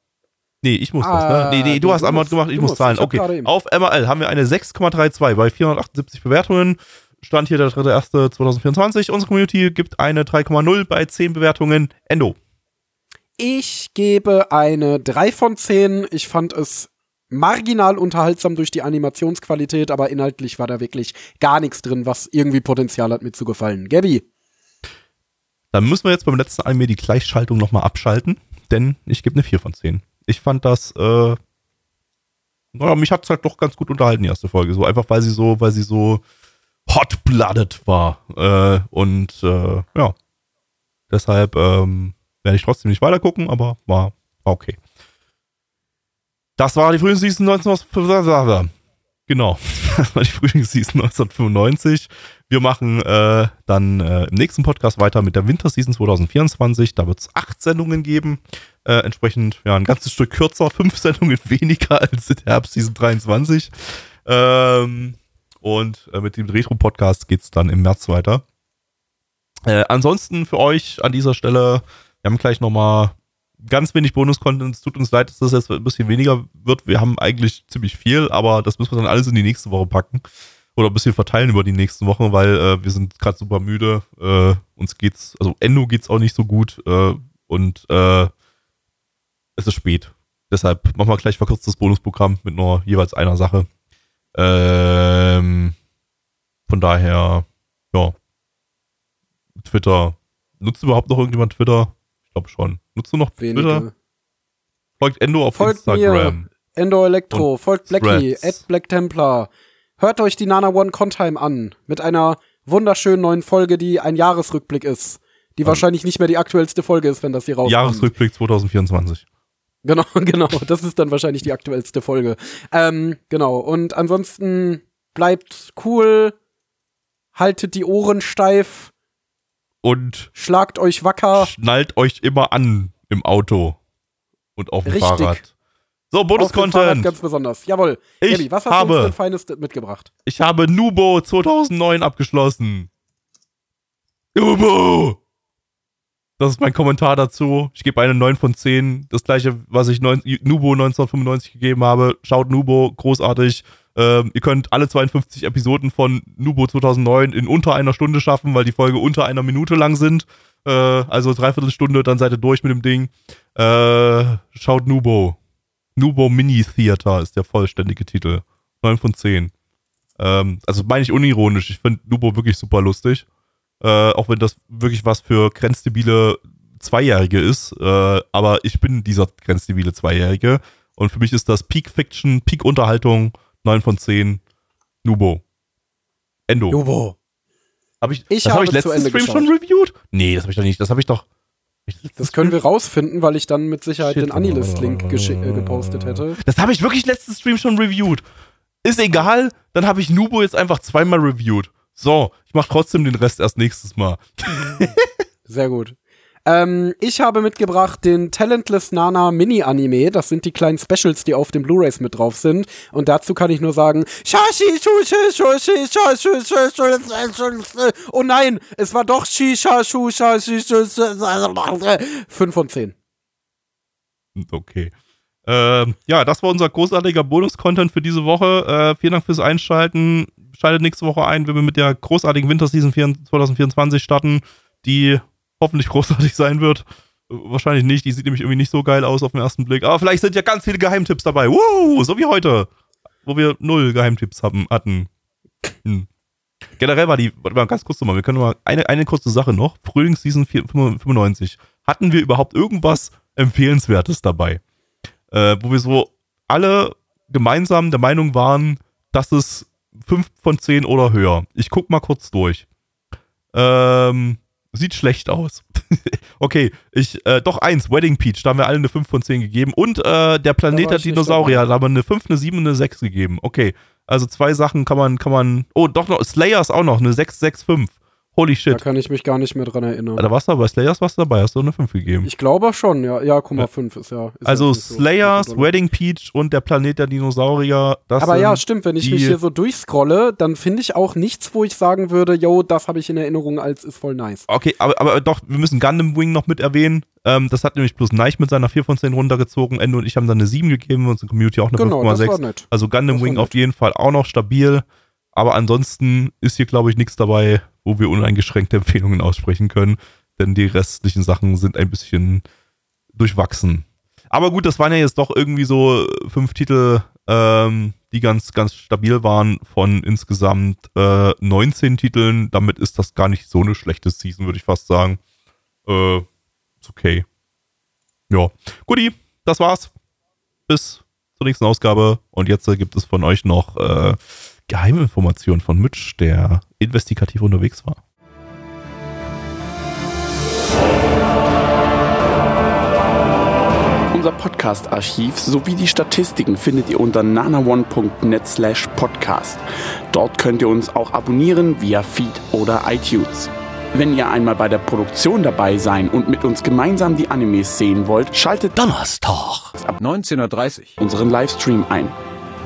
Nee, ich muss das, Ah, ne? Nee, nee, du du hast einmal musst- gemacht, ich muss musst. zahlen. Ich Okay. Auf MRL haben wir eine 6,32 bei 478 Bewertungen. Stand hier der 3.1.2024. Unsere Community gibt eine 3,0 bei 10 Bewertungen. Endo. Ich gebe eine 3 von 10. Ich fand es marginal unterhaltsam durch die Animationsqualität, aber inhaltlich war da wirklich gar nichts drin, was irgendwie Potenzial hat, mir zu gefallen. Gabby, Dann müssen wir jetzt beim letzten Anime die Gleichschaltung nochmal abschalten, denn ich gebe eine 4 von 10. Ich fand das, äh, naja, mich hat es halt doch ganz gut unterhalten, die erste Folge. So einfach, weil sie so, weil sie so hot-blooded war. Äh, und äh, ja. Deshalb ähm, werde ich trotzdem nicht weitergucken, aber war, okay. Das war die Frühlingsseason 1995. Genau. Das war die Frühlingsseason 1995. Wir machen äh, dann äh, im nächsten Podcast weiter mit der Winterseason 2024. Da wird es acht Sendungen geben. Äh, entsprechend ja ein ganzes Stück kürzer, fünf Sendungen weniger als in der Herbstseason 23. Ähm, und äh, mit dem Retro-Podcast geht es dann im März weiter. Äh, ansonsten für euch an dieser Stelle, wir haben gleich nochmal ganz wenig Bonus-Content. Es tut uns leid, dass das jetzt ein bisschen weniger wird. Wir haben eigentlich ziemlich viel, aber das müssen wir dann alles in die nächste Woche packen. Oder ein bisschen verteilen über die nächsten Wochen, weil äh, wir sind gerade super müde. Äh, uns geht's, also Endo geht's auch nicht so gut äh, und äh, es ist spät. Deshalb machen wir gleich verkürztes Bonusprogramm mit nur jeweils einer Sache. Ähm, von daher, ja. Twitter. Nutzt überhaupt noch irgendjemand Twitter? Ich glaube schon. Nutzt du noch Twitter? wenige. Folgt Endo auf Folgt Instagram. Endo Electro, folgt Blackie, at Black Templar. Hört euch die Nana One Contime an. Mit einer wunderschönen neuen Folge, die ein Jahresrückblick ist. Die wahrscheinlich nicht mehr die aktuellste Folge ist, wenn das hier rauskommt. Jahresrückblick 2024. Genau, genau. Das ist dann wahrscheinlich die aktuellste Folge. Ähm, genau. Und ansonsten bleibt cool, haltet die Ohren steif, Und schlagt euch wacker. schnallt euch immer an im Auto und auf dem Richtig. Fahrrad. So, Bonus-Content. ganz besonders. Jawohl. Ich Gabi, was hast du uns habe- denn Feines mitgebracht? Ich habe Nubo 2009 abgeschlossen. Nubo! Das ist mein Kommentar dazu. Ich gebe eine 9 von 10. Das gleiche, was ich neun, Nubo 1995 gegeben habe. Schaut Nubo, großartig. Ähm, ihr könnt alle 52 Episoden von Nubo 2009 in unter einer Stunde schaffen, weil die Folge unter einer Minute lang sind. Äh, also dreiviertel Stunde, dann seid ihr durch mit dem Ding. Äh, schaut Nubo. Nubo Mini Theater ist der vollständige Titel. 9 von 10. Ähm, also meine ich unironisch. Ich finde Nubo wirklich super lustig. Äh, auch wenn das wirklich was für grenzdebile Zweijährige ist. Äh, aber ich bin dieser grenzdebile Zweijährige. Und für mich ist das Peak Fiction, Peak Unterhaltung, 9 von 10. Nubo. Endo. Nubo. Hab ich, Ich das habe habe ich letzten Ende Stream geschaut. schon reviewed? Nee, das habe ich doch nicht. Das habe ich doch. Das können wir rausfinden, weil ich dann mit Sicherheit Shit. den Anilist-Link äh, gepostet hätte. Das habe ich wirklich letzten Stream schon reviewed. Ist egal, dann habe ich Nubo jetzt einfach zweimal reviewed. So, ich mache trotzdem den Rest erst nächstes Mal. Sehr gut. Ähm, ich habe mitgebracht den Talentless Nana Mini-Anime. Das sind die kleinen Specials, die auf den Blu-Rays mit drauf sind. Und dazu kann ich nur sagen. Oh nein, es war doch Shisha, Shu, Sha, Shi, Shu, Shu, Shu. 5 von 10. Okay. Ähm, ja, das war unser großartiger Bonus-Content für diese Woche. Äh, vielen Dank fürs Einschalten. Schaltet nächste Woche ein, wenn wir mit der großartigen Winterseason 2024 starten, die hoffentlich großartig sein wird. Wahrscheinlich nicht, die sieht nämlich irgendwie nicht so geil aus auf den ersten Blick. Aber vielleicht sind ja ganz viele Geheimtipps dabei. Woo, so wie heute, wo wir null Geheimtipps haben, hatten. Hm. Generell war die, warte mal ganz kurz nochmal, wir können mal eine, eine kurze Sache noch. Frühlingsseason 4 95. Hatten wir überhaupt irgendwas Empfehlenswertes dabei? Äh, wo wir so alle gemeinsam der Meinung waren, dass es 5 von 10 oder höher. Ich guck mal kurz durch. Ähm, sieht schlecht aus. okay, ich, äh, doch eins, Wedding Peach, da haben wir alle eine 5 von 10 gegeben. Und äh, der Planet der Dinosaurier, da haben wir eine 5, eine 7 und eine 6 gegeben. Okay, also zwei Sachen kann man, kann man, oh, doch noch, Slayers auch noch, eine 6, 6, 5. Holy Da shit. kann ich mich gar nicht mehr dran erinnern. Da warst du bei Slayers warst du dabei, hast du eine 5 gegeben. Ich glaube schon, ja. Ja, guck mal, 5 ist ja. Ist also ja so- Slayers, so. Wedding Peach und der Planet der Dinosaurier, das Aber ja, stimmt, wenn ich mich hier so durchscrolle, dann finde ich auch nichts, wo ich sagen würde, yo, das habe ich in Erinnerung als ist voll nice. Okay, aber, aber doch, wir müssen Gundam Wing noch mit erwähnen. Ähm, das hat nämlich plus Neich mit seiner 4 von 10 runtergezogen. Endo und ich haben dann eine 7 gegeben, unsere Community auch eine Genau, das war 5,6. nett. Also Gundam Wing nett. auf jeden Fall auch noch stabil. Aber ansonsten ist hier, glaube ich, nichts dabei, wo wir uneingeschränkte Empfehlungen aussprechen können. Denn die restlichen Sachen sind ein bisschen durchwachsen. Aber gut, das waren ja jetzt doch irgendwie so fünf Titel, ähm, die ganz, ganz stabil waren von insgesamt äh, 19 Titeln. Damit ist das gar nicht so eine schlechte Season, würde ich fast sagen. Äh, ist okay. Ja. Guti, das war's. Bis zur nächsten Ausgabe. Und jetzt äh, gibt es von euch noch äh, Geheiminformationen von Mitch, der investigativ unterwegs war. Unser Podcast-Archiv sowie die Statistiken findet ihr unter nanaone.net slash podcast. Dort könnt ihr uns auch abonnieren via Feed oder iTunes. Wenn ihr einmal bei der Produktion dabei sein und mit uns gemeinsam die Animes sehen wollt, schaltet Donnerstag. ab 19.30 unseren Livestream ein.